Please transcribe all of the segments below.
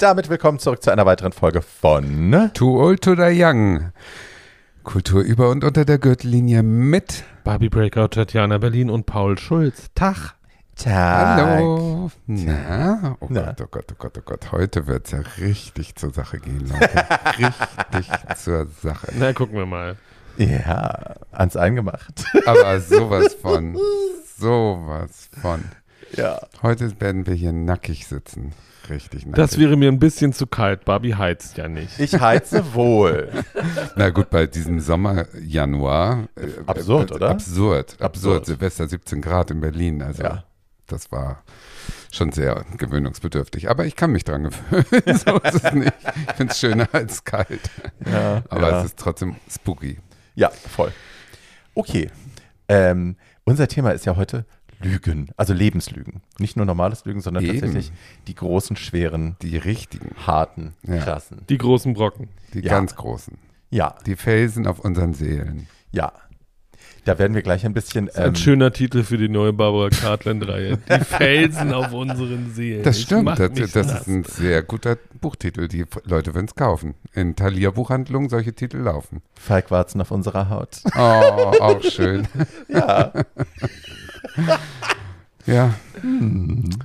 Und damit willkommen zurück zu einer weiteren Folge von Too Old to Die Young. Kultur über und unter der Gürtellinie mit Barbie Breakout, Tatjana Berlin und Paul Schulz. Tag. Tag. Hallo. Na, oh Na. Gott, oh Gott, oh Gott, oh Gott. Heute wird es ja richtig zur Sache gehen, Leute. richtig zur Sache. Na, gucken wir mal. Ja, ans Eingemacht. Aber sowas von. Sowas von. Ja. Heute werden wir hier nackig sitzen. Richtig nackig. Das wäre mir ein bisschen zu kalt. Barbie heizt ja nicht. Ich heize wohl. Na gut, bei diesem Sommer, Januar. äh, Absurd, äh, oder? Absurd, absurd. Absurd. Silvester 17 Grad in Berlin. Also Ja. das war schon sehr gewöhnungsbedürftig. Aber ich kann mich dran gewöhnen. so ist es nicht. Ich finde es schöner als kalt. Ja, Aber ja. es ist trotzdem spooky. ja voll. Okay. Ähm, unser Thema ist ja heute Lügen, also Lebenslügen. Nicht nur normales Lügen, sondern Eben. tatsächlich die großen, schweren, Die richtigen, harten, Ja. krassen. Die großen Brocken. die Ja. ganz großen. Ja, Die Felsen auf unseren Seelen. ja. Da werden wir gleich ein bisschen. Das ist ein ähm, schöner Titel für die neue Barbara Cartland-Reihe. Die Felsen auf unseren Seelen. Das stimmt. Das, das ist ein sehr guter Buchtitel. Die Leute würden es kaufen. In Thalia-Buchhandlungen solche Titel laufen. Falkwarzen auf unserer Haut. Oh, auch schön. ja. Ja.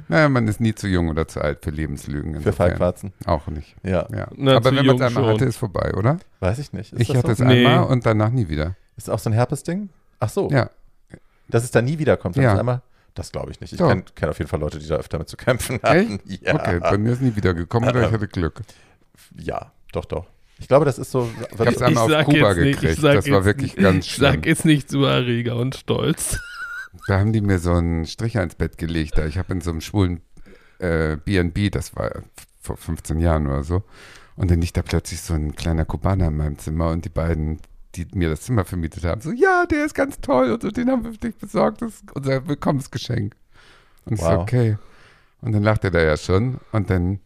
Naja, man ist nie zu jung oder zu alt für Lebenslügen. Für. Falkwarzen. Auch nicht. Ja. Ja. Na, Aber wenn man es einmal schon. hatte, ist vorbei, oder? Weiß ich nicht. Ist ich das hatte so? es Nee. einmal und danach nie wieder. Ist auch so ein Herpes-Ding? Ach so. Ja. Dass es da nie wiederkommt. Ja. Einmal? Das glaube ich nicht. Ich kenne kenn auf jeden Fall Leute, die da öfter mit zu kämpfen hatten. Ja. Okay, bei mir ist nie wieder gekommen oder ich hatte Glück. ja, doch, doch. Ich glaube, das ist so. Ich habe es einmal auf Kuba nicht, gekriegt. sag Das war wirklich nicht- ganz Ich sag schlimm. jetzt nicht zu erreger und stolz. Da haben die mir so einen Stricher ins Bett gelegt. Da. Ich habe in so einem schwulen äh, B&B, das war vor 15 Jahren oder so. Und dann liegt da plötzlich so ein kleiner Kubaner in meinem Zimmer und die beiden, die mir das Zimmer vermietet haben, so, ja, der ist ganz toll und so, den haben wir für dich besorgt. Das ist unser Willkommensgeschenk. Und ich so, Wow. okay. Und dann lacht er da ja schon und dann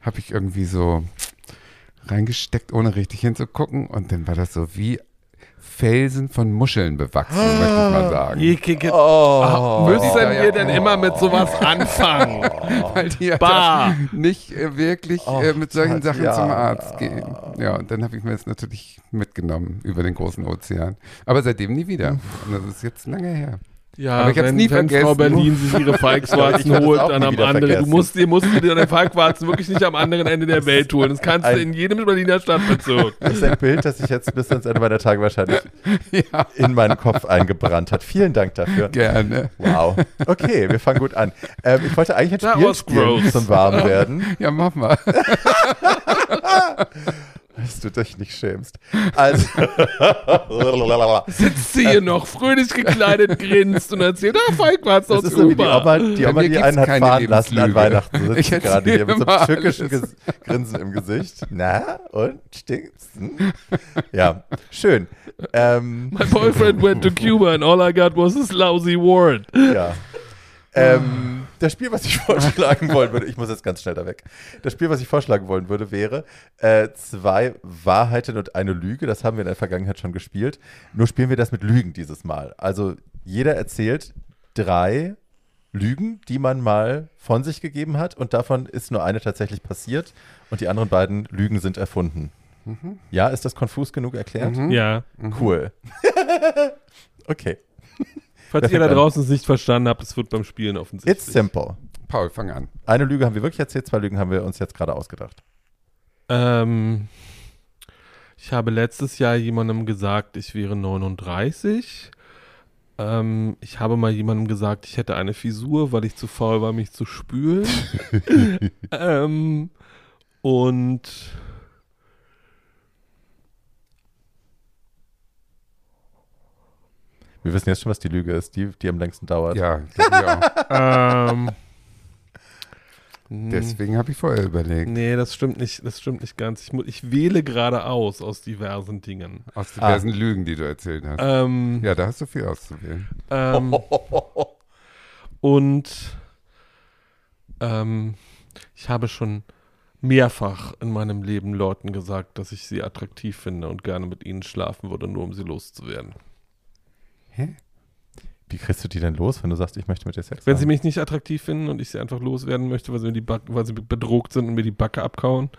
habe ich irgendwie so reingesteckt, ohne richtig hinzugucken und dann war das so wie Felsen von Muscheln bewachsen, möchte ich mal sagen. Je, Kicke. Oh. Ah, Müssen ja, ja. wir denn immer mit sowas anfangen? Weil die ja Bah. nicht äh, wirklich Och, äh, mit solchen. Sachen zum Arzt gehen. Ja, und dann habe ich mir das natürlich mitgenommen über den großen Ozean. Aber seitdem nie wieder. Und das ist jetzt lange her. Ja, Aber ich hab's wenn, nie wenn Frau vergessen. Berlin sich ihre es holt, dann am anderen. Du vergessen. musst, dir musst du dir deine Falkwarzen wirklich nicht am anderen Ende der Welt holen. Das kannst du Ein- in jedem Berliner Stadtbezirk. Das ist ein Bild, das sich jetzt bis ans Ende meiner Tage wahrscheinlich Ja, in meinen Kopf eingebrannt hat. Vielen Dank dafür. gerne. Wow. Okay, wir fangen gut an. Ähm, ich wollte eigentlich ein Spiel spielen gross. zum Warmwerden, Ja, mach mal. Dass du dich nicht schämst. Also, Sitzt sie hier noch, fröhlich gekleidet, grinst und erzählt, ah, das aus ist so wie die. Oma, die, Oma, die einen hat fahren lassen an. Weihnachten. Ich sitzt sie gerade hier mit so einem tückischen. Ges Grinsen im Gesicht. Na, und stinkt's? Hm? Ja, schön. Ähm, My boyfriend went to Cuba and all I got was this lousy warrant. Ja. Ähm, das Spiel, was ich vorschlagen wollen würde, ich muss jetzt ganz schnell da weg. Das Spiel, was ich vorschlagen wollen würde, wäre äh, zwei Wahrheiten und eine Lüge. Das haben wir in der Vergangenheit schon gespielt. Nur spielen wir das mit Lügen dieses Mal. Also jeder erzählt drei Lügen, die man mal von sich gegeben hat und davon ist nur eine tatsächlich passiert und die anderen beiden Lügen sind erfunden. Ja, ist das konfus genug erklärt? Mhm. Ja. Cool. okay. Falls ihr da draußen es nicht verstanden habt, es wird beim Spielen offensichtlich. It's simple. Paul, fang an. Eine Lüge haben wir wirklich erzählt, zwei Lügen haben wir uns jetzt gerade ausgedacht. Ähm, ich habe letztes Jahr jemandem gesagt, ich wäre 39. Ähm, ich habe mal jemandem gesagt, ich hätte eine Fisur, weil ich zu faul war, mich zu spülen. ähm, und Wir wissen jetzt schon, was die Lüge ist, die, die am längsten dauert. Ja, ja. ähm, hm, deswegen habe ich vorher überlegt. Nee, das stimmt nicht, das stimmt nicht ganz. Ich, ich wähle gerade aus aus diversen Dingen. Aus Ah. diversen Lügen, die du erzählt hast. Ähm, Ja, da hast du viel auszuwählen. Ähm, und ähm, ich habe schon mehrfach in meinem Leben Leuten gesagt, dass ich sie attraktiv finde und gerne mit ihnen schlafen würde, nur um sie loszuwerden. Hä? Wie kriegst du die denn los, wenn du sagst, ich möchte mit dir Sex Wenn haben? sie mich nicht attraktiv finden und ich sie einfach loswerden möchte, weil sie, mir die weil sie bedroht sind und mir die Backe abkauen,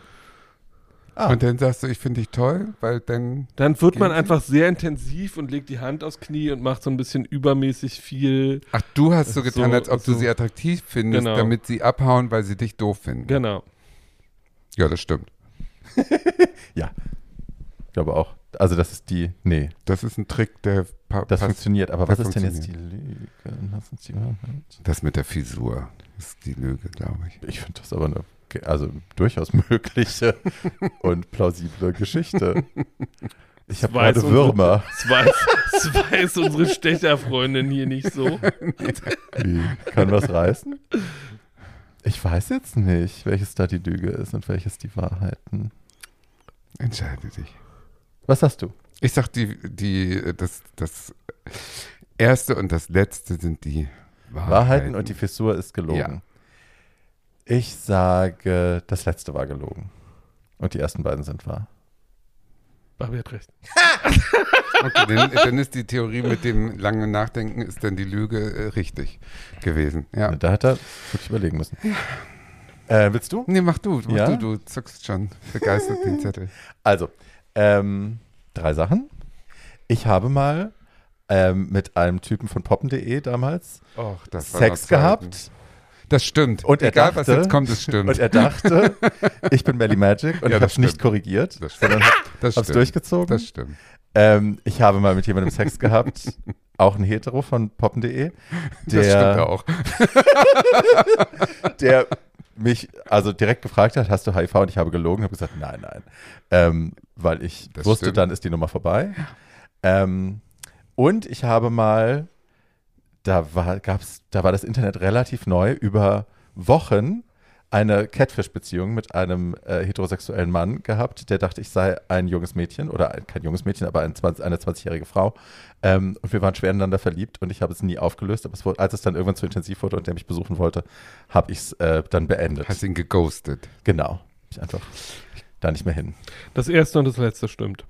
Ah. Und dann sagst du, ich finde dich toll, weil dann. dann wird man einfach sehr intensiv und legt die Hand aufs Knie und macht so ein bisschen übermäßig viel. Ach, du hast so getan, So- als ob du so- sie attraktiv findest, Genau. damit sie abhauen, weil sie dich doof finden. Genau. Ja, das stimmt. Ich glaube auch. Also das ist die, nee, Das ist ein Trick, der pa das funktioniert. Aber was ist denn jetzt die Lüge? Lass uns die Wahrheit. Das mit der Fisur ist die Lüge, glaube ich. Ich finde das aber eine also durchaus mögliche und plausible Geschichte. Ich habe unsere- Würmer. Das weiß, das weiß unsere Stecherfreundin hier nicht so. Wie? Kann was reißen? Ich weiß jetzt nicht, welches da die Lüge ist und welches die Wahrheiten. Entscheide dich. Was sagst du? Ich sag, die, die, das, das erste und das letzte sind die Wahrheiten. Wahrheiten und die Fissur ist gelogen. Ja. Ich sage, das letzte war gelogen. Und die ersten beiden sind wahr. Barbie hat recht. Okay, dann, dann ist die Theorie mit dem langen Nachdenken, ist dann die Lüge äh, richtig gewesen. Ja. Da hat er wirklich überlegen müssen. Äh, willst du? Nee, mach du. Mach Ja? du, du zuckst schon begeistert den Zettel. Also, ähm, drei Sachen. Ich habe mal ähm, mit einem Typen von poppen.de damals Och, das Sex gehabt Das stimmt. Und er Egal, was dachte- jetzt kommt, es stimmt. und er dachte, ich bin Melly Magic und Ja, ich habe das es nicht korrigiert, Das stimmt. sondern das habe es durchgezogen. Das stimmt. Ähm, ich habe mal mit jemandem Sex gehabt, auch ein Hetero von poppen.de, Das stimmt auch. der mich also direkt gefragt hat, hast du HIV? Und ich habe gelogen, habe gesagt, nein, nein. Ähm, weil ich Das wusste, stimmt. dann ist die Nummer vorbei. Ähm, und ich habe mal, da war, gab's, da war das Internet relativ neu, über Wochen eine Catfish-Beziehung mit einem äh, heterosexuellen Mann gehabt, der dachte, ich sei ein junges Mädchen oder ein, kein junges Mädchen, aber ein 20, eine 20-jährige Frau. Ähm, und wir waren schwer ineinander verliebt und ich habe es nie aufgelöst. Aber es wurde, als es dann irgendwann zu intensiv wurde und der mich besuchen wollte, habe ich es äh, dann beendet. Hast ihn geghostet. Genau. Ich einfach da nicht mehr hin. Das erste und das letzte stimmt.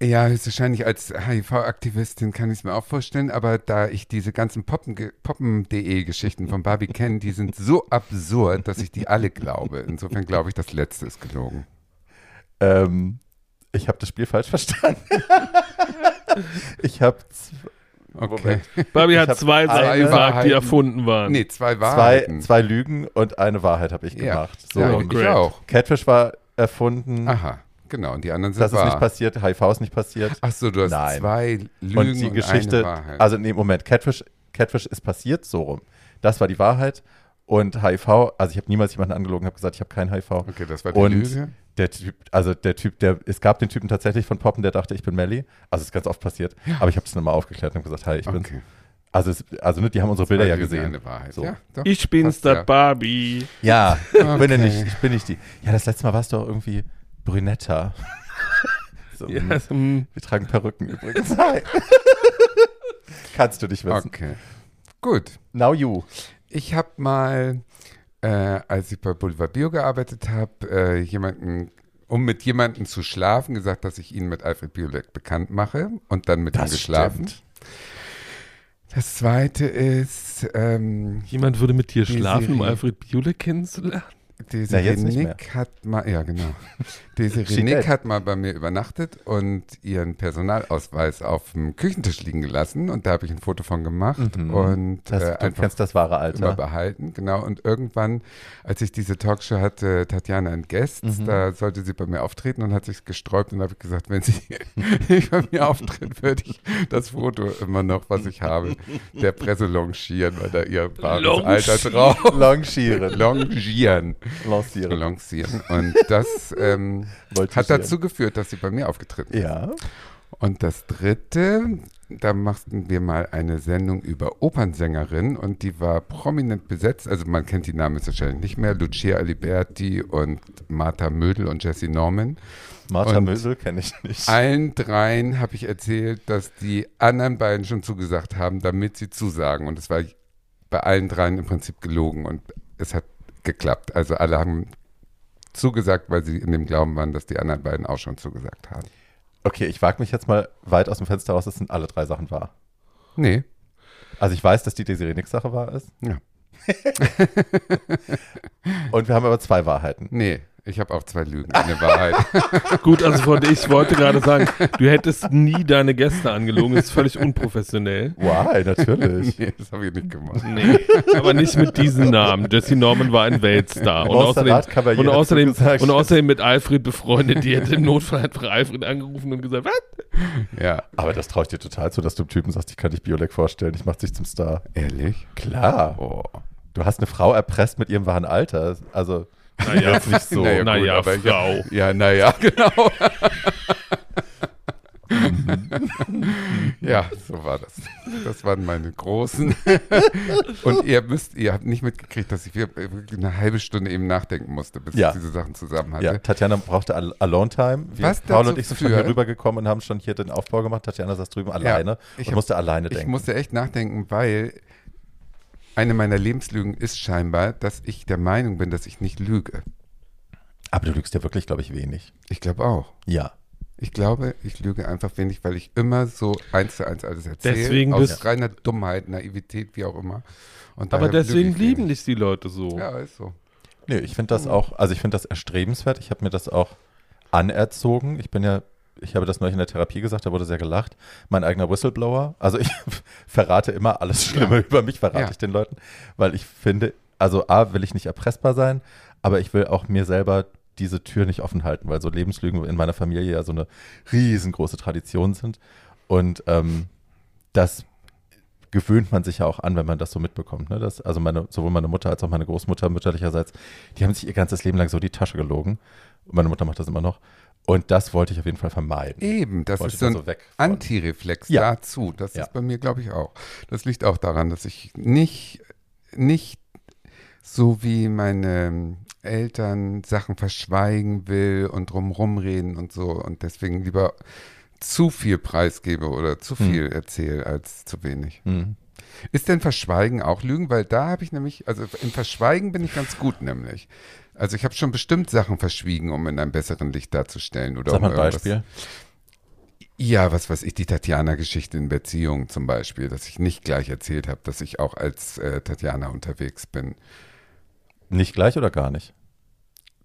Ja, höchstwahrscheinlich als HIV-Aktivistin kann ich es mir auch vorstellen, aber da ich diese ganzen Poppen- Poppen.de-Geschichten von Barbie kenne, die sind so absurd, dass ich die alle glaube. Insofern glaube ich, das letzte ist gelogen. Ähm, ich habe das Spiel falsch verstanden. ich habe Okay. Barbie Ich hat zwei Sachen gesagt, Wahrheiten. die erfunden waren. Nee, zwei zwei, Wahrheiten. zwei Lügen und eine Wahrheit habe ich Ja. gemacht. So, ja, und ich auch. Catfish war erfunden. Aha, genau. Und die anderen sind das ist wahr. nicht passiert. HIV ist nicht passiert. Ach so, du hast Nein. zwei Lügen und die eine Geschichte, Wahrheit. also nee, Moment, Catfish, Catfish ist passiert, so rum. Das war die Wahrheit. Und HIV, also ich habe niemals jemanden angelogen, habe gesagt, ich habe kein HIV. okay, das war die und Lüge. Der Typ, also der Typ, der, es gab den Typen tatsächlich von Poppen, der dachte, ich bin Melly. Also es ist ganz oft passiert. Aber ich habe es nochmal aufgeklärt und gesagt, hi, ich bin. Okay. Also, es, also ne, die haben unsere Bilder ja gesehen. Eine Wahrheit. So. Ja, doch. Ich bin's, der ja. Barbie. Ja, ich bin ja Okay. nicht, ich bin nicht die. Ja, das letzte Mal warst du auch irgendwie Brünetta. so, Ja, hm, hm. Wir tragen Perücken übrigens. Kannst du dich wissen. Okay. Gut. Now you. Ich habe mal, äh, als ich bei Boulevard Bio gearbeitet habe, äh, jemanden, um mit jemandem zu schlafen, gesagt, dass ich ihn mit Alfred Biolek bekannt mache und dann mit ihm Das geschlafen. stimmt. Das zweite ist, ähm, Jemand würde mit dir schlafen, um. Alfred Biolek kennenzulernen. Desiree jetzt nicht Nick hat mal, ja genau, Desiree She Nick dead. hat mal bei mir übernachtet und ihren Personalausweis auf dem Küchentisch liegen gelassen und da habe ich ein Foto von gemacht Mhm. und Das, äh, du einfach kennst das wahre immer Alter. behalten, genau. Und irgendwann, als ich diese Talkshow hatte, Tatjana and Guests, Mhm. da sollte sie bei mir auftreten und hat sich gesträubt und habe ich gesagt, wenn sie nicht bei mir auftritt, würde ich das Foto immer noch, was ich habe, der Presse longieren, weil da ihr wahres. Alter drauf. Longieren. Longieren. Lancieren. Lancieren. Und das ähm, hat dazu geführt, dass sie bei mir aufgetreten ist. Ja. Und das dritte, da machten wir mal eine Sendung über Opernsängerinnen und die war prominent besetzt. Also man kennt die Namen jetzt wahrscheinlich nicht mehr. Lucia Aliberti und Martha Mödel und Jessie Norman. Martha Und- Mösel kenne ich nicht. Allen dreien habe ich erzählt, dass die anderen beiden schon zugesagt haben, damit sie zusagen. Und es war bei allen dreien im Prinzip gelogen und es hat geklappt. Also alle haben zugesagt, weil sie in dem Glauben waren, dass die anderen beiden auch schon zugesagt haben. Okay, ich wage mich jetzt mal weit aus dem Fenster raus, das sind alle drei Sachen wahr. Nee, Also ich weiß, dass die Desiree nix Sache wahr ist. Ja. Und wir haben aber zwei Wahrheiten. Nee, ich habe auch zwei Lügen, eine Wahrheit. Gut, also von, ich wollte gerade sagen, du hättest nie deine Gäste angelogen. Das ist völlig unprofessionell. Why, natürlich. nee, das habe ich nicht gemacht. Nee, aber nicht mit diesem Namen. Jesse Norman war ein Weltstar. Und außerdem, und, außerdem, und außerdem mit Alfred befreundet. Die hätte im Notfall einfach Alfred angerufen und gesagt, was? Ja, Aber das traue ich dir total zu, dass du dem Typen sagst, ich kann dich Biolek vorstellen, ich mach dich zum Star. ehrlich? Klar. Oh. Du hast eine Frau erpresst mit ihrem wahren Alter. Also, Naja, jetzt nicht so. Naja, gut, naja, aber ich hab- Frau. Ja, naja, genau. ja, so war das. Das waren meine großen. Und ihr müsst, ihr habt nicht mitgekriegt, dass ich wirklich eine halbe Stunde eben nachdenken musste, bis Ja. ich diese Sachen zusammen hatte. Ja, Tatjana brauchte Al Alone Time. Wir, Was Paul und ich sind schon hier rübergekommen und haben schon hier den Aufbau gemacht. Tatjana saß drüben alleine ich und hab- musste alleine Ich denken. musste echt nachdenken, weil eine meiner Lebenslügen ist scheinbar, dass ich der Meinung bin, dass ich nicht lüge. Aber du lügst ja wirklich, glaube ich, wenig. Ich glaube auch. Ja. Ich glaube, ich lüge einfach wenig, weil ich immer so eins zu eins alles erzähle. Deswegen aus bist- reiner Dummheit, Naivität, wie auch immer. Und Aber deswegen lieben dich die Leute so. Ja, ist so. Nee, ich finde das auch, also ich finde das erstrebenswert. Ich habe mir das auch anerzogen. Ich bin ja, ich habe das neulich in der Therapie gesagt, da wurde sehr gelacht. Mein eigener Whistleblower. Also ich verrate immer alles Schlimme Ja. über mich, verrate Ja. ich den Leuten, weil ich finde, also A, will ich nicht erpressbar sein, aber ich will auch mir selber diese Tür nicht offen halten, weil so Lebenslügen in meiner Familie ja so eine riesengroße Tradition sind. Und ähm, das gewöhnt man sich ja auch an, wenn man das so mitbekommt. Ne? Das, also meine, sowohl meine Mutter als auch meine Großmutter mütterlicherseits, die haben sich ihr ganzes Leben lang so die Tasche gelogen. Und meine Mutter macht das immer noch. Und das wollte ich auf jeden Fall vermeiden. Eben, das Wollte ist so ein so. Antireflex Ja. dazu. Das Ja. ist bei mir, glaube ich, auch. Das liegt auch daran, dass ich nicht, nicht so wie meine Eltern Sachen verschweigen will und drumrum reden und so und deswegen lieber zu viel preisgebe oder zu Hm. viel erzähle als zu wenig. Mhm. Ist denn Verschweigen auch Lügen? Weil da habe ich nämlich, also im Verschweigen bin ich ganz gut nämlich. Also ich habe schon bestimmt Sachen verschwiegen, um in einem besseren Licht darzustellen. Oder Sag mal um ein Beispiel. Ja, was weiß ich, die Tatjana-Geschichte in Beziehung zum Beispiel, dass ich nicht gleich erzählt habe, dass ich auch als äh, Tatjana unterwegs bin. Nicht gleich oder gar nicht?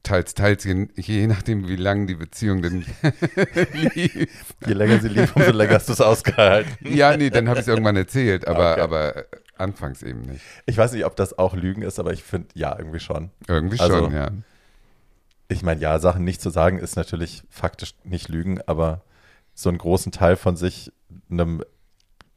Teils, teils, je, je nachdem, wie lang die Beziehung denn lief. Je länger sie lief, umso länger hast du es ausgehalten. Ja, nee, dann habe ich es irgendwann erzählt, aber, Okay. aber anfangs eben nicht. Ich weiß nicht, ob das auch Lügen ist, aber ich finde, ja, irgendwie schon. Irgendwie Also- schon, ja. Ich meine, ja, Sachen nicht zu sagen ist natürlich faktisch nicht Lügen, aber so einen großen Teil von sich einem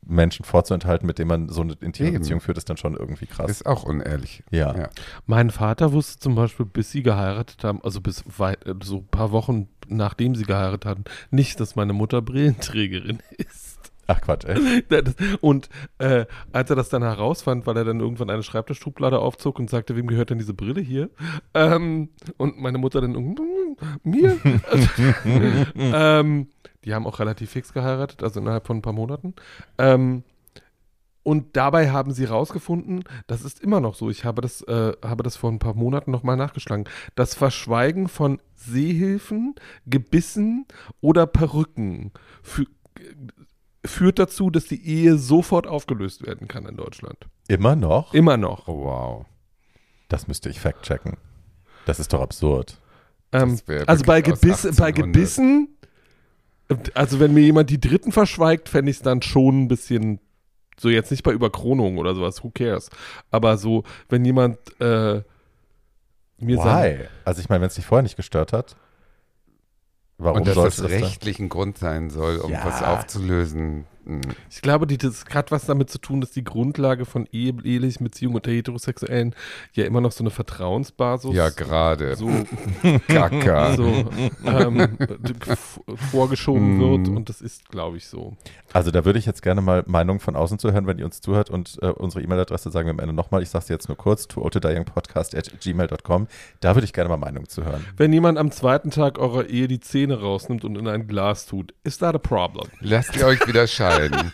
Menschen vorzuenthalten, mit dem man so eine intime Eben. Beziehung führt, ist dann schon irgendwie krass. Ist auch unehrlich. ja. Ja. Mein Vater wusste zum Beispiel, bis sie geheiratet haben, also bis weit, so ein paar Wochen nachdem sie geheiratet hatten, nicht, dass meine Mutter Brillenträgerin ist. Ach Quatsch, ey. Und äh, als er das dann herausfand, weil er dann irgendwann eine Schreibtischschublade aufzog und sagte, wem gehört denn diese Brille hier? Ähm, und meine Mutter dann, "Mm, mir? ähm, die haben auch relativ fix geheiratet, also innerhalb von ein paar Monaten. Ähm, und dabei haben sie rausgefunden, das ist immer noch so, ich habe das, äh, habe das vor ein paar Monaten nochmal nachgeschlagen, das Verschweigen von Sehhilfen, Gebissen oder Perücken fü führt dazu, dass die Ehe sofort aufgelöst werden kann in Deutschland. Immer noch? Immer noch. Oh, wow. Das müsste ich fact-checken. Das ist doch absurd. Ähm, also bei, Gebiss, bei 1800. Gebissen, also wenn mir jemand die Dritten verschweigt, fände ich es dann schon ein bisschen, so jetzt nicht bei Überkronung oder sowas, who cares. Aber so, wenn jemand äh, mir Why? Also ich meine, wenn es dich vorher nicht gestört hat, warum Und dass das rechtlichen Grund sein soll, um Ja. was aufzulösen. Ich glaube, die, das hat was damit zu tun, dass die Grundlage von ehe, ehelichen Beziehungen unter Heterosexuellen ja immer noch so eine Vertrauensbasis Ja, gerade. so Kaka. so ähm, vorgeschoben Mm. wird und das ist, glaube ich, so. Also da würde ich jetzt gerne mal Meinungen von außen zuhören, wenn ihr uns zuhört und äh, unsere E-Mail-Adresse sagen wir am Ende nochmal. Ich sage es jetzt nur kurz, at gmail.com. Da würde ich gerne mal Meinungen zu hören. Wenn jemand am zweiten Tag eurer Ehe die Zähne rausnimmt und in ein Glas tut, ist that a problem? Lasst ihr euch wieder scheiden.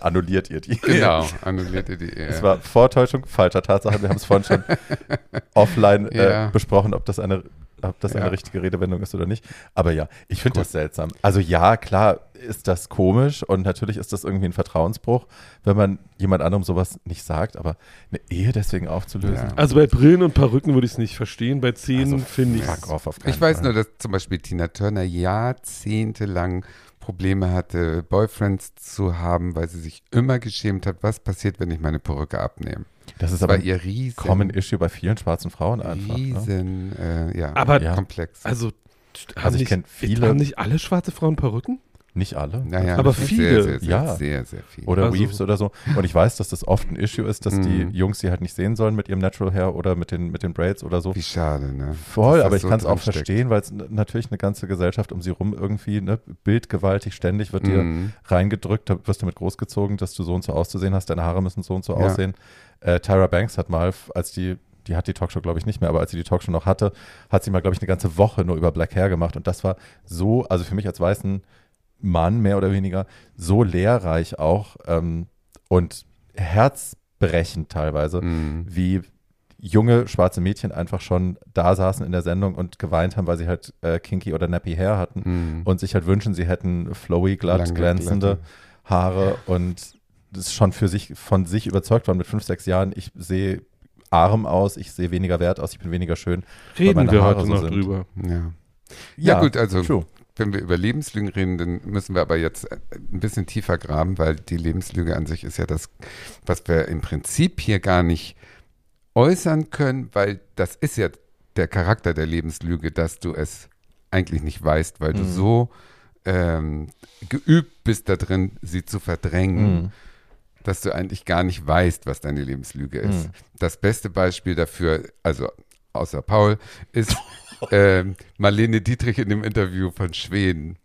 Annulliert ihr die. Genau, annulliert ihr die Ehe. Es war Vortäuschung falscher Tatsache. Wir haben es vorhin schon offline äh, Ja. besprochen, ob das eine ob das Ja. eine richtige Redewendung ist oder nicht. Aber ja, ich finde das seltsam. Also ja, klar, ist das komisch und natürlich ist das irgendwie ein Vertrauensbruch, wenn man jemand anderem sowas nicht sagt, aber eine Ehe deswegen aufzulösen. Ja. Also bei Brillen und Perücken würde ich es nicht verstehen, bei Zähnen Also, finde ich keinen Ich weiß Fall. nur, dass zum Beispiel Tina Turner jahrzehntelang Probleme hatte, Boyfriends zu haben, weil sie sich immer geschämt hat, was passiert, wenn ich meine Perücke abnehme. das ist Das aber ihr riesen, Common Issue bei vielen schwarzen Frauen einfach. Ne? riesen, äh, ja, Aber- Ja. komplex. Also, haben Also ich nicht- kenn viele- Haben nicht alle schwarze Frauen Perücken? Nicht alle. naja, aber viele. Sehr, sehr, sehr, Ja. sehr, sehr viel. Oder Also- Weaves oder so. Und ich weiß, dass das oft ein Issue ist, dass die Mhm. Jungs sie halt nicht sehen sollen mit ihrem Natural Hair oder mit den, mit den Braids oder so. Wie schade, ne? Voll, aber ich so kann es auch drinsteckt. verstehen, weil es natürlich eine ganze Gesellschaft um sie rum irgendwie, ne, bildgewaltig, ständig wird dir Mhm. reingedrückt, da wirst du mit großgezogen, dass du so und so auszusehen hast, deine Haare müssen so und so Ja. aussehen. Äh, Tyra Banks hat mal, als die, die hat die Talkshow, glaube ich, nicht mehr, aber als sie die Talkshow noch hatte, hat sie mal, glaube ich, eine ganze Woche nur über Black Hair gemacht und das war so, also für mich als weißen Mann mehr oder weniger, so lehrreich auch ähm, und herzbrechend teilweise, Mhm. wie junge schwarze Mädchen einfach schon da saßen in der Sendung und geweint haben, weil sie halt äh, kinky oder nappy Hair hatten Mhm. und sich halt wünschen, sie hätten flowy, glatt, Lange, glänzende glatte. Haare und das schon für sich von sich überzeugt waren mit fünf, sechs Jahren. Ich sehe arm aus, ich sehe weniger wert aus, ich bin weniger schön. Reden meine wir Haare heute so noch sind. drüber. Ja. Ja, gut, also True. Wenn wir über Lebenslügen reden, dann müssen wir aber jetzt äh, ein bisschen tiefer graben, weil die Lebenslüge an sich ist ja das, was wir im Prinzip hier gar nicht äußern können, weil das ist ja der Charakter der Lebenslüge, dass du es eigentlich nicht weißt, weil du Mhm. so ähm, geübt bist da drin, sie zu verdrängen, Mhm. dass du eigentlich gar nicht weißt, was deine Lebenslüge ist. Mhm. Das beste Beispiel dafür, also außer Paul, ist ähm, Marlene Dietrich in dem Interview von Schweden.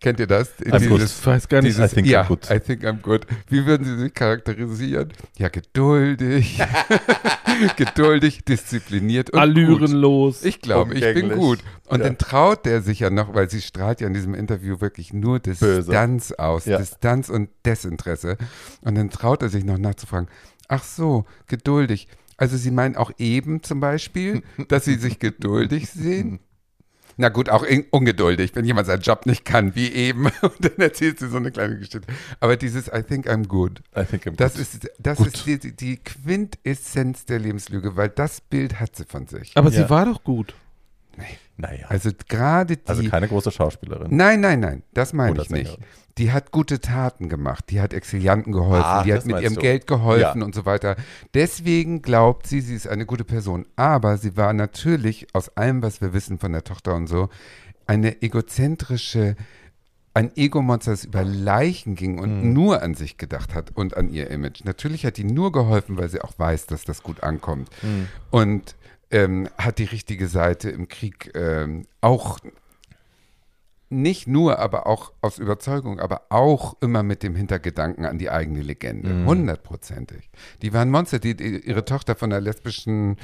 Kennt ihr das? I'm good. Ich weiß gar nicht. dieses, I think ja, I'm good. I think I'm good. Wie würden Sie sich charakterisieren? Ja, geduldig, geduldig, diszipliniert und gut. allürenlos. Ich glaube, ich bin gut. Und Ja. dann traut der sich ja noch, weil sie strahlt ja in diesem Interview wirklich nur Böse. Distanz aus, Ja. Distanz und Desinteresse. Und dann traut er sich noch nachzufragen, ach so, geduldig. Also Sie meinen auch eben zum Beispiel, dass Sie sich geduldig sehen? Na gut, auch in- ungeduldig, wenn jemand seinen Job nicht kann, wie eben. Und dann erzählt sie so eine kleine Geschichte. Aber dieses I think I'm good, I think I'm das good. ist, das Gut. ist die, die- die Quintessenz der Lebenslüge, weil das Bild hat sie von sich. Aber Ja. sie war doch gut. Naja. Also gerade die. Also keine große Schauspielerin. nein, nein, nein, das meine ich nicht. Die hat gute Taten gemacht, die hat Exilianten geholfen, Ah, die hat mit ihrem du. Geld geholfen Ja. und so weiter. Deswegen glaubt sie, sie ist eine gute Person. Aber sie war natürlich, aus allem, was wir wissen von der Tochter und so, eine egozentrische, ein Ego-Monster, das über Leichen ging und Mhm. nur an sich gedacht hat und an ihr Image. Natürlich hat die nur geholfen, weil sie auch weiß, dass das gut ankommt. Mhm. Und ähm, hat die richtige Seite im Krieg ähm, auch nicht nur, aber auch aus Überzeugung, aber auch immer mit dem Hintergedanken an die eigene Legende. Mhm. Hundertprozentig. Die waren Monster, die, die ihre Tochter von der lesbischen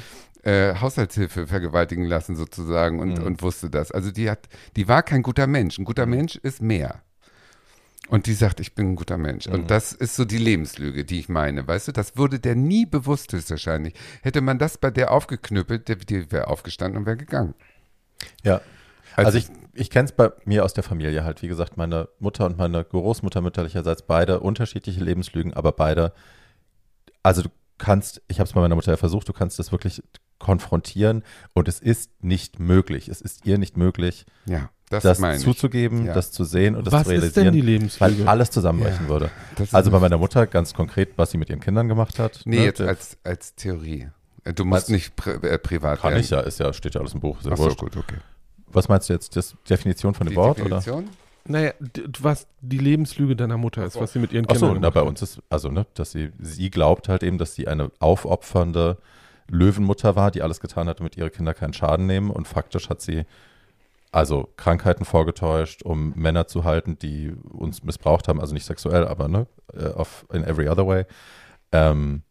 äh, Haushaltshilfe vergewaltigen lassen sozusagen und, Mhm. und wusste das. Also die hat, die war kein guter Mensch. Ein guter Mensch ist mehr. Und die sagt, ich bin ein guter Mensch. Mhm. Und das ist so die Lebenslüge, die ich meine. Weißt du, das wurde der nie bewusst höchstwahrscheinlich. Hätte man das bei der aufgeknüppelt, der, die wäre aufgestanden und wäre gegangen. Ja. Also, Also, ich, ich kenne es bei mir aus der Familie halt. Wie gesagt, meine Mutter und meine Großmutter mütterlicherseits beide unterschiedliche Lebenslügen, aber beide, also du kannst, ich habe es bei meiner Mutter ja versucht, du kannst das wirklich konfrontieren und es ist nicht möglich. Es ist ihr nicht möglich, ja, das, das zuzugeben, Ja. das zu sehen und das Was zu ist denn realisieren, die weil alles zusammenbrechen Ja. würde. Also bei meiner Mutter ganz konkret, was sie mit ihren Kindern gemacht hat. Nee, ne, jetzt als, als Theorie. Äh, Du musst Als- nicht pri äh, privat kann werden. ich ja, ist ja, steht ja alles im Buch. Ist ja Ach so, gut, okay. Was meinst du jetzt? Das Definition von dem Die Wort? Oder? Definition? Naja, d- was die Lebenslüge deiner Mutter ist, was sie mit ihren Ach so, Kindern na, gemacht bei hat. uns ist, also, ne, dass sie, sie glaubt halt eben, dass sie eine aufopfernde Löwenmutter war, die alles getan hat, damit ihre Kinder keinen Schaden nehmen. Und faktisch hat sie also Krankheiten vorgetäuscht, um Männer zu halten, die uns missbraucht haben, also nicht sexuell, aber ne, äh, auf, in every other way. Ähm,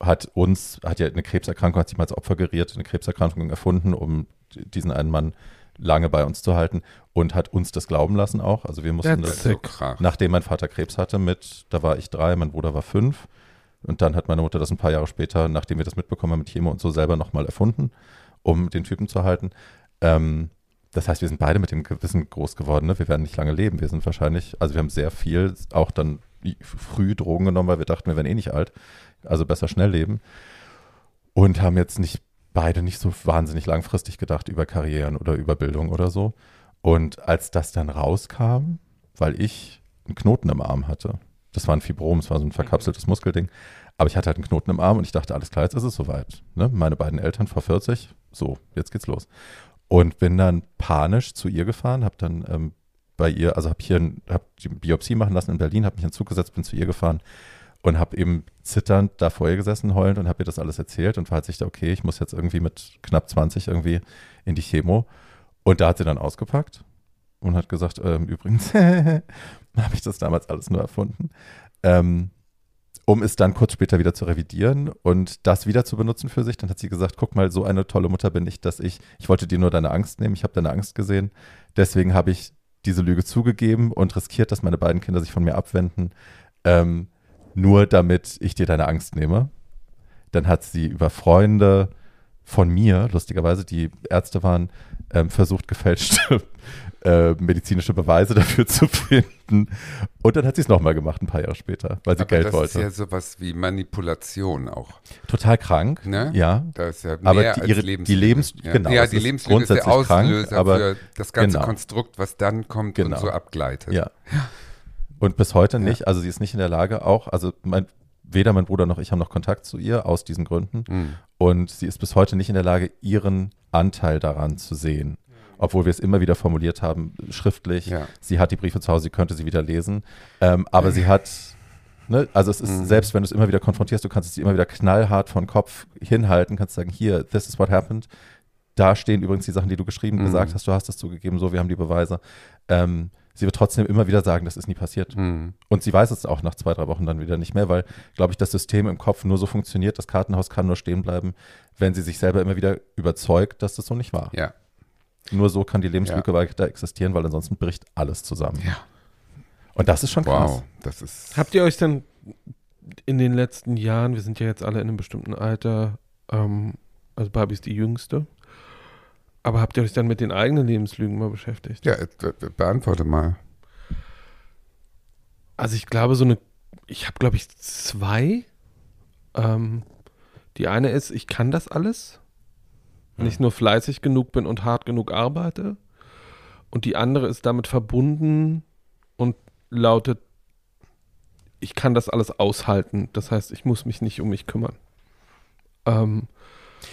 hat uns, hat ja eine Krebserkrankung, hat sich mal als Opfer geriert, eine Krebserkrankung erfunden, um diesen einen Mann lange bei uns zu halten und hat uns das glauben lassen auch. Also wir mussten das, sick. krass. nachdem mein Vater Krebs hatte, mit, da war ich drei, mein Bruder war fünf. Und dann hat meine Mutter das ein paar Jahre später, nachdem wir das mitbekommen haben mit Chemo und so, selber nochmal erfunden, um den Typen zu halten. Ähm, das heißt, wir sind beide mit dem Gewissen groß geworden, ne? wir werden nicht lange leben. Wir sind wahrscheinlich, also wir haben sehr viel auch dann früh Drogen genommen, weil wir dachten, wir werden eh nicht alt. Also besser schnell leben. Und haben jetzt nicht beide nicht so wahnsinnig langfristig gedacht über Karrieren oder über Bildung oder so. Und als das dann rauskam, weil ich einen Knoten im Arm hatte, das war ein Fibrom, es war so ein verkapseltes Muskelding, aber ich hatte halt einen Knoten im Arm und ich dachte, alles klar, jetzt ist es soweit. Ne? Meine beiden Eltern vor 40, so, jetzt geht's los. Und bin dann panisch zu ihr gefahren, habe dann ähm, bei ihr, also habe hier hab die Biopsie machen lassen in Berlin, habe mich in Zug gesetzt, bin zu ihr gefahren und habe eben zitternd da vor ihr gesessen, heulend und habe ihr das alles erzählt und war halt sich da, okay, ich muss jetzt irgendwie mit knapp 20 irgendwie in die Chemo. Und da hat sie dann ausgepackt und hat gesagt, ähm, übrigens habe ich das damals alles nur erfunden, ähm, um es dann kurz später wieder zu revidieren und das wieder zu benutzen für sich. Dann hat sie gesagt, guck mal, so eine tolle Mutter bin ich, dass ich, ich wollte dir nur deine Angst nehmen, ich habe deine Angst gesehen, deswegen habe ich diese Lüge zugegeben und riskiert, dass meine beiden Kinder sich von mir abwenden, ähm, nur damit ich dir deine Angst nehme. Dann hat sie über Freunde von mir, lustigerweise, die Ärzte waren, ähm, versucht, gefälschte äh, medizinische Beweise dafür zu finden. Und dann hat sie es nochmal gemacht, ein paar Jahre später, weil sie Aber Geld das wollte. ist ja sowas wie Manipulation auch. Total krank, Ne? ja. Das ist ja mehr Aber die- ihre- Lebenslüge. die Lebens- ja. genau, ja, die Lebenslüge ist der grundsätzlich krank, Auslöser aber- für das ganze genau. Konstrukt, was dann kommt Genau. und so abgleitet. Ja. Und bis heute Ja. nicht, also sie ist nicht in der Lage auch, also mein, weder mein Bruder noch ich haben noch Kontakt zu ihr aus diesen Gründen. Hm. Und sie ist bis heute nicht in der Lage, ihren Anteil daran zu sehen. Obwohl wir es immer wieder formuliert haben, schriftlich. Ja. Sie hat die Briefe zu Hause, sie könnte sie wieder lesen. Ähm, aber sie hat, ne, also es ist, Mhm. selbst wenn du es immer wieder konfrontierst, du kannst es immer wieder knallhart von Kopf hinhalten, kannst sagen, hier, this is what happened. Da stehen übrigens die Sachen, die du geschrieben, Mhm. gesagt hast, du hast es zugegeben, so, wir haben die Beweise. Ähm, sie wird trotzdem immer wieder sagen, das ist nie passiert. Hm. Und sie weiß es auch nach zwei, drei Wochen dann wieder nicht mehr, weil, glaube ich, das System im Kopf nur so funktioniert, das Kartenhaus kann nur stehen bleiben, wenn sie sich selber immer wieder überzeugt, dass das so nicht war. Ja. Nur so kann die Lebenslücke weiter existieren, weil ansonsten bricht alles zusammen. Ja. Und das ist schon krass. Wow. Das ist. Habt ihr euch denn in den letzten Jahren, wir sind ja jetzt alle in einem bestimmten Alter, ähm, also Barbie ist die jüngste, aber habt ihr euch dann mit den eigenen Lebenslügen mal beschäftigt? Ja, äh, be- beantworte mal. Also ich glaube, so eine, ich habe glaube ich zwei. Ähm, die eine ist, ich kann das alles, wenn ich nur fleißig genug bin und hart genug arbeite. Und die andere ist damit verbunden und lautet, ich kann das alles aushalten. Das heißt, ich muss mich nicht um mich kümmern. Ähm,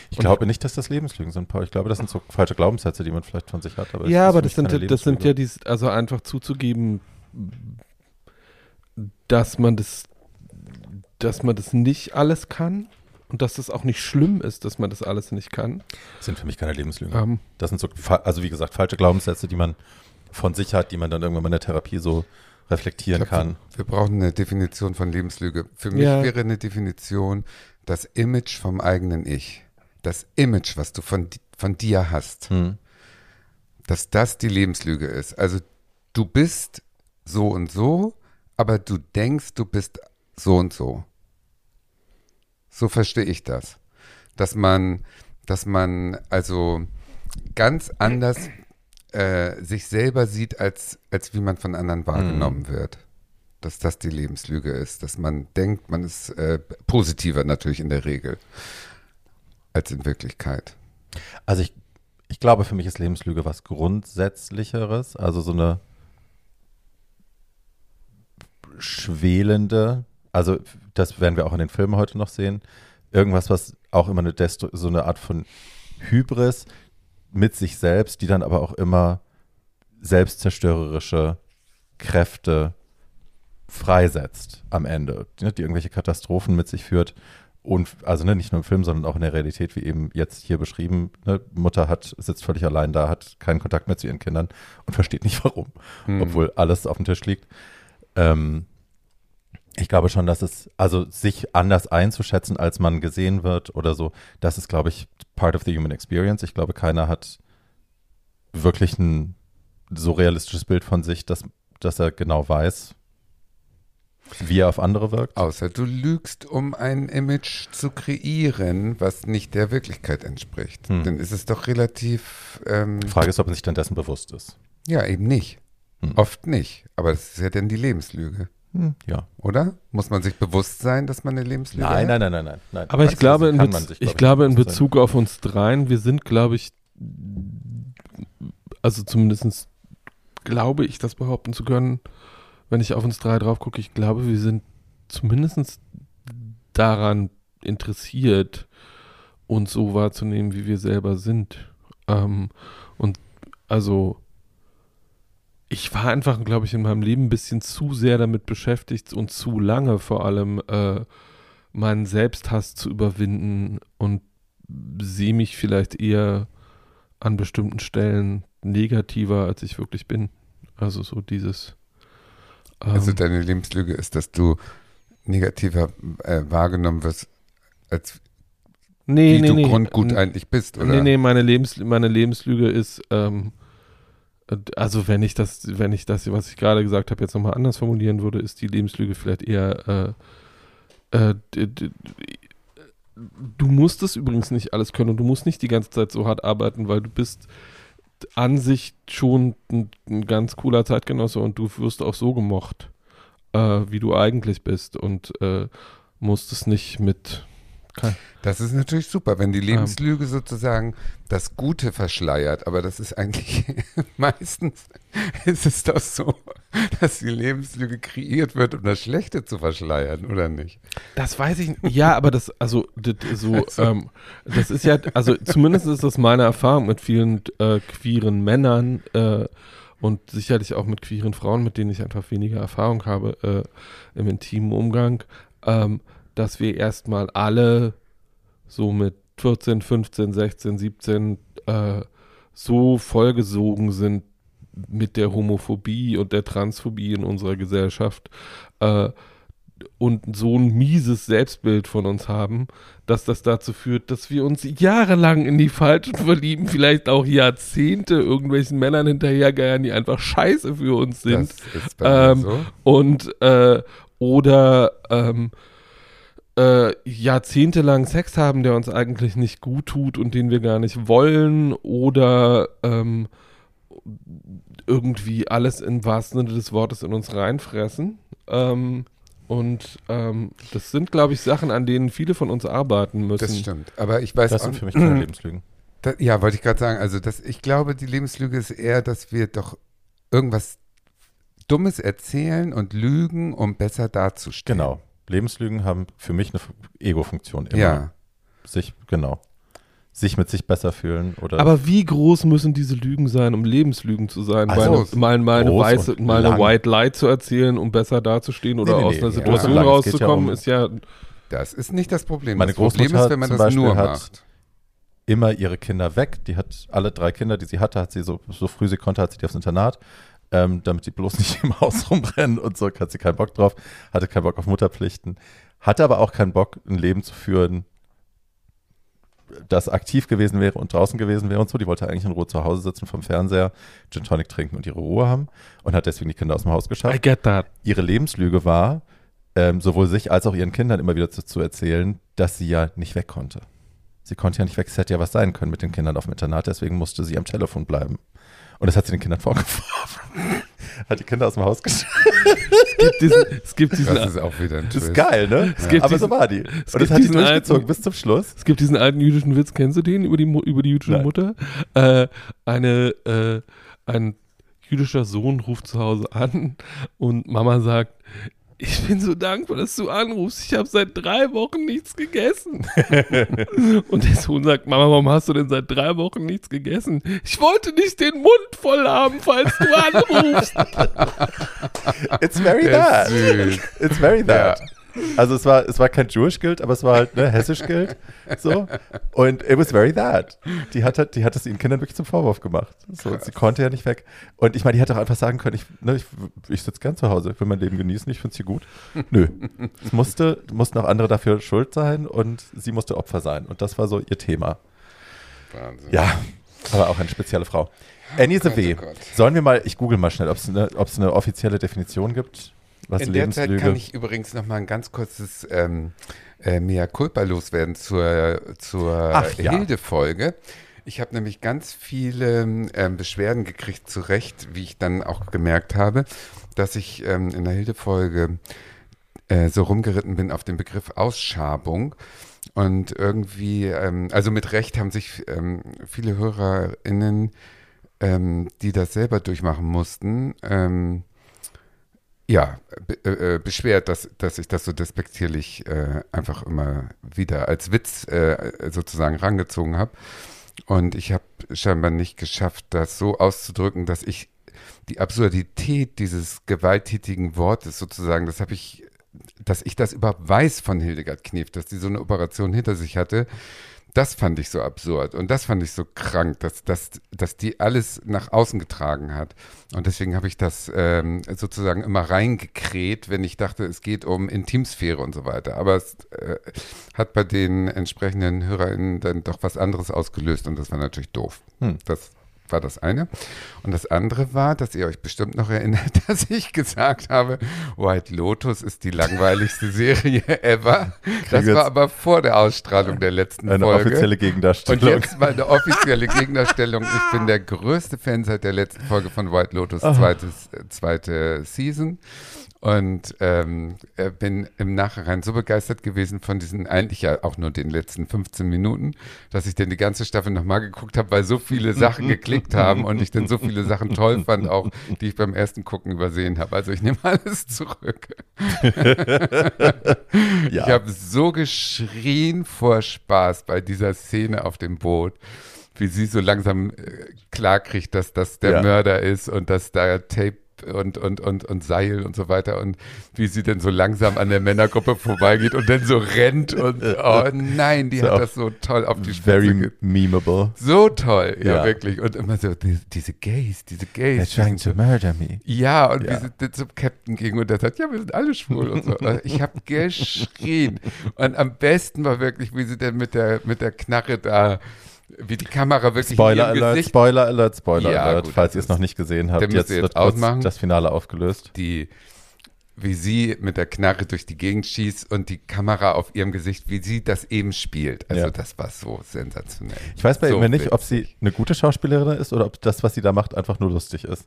Ich glaube nicht, dass das Lebenslügen sind, Paul. Ich glaube, das sind so falsche Glaubenssätze, die man vielleicht von sich hat. Aber ja, aber das sind, das sind ja die, also einfach zuzugeben, dass man das, dass man das nicht alles kann und dass es auch nicht schlimm ist, dass man das alles nicht kann. Das sind für mich keine Lebenslügen. Ähm, Das sind so, also wie gesagt, falsche Glaubenssätze, die man von sich hat, die man dann irgendwann mal in der Therapie so reflektieren glaub, kann. Wir brauchen eine Definition von Lebenslüge. Für mich Ja. wäre eine Definition das Image vom eigenen Ich. Das Image, was du von, von dir hast. Hm. dass das die Lebenslüge ist. Also du bist so und so, aber du denkst, du bist so und so. So verstehe ich das. Dass man, dass man also ganz anders äh, sich selber sieht, als, als wie man von anderen wahrgenommen wird. Dass das die Lebenslüge ist. Dass man denkt, man ist äh, positiver natürlich in der Regel als in Wirklichkeit. Also ich, ich glaube, für mich ist Lebenslüge was Grundsätzlicheres, also so eine schwelende, also das werden wir auch in den Filmen heute noch sehen, irgendwas, was auch immer eine Destru so eine Art von Hybris mit sich selbst, die dann aber auch immer selbstzerstörerische Kräfte freisetzt am Ende, ne, die irgendwelche Katastrophen mit sich führt. Und also ne, nicht nur im Film, sondern auch in der Realität, wie eben jetzt hier beschrieben. Ne, Mutter hat, sitzt völlig allein da, hat keinen Kontakt mehr zu ihren Kindern und versteht nicht warum, Hm. obwohl alles auf dem Tisch liegt. Ähm, ich glaube schon, dass es, also sich anders einzuschätzen, als man gesehen wird oder so, das ist, glaube ich, part of the human experience. Ich glaube, keiner hat wirklich ein so realistisches Bild von sich, dass, dass er genau weiß. Wie er auf andere wirkt. Außer du lügst, um ein Image zu kreieren, was nicht der Wirklichkeit entspricht. Hm. Dann ist es doch relativ. Ähm, Die Frage ist, ob er sich dann dessen bewusst ist. ja, eben nicht. Hm. Oft nicht. Aber das ist ja dann die Lebenslüge, Hm, ja. oder? Muss man sich bewusst sein, dass man eine Lebenslüge Nein, hat? nein, nein, nein, nein, nein. Aber ich du, glaube, in, Bez sich, ich glaub glaube in bewusst sein. Bezug auf uns dreien, wir sind, glaube ich, also zumindest glaube ich, das behaupten zu können, wenn ich auf uns drei drauf gucke, ich glaube, wir sind zumindest daran interessiert, uns so wahrzunehmen, wie wir selber sind. Ähm, und also ich war einfach, glaube ich, in meinem Leben ein bisschen zu sehr damit beschäftigt und zu lange vor allem äh, meinen Selbsthass zu überwinden und sehe mich vielleicht eher an bestimmten Stellen negativer, als ich wirklich bin. Also so dieses. Ähm, Also deine Lebenslüge ist, dass du negativer äh, wahrgenommen wirst, als nee, wie nee, du nee, grundgut N- eigentlich bist, oder? Nee, nee, meine, Lebens meine Lebenslüge ist, ähm, äh, also wenn ich das, wenn ich das, was ich gerade gesagt habe, jetzt nochmal anders formulieren würde, ist die Lebenslüge vielleicht eher, äh, äh, du musst es übrigens nicht alles können und du musst nicht die ganze Zeit so hart arbeiten, weil du bist an sich schon ein, ein ganz cooler Zeitgenosse und du wirst auch so gemocht, äh, wie du eigentlich bist und äh, musst es nicht mit Das ist natürlich super, wenn die Ähm. Lebenslüge sozusagen das Gute verschleiert, aber das ist eigentlich meistens ist es doch so, dass die Lebenslüge kreiert wird, um das Schlechte zu verschleiern, oder nicht? Das weiß ich nicht. Ja, aber das, also, das, so, Also. ähm, das ist ja, also zumindest ist das meine Erfahrung mit vielen äh, queeren Männern äh, und sicherlich auch mit queeren Frauen, mit denen ich einfach weniger Erfahrung habe äh, im intimen Umgang, ähm, dass wir erstmal alle so mit 14, 15, 16, 17 äh, so vollgesogen sind mit der Homophobie und der Transphobie in unserer Gesellschaft äh, und so ein mieses Selbstbild von uns haben, dass das dazu führt, dass wir uns jahrelang in die Falschen verlieben, vielleicht auch Jahrzehnte irgendwelchen Männern hinterhergeiern, die einfach scheiße für uns sind. Das ist bei Ähm, so. Und äh, oder ähm, äh, jahrzehntelang Sex haben, der uns eigentlich nicht gut tut und den wir gar nicht wollen, oder ähm, irgendwie alles im wahrsten Sinne des Wortes in uns reinfressen. Ähm, und ähm, das sind, glaube ich, Sachen, an denen viele von uns arbeiten müssen. Das stimmt. Aber ich weiß Das sind für mich keine Lebenslügen. Da, ja, wollte ich gerade sagen. Also, das, ich glaube, die Lebenslüge ist eher, dass wir doch irgendwas Dummes erzählen und lügen, um besser dazustehen. Genau. Lebenslügen haben für mich eine Fu- Ego-Funktion immer. Ja. Sich, genau. Sich mit sich besser fühlen oder. Aber wie groß müssen diese Lügen sein, um Lebenslügen zu sein? Also, mal, eine- mal, eine weiße, mal eine. White Lie zu erzählen, um besser dazustehen oder Nee, nee, aus einer ja. Situation ja rauszukommen, um- ist ja. Das ist nicht das Problem. Meine das Problem Großmutter ist, wenn man zum das Beispiel nur hat- macht. immer ihre Kinder weg. Die hat alle drei Kinder, die sie hatte, hat sie so, so früh sie konnte, hat sie die aufs Internat, ähm, damit die bloß nicht im Haus rumrennen und so, hat sie keinen Bock drauf, hatte keinen Bock auf Mutterpflichten, hatte aber auch keinen Bock, ein Leben zu führen, das aktiv gewesen wäre und draußen gewesen wäre und so. Die wollte eigentlich in Ruhe zu Hause sitzen vom Fernseher, Gin Tonic trinken und ihre Ruhe haben und hat deswegen die Kinder aus dem Haus I geschafft. get that. Ihre Lebenslüge war, ähm, sowohl sich als auch ihren Kindern immer wieder zu, zu erzählen, dass sie ja nicht weg konnte. Sie konnte ja nicht weg, es hätte ja was sein können mit den Kindern auf dem Internat, deswegen musste sie am Telefon bleiben. Und das hat sie den Kindern vorgeworfen. hat die Kinder aus dem Haus geschickt. Es gibt diesen, es gibt diesen, Das ist auch wieder ein Das Twist. ist geil, ne? Es gibt Aber diesen- so war die. Und gibt das hat die diesen durchgezogen alten- bis zum Schluss. es gibt diesen alten jüdischen Witz, kennst du den über die, über die jüdische Nein. Mutter? Äh, eine, äh, ein jüdischer Sohn ruft zu Hause an und Mama sagt, ich bin so dankbar, dass du anrufst. Ich habe seit drei Wochen nichts gegessen. und der Sohn sagt, Mama, warum hast du denn seit drei Wochen nichts gegessen? Ich wollte nicht den Mund voll haben, falls du anrufst. It's very Der that. It's very that. Also es war, es war kein Jewish Guild, aber es war halt ne, hessisch Guild. So. Und it was very that. Die hat, halt- die hat es ihren Kindern wirklich zum Vorwurf gemacht. So, sie konnte ja nicht weg. Und ich meine, die hätte auch einfach sagen können, ich, ne, ich, ich sitze gern zu Hause, ich will mein Leben genießen, ich finde es hier gut. Nö. Es musste, mussten auch andere dafür schuld sein und sie musste Opfer sein. Und das war so ihr Thema. Wahnsinn. Ja, aber auch eine spezielle Frau. Annie the oh. Sollen wir mal, ich google mal schnell, ob es eine, es eine offizielle Definition gibt. Was In der Zeit kann ich übrigens noch mal ein ganz kurzes ähm, äh, Mea Culpa loswerden zur, zur Ach, ja. Hilde-Folge. Ich habe nämlich ganz viele ähm, Beschwerden gekriegt, zu Recht, wie ich dann auch gemerkt habe, dass ich ähm, in der Hilde-Folge äh, so rumgeritten bin auf den Begriff Ausschabung. Und irgendwie, ähm, also mit Recht haben sich ähm, viele HörerInnen, ähm, die das selber durchmachen mussten, ähm, ja, be äh, beschwert, dass, dass ich das so despektierlich äh, einfach immer wieder als Witz äh, sozusagen rangezogen habe. Und ich habe scheinbar nicht geschafft, das so auszudrücken, dass ich die Absurdität dieses gewalttätigen Wortes sozusagen, das habe ich, dass ich das überhaupt weiß von Hildegard Knef, dass die so eine Operation hinter sich hatte, das fand ich so absurd und das fand ich so krank, dass, dass, dass die alles nach außen getragen hat. Und deswegen habe ich das ähm, sozusagen immer reingekräht, wenn ich dachte, es geht um Intimsphäre und so weiter. Aber es äh, hat bei den entsprechenden HörerInnen dann doch was anderes ausgelöst und das war natürlich doof. Hm. Das war das eine. Und das andere war, dass ihr euch bestimmt noch erinnert, dass ich gesagt habe, White Lotus ist die langweiligste Serie ever. Das war aber vor der Ausstrahlung der letzten Eine Folge. offizielle und Gegendarstellung. jetzt mal eine offizielle Gegendarstellung. Ich bin der größte Fan seit der letzten Folge von White Lotus, zweites, äh, zweite Season. Und ähm, äh, bin im Nachhinein so begeistert gewesen von diesen, eigentlich ja auch nur den letzten 15 Minuten, dass ich dann die ganze Staffel nochmal geguckt habe, weil so viele Sachen geklickt haben und ich dann so viele Sachen toll fand, auch die ich beim ersten Gucken übersehen habe. Also ich nehme alles zurück. Ich ja. habe so geschrien vor Spaß bei dieser Szene auf dem Boot, wie sie so langsam äh, klar kriegt, dass das der Ja. Mörder ist und dass da Tape und, und, und, und Seil und so weiter und wie sie dann so langsam an der Männergruppe vorbeigeht und dann so rennt und oh nein, die So hat das so toll auf die Spitze Very memeable. So toll, ja, Ja. wirklich. Und immer so, die, diese Gays, diese They're Gays. die trying to murder me. ja, und Ja. wie sie dann zum Captain ging und der sagt, ja, wir sind alle schwul und so. Ich habe geschrien. Und am besten war wirklich, wie sie denn mit der, mit der Knarre da, wie die Kamera wirklich Spoiler in Alert, Gesicht, Spoiler Alert, Spoiler Ja, Alert. gut, Falls ihr es noch nicht gesehen habt, jetzt jetzt wird ausmachen. das Finale aufgelöst. die, wie sie mit der Knarre durch die Gegend schießt und die Kamera auf ihrem Gesicht, wie sie das eben spielt. Also Ja. das war so sensationell. Ich weiß bei so mir nicht, ob sie eine gute Schauspielerin ist oder ob das, was sie da macht, einfach nur lustig ist.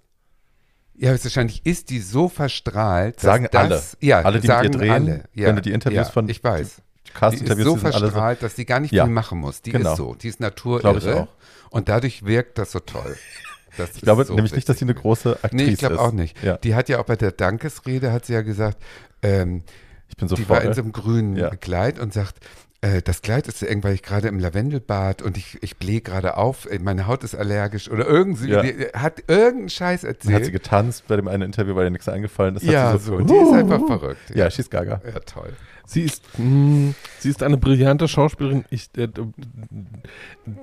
Ja, wahrscheinlich ist die so verstrahlt, dass Sagen das, alle. Ja, Alle, die mit ihr sagen drehen, alle. Ja, wenn du die Interviews ja, von- ich weiß. Die ist so alle so. verstrahlt, dass die gar nicht Ja. viel machen muss. Die Genau. ist so. Die ist naturirre. Und dadurch wirkt das so toll. Das Ich glaube ist so nämlich nicht, dass sie eine große Aktrice Nee, ich glaube ist. auch nicht. Ja. Die hat ja auch bei der Dankesrede, hat sie ja gesagt, ähm, Ich bin so die war voll. in so einem grünen Ja. Kleid und sagt, äh, das Kleid ist eng, weil ich gerade im Lavendelbad und ich, ich blähe gerade auf, äh, meine Haut ist allergisch oder irgendwie, Ja. hat irgendeinen Scheiß Dann hat erzählt. sie getanzt bei dem einen Interview, weil ihr nichts eingefallen ist. Hat ja, sie so, so, die ist einfach verrückt. Ja, she's gaga. ja toll. Sie ist, mh, sie ist eine brillante Schauspielerin. Ich, äh,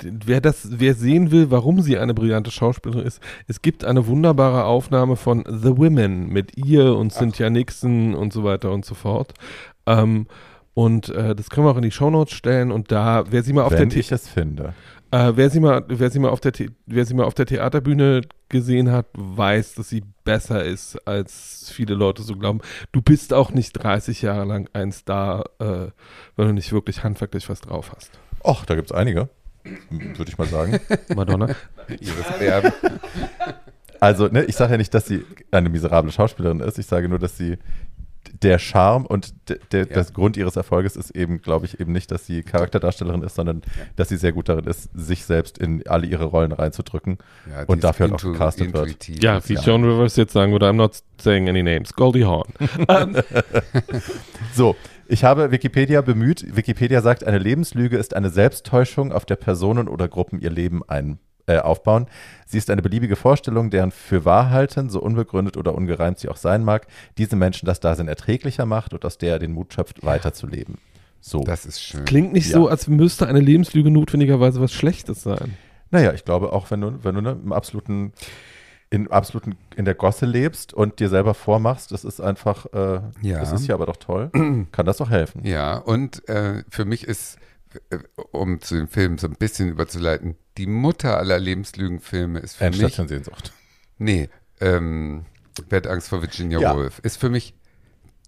wer das, wer sehen will, warum sie eine brillante Schauspielerin ist, es gibt eine wunderbare Aufnahme von The Women mit ihr und Cynthia Nixon und so weiter und so fort. Ähm, und äh, das können wir auch in die Shownotes stellen. Und da, wer sie mal auf Wenn der ich es finde. Äh, wer, sie mal, wer, sie mal auf der The wer sie mal auf der Theaterbühne gesehen hat, weiß, dass sie besser ist, als viele Leute so glauben. Du bist auch nicht 30 Jahre lang ein Star, äh, wenn du nicht wirklich handwerklich was drauf hast. Och, da gibt es einige. Würde ich mal sagen. Madonna. Ihres. Also, ne, ich sage ja nicht, dass sie eine miserable Schauspielerin ist. Ich sage nur, dass sie der Charme und de, de, Ja. das Grund ihres Erfolges ist eben, glaube ich, eben nicht, dass sie Charakterdarstellerin ist, sondern dass sie sehr gut darin ist, sich selbst in alle ihre Rollen reinzudrücken. Ja, die Und dafür halt auch gecastet wird. Ja, wie Joan Rivers jetzt sagen würde, I'm not saying any names. Goldie Hawn. ähm, So, ich habe Wikipedia bemüht. Wikipedia sagt, eine Lebenslüge ist eine Selbsttäuschung, auf der Personen oder Gruppen ihr Leben ein, äh, aufbauen. Sie ist eine beliebige Vorstellung, deren für wahr halten, so unbegründet oder ungereimt sie auch sein mag, diese Menschen das Dasein erträglicher macht und aus der er den Mut schöpft, weiterzuleben. So. Das ist schön. klingt nicht Ja. so, als müsste eine Lebenslüge notwendigerweise was Schlechtes sein. Naja, ich glaube auch, wenn du, wenn du ne, im absoluten, in absoluten, in der Gosse lebst und dir selber vormachst, das ist einfach, äh, Ja. das ist ja aber doch toll, kann das doch helfen. Ja, und äh, für mich ist, äh, um zu dem Film so ein bisschen überzuleiten, die Mutter aller Lebenslügenfilme ist für mich. Endstation Sehnsucht. Nee, ähm, Wer hat Angst vor Virginia Ja. Woolf? Ist für mich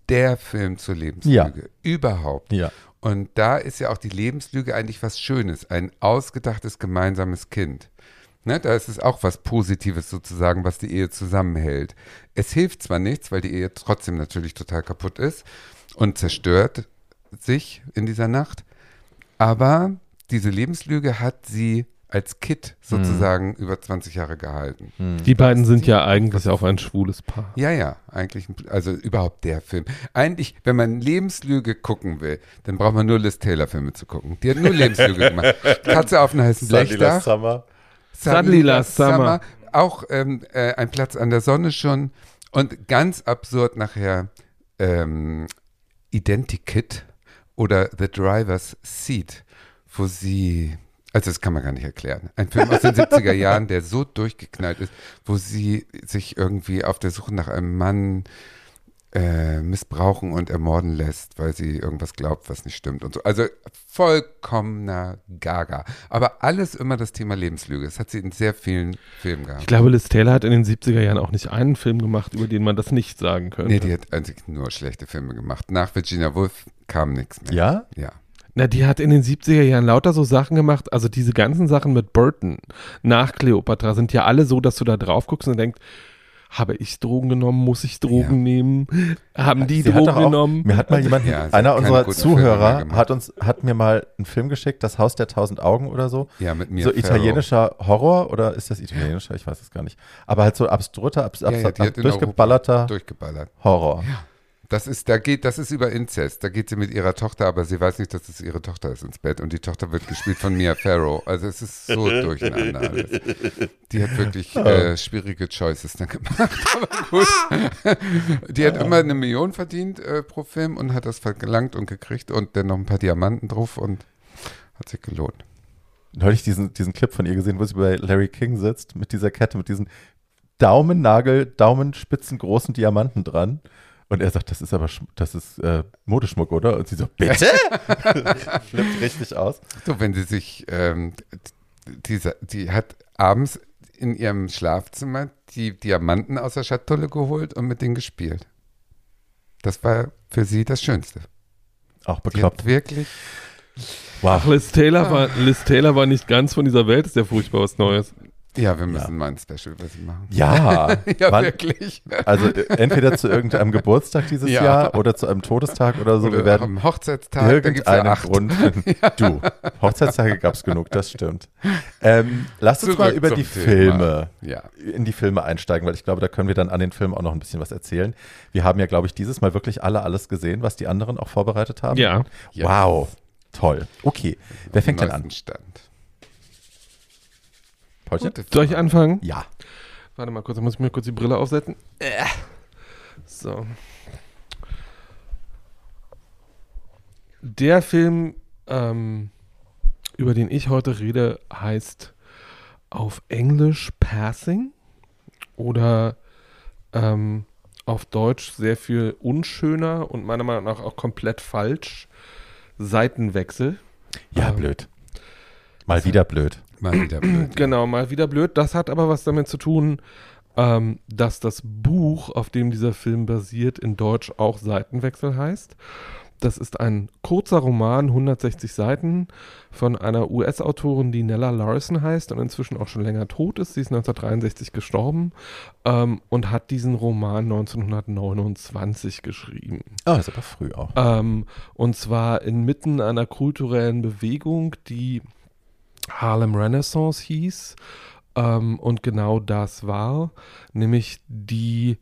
der Film zur Lebenslüge. Überhaupt. Ja. Und da ist ja auch die Lebenslüge eigentlich was Schönes, ein ausgedachtes gemeinsames Kind. Ne, da ist es auch was Positives sozusagen, was die Ehe zusammenhält. Es hilft zwar nichts, weil die Ehe trotzdem natürlich total kaputt ist und zerstört sich in dieser Nacht, aber diese Lebenslüge hat sie als Kit sozusagen über 20 Jahre gehalten. Die beiden sind ja eigentlich auch ein schwules Paar. Ja, ja, eigentlich, ein- also überhaupt der Film. Eigentlich, wenn man Lebenslüge gucken will, dann braucht man nur Liz Taylor Filme zu gucken. Die hat nur Lebenslüge gemacht. Katze auf einem heißen Blechdach. Summer. Suddenly Last Summer. Auch ähm, äh, ein Platz an der Sonne schon. Und ganz absurd nachher ähm, Identikit oder The Driver's Seat, wo sie, also das kann man gar nicht erklären. Ein Film aus den 70er Jahren, der so durchgeknallt ist, wo sie sich irgendwie auf der Suche nach einem Mann äh, missbrauchen und ermorden lässt, weil sie irgendwas glaubt, was nicht stimmt und so. Also vollkommener Gaga. Aber alles immer das Thema Lebenslüge. Das hat sie in sehr vielen Filmen gehabt. Ich glaube, Liz Taylor hat in den 70er Jahren auch nicht einen Film gemacht, über den man das nicht sagen könnte. Nee, die hat eigentlich nur schlechte Filme gemacht. Nach Virginia Woolf kam nichts mehr. Ja? Ja. Na, die hat in den 70er Jahren lauter so Sachen gemacht. Also diese ganzen Sachen mit Burton nach Cleopatra sind ja alle so, dass du da drauf guckst und denkst, habe ich Drogen genommen? Muss ich Drogen Ja. nehmen? Haben die Sie Drogen auch, genommen? Mir hat mal jemand, Ja, einer unserer Zuhörer hat uns, hat mir mal einen Film geschickt, Das Haus der tausend Augen oder so. Ja, mit mir. so italienischer Horror oder ist das italienischer? Ich weiß es gar nicht. Aber halt so abstrutter, abs, Ja, ja, abs, durchgeballerter durchgeballert. Horror. Das ist, da geht, das ist über Inzest. Da geht sie mit ihrer Tochter, aber sie weiß nicht, dass es ihre Tochter ist ins Bett. Und die Tochter wird gespielt von Mia Farrow. Also es ist so durcheinander alles. Die hat wirklich äh, schwierige Choices dann gemacht. Aber gut. Die hat immer eine Million verdient äh, pro Film und hat das verlangt und gekriegt und dann noch ein paar Diamanten drauf und hat sich gelohnt. Neulich diesen, diesen Clip von ihr gesehen, wo sie bei Larry King sitzt, mit dieser Kette, mit diesen Daumennagel, Daumenspitzen großen Diamanten dran. Und er sagt, das ist aber, Sch- das ist äh, Modeschmuck, oder? Und sie so, bitte? Flippt richtig aus. So, wenn sie sich, ähm, diese, die hat abends in ihrem Schlafzimmer die Diamanten aus der Schatulle geholt und mit denen gespielt. Das war für sie das Schönste. Auch Die bekloppt. wirklich, Wow. Ach, Liz Taylor, war, Liz Taylor war nicht ganz von dieser Welt, ist ja furchtbar was Neues. Ja, wir müssen mal ein Special über sie machen. Ja, Ja, Wann- wirklich. also äh, entweder zu irgendeinem Geburtstag dieses Ja. Jahr oder zu einem Todestag oder so. Oder wir werden am Hochzeitstag, ja irgendeinen acht. Grund finden. Du, Hochzeitstage gab es genug, das stimmt. Ähm, lasst uns mal Zurück über die Thema. Filme, Ja, in die Filme einsteigen, weil ich glaube, da können wir dann an den Filmen auch noch ein bisschen was erzählen. Wir haben ja, glaube ich, dieses Mal wirklich alle alles gesehen, was die anderen auch vorbereitet haben. Ja. Ja. Wow, toll. Okay, wer fängt denn an? Stand. Paulchen? Soll ich anfangen? Ja. Warte mal kurz, da muss ich mir kurz die Brille aufsetzen. Äh. So. Der Film, ähm, über den ich heute rede, heißt auf Englisch Passing oder ähm, auf Deutsch sehr viel unschöner und meiner Meinung nach auch komplett falsch. Seitenwechsel. Ja, Ähm, blöd. Mal wieder blöd. Mal wieder blöd. Genau, mal wieder blöd. Das hat aber was damit zu tun, ähm, dass das Buch, auf dem dieser Film basiert, in Deutsch auch Seitenwechsel heißt. Das ist ein kurzer Roman, 160 Seiten, von einer US-Autorin, die Nella Larson heißt und inzwischen auch schon länger tot ist. Sie ist 1963 gestorben ähm, und hat diesen Roman 1929 geschrieben. Oh, das ist aber früh auch. Ähm, und zwar inmitten einer kulturellen Bewegung, die Harlem Renaissance hieß. Ähm, und genau das war, nämlich die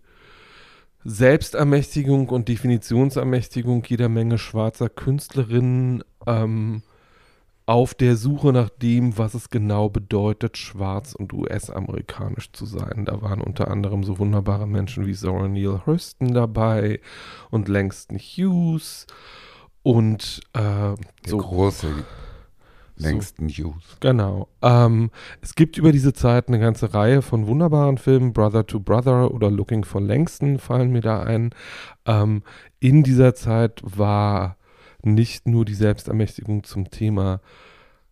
Selbstermächtigung und Definitionsermächtigung jeder Menge schwarzer Künstlerinnen ähm, auf der Suche nach dem, was es genau bedeutet, schwarz und US-amerikanisch zu sein. Da waren unter anderem so wunderbare Menschen wie Zora Neale Hurston dabei und Langston Hughes und äh, Der so große, längsten News. Genau. Ähm, es gibt über diese Zeit eine ganze Reihe von wunderbaren Filmen. Brother to Brother oder Looking for Langston fallen mir da ein. Ähm, in dieser Zeit war nicht nur die Selbstermächtigung zum Thema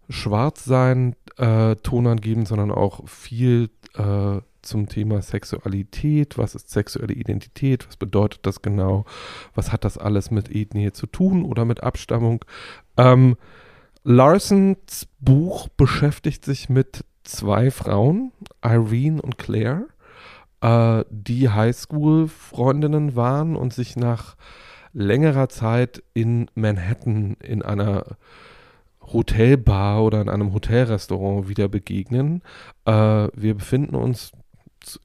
Schwarzsein äh, tonangebend, sondern auch viel äh, zum Thema Sexualität. Was ist sexuelle Identität? Was bedeutet das genau? Was hat das alles mit Ethnie zu tun oder mit Abstammung? Ähm, Larsons Buch beschäftigt sich mit zwei Frauen, Irene und Claire, äh, die Highschool-Freundinnen waren und sich nach längerer Zeit in Manhattan in einer Hotelbar oder in einem Hotelrestaurant wieder begegnen. Äh, wir befinden uns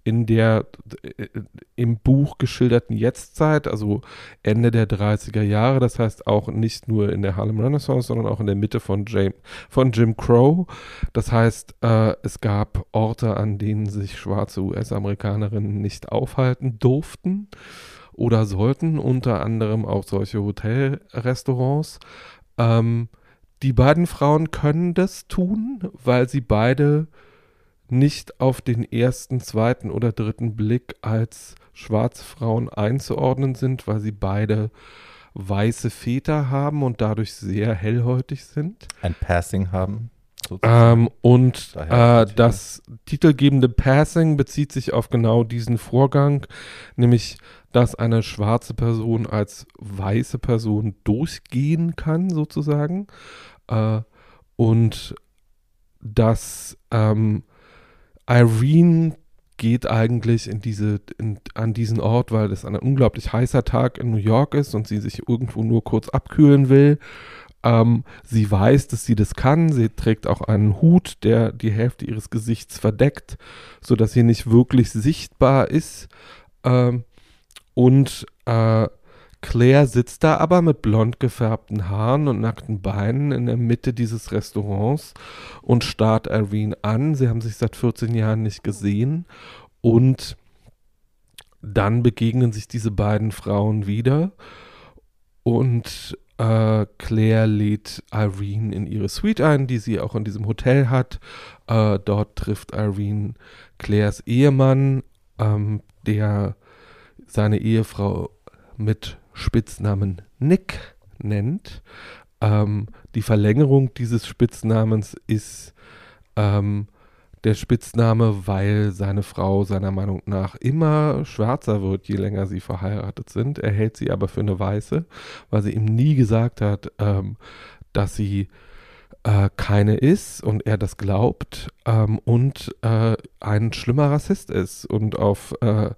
in der äh, im Buch geschilderten Jetztzeit, also Ende der 30er Jahre, das heißt auch nicht nur in der Harlem Renaissance, sondern auch in der Mitte von, James, von Jim Crow. Das heißt, äh, es gab Orte, an denen sich schwarze US-Amerikanerinnen nicht aufhalten durften oder sollten, unter anderem auch solche Hotelrestaurants. Ähm, die beiden Frauen können das tun, weil sie beide nicht auf den ersten, zweiten oder dritten Blick als schwarze Frauen einzuordnen sind, weil sie beide weiße Väter haben und dadurch sehr hellhäutig sind. Ein Passing haben. Ähm, und äh, das titelgebende Passing bezieht sich auf genau diesen Vorgang, nämlich dass eine schwarze Person als weiße Person durchgehen kann, sozusagen. Äh, und dass ähm, Irene geht eigentlich in diese, in, an diesen Ort, weil es ein unglaublich heißer Tag in New York ist und sie sich irgendwo nur kurz abkühlen will. Ähm, sie weiß, dass sie das kann. Sie trägt auch einen Hut, der die Hälfte ihres Gesichts verdeckt, sodass sie nicht wirklich sichtbar ist. Ähm, und äh, Claire sitzt da aber mit blond gefärbten Haaren und nackten Beinen in der Mitte dieses Restaurants und starrt Irene an. Sie haben sich seit 14 Jahren nicht gesehen und dann begegnen sich diese beiden Frauen wieder und äh, Claire lädt Irene in ihre Suite ein, die sie auch in diesem Hotel hat. Äh, dort trifft Irene Claires Ehemann, ähm, der seine Ehefrau mit Spitznamen Nick nennt. Ähm, die Verlängerung dieses Spitznamens ist ähm, der Spitzname, weil seine Frau seiner Meinung nach immer schwärzer wird, je länger sie verheiratet sind. Er hält sie aber für eine Weiße, weil sie ihm nie gesagt hat, ähm, dass sie äh, keine ist und er das glaubt ähm, und äh, ein schlimmer Rassist ist und auf äh,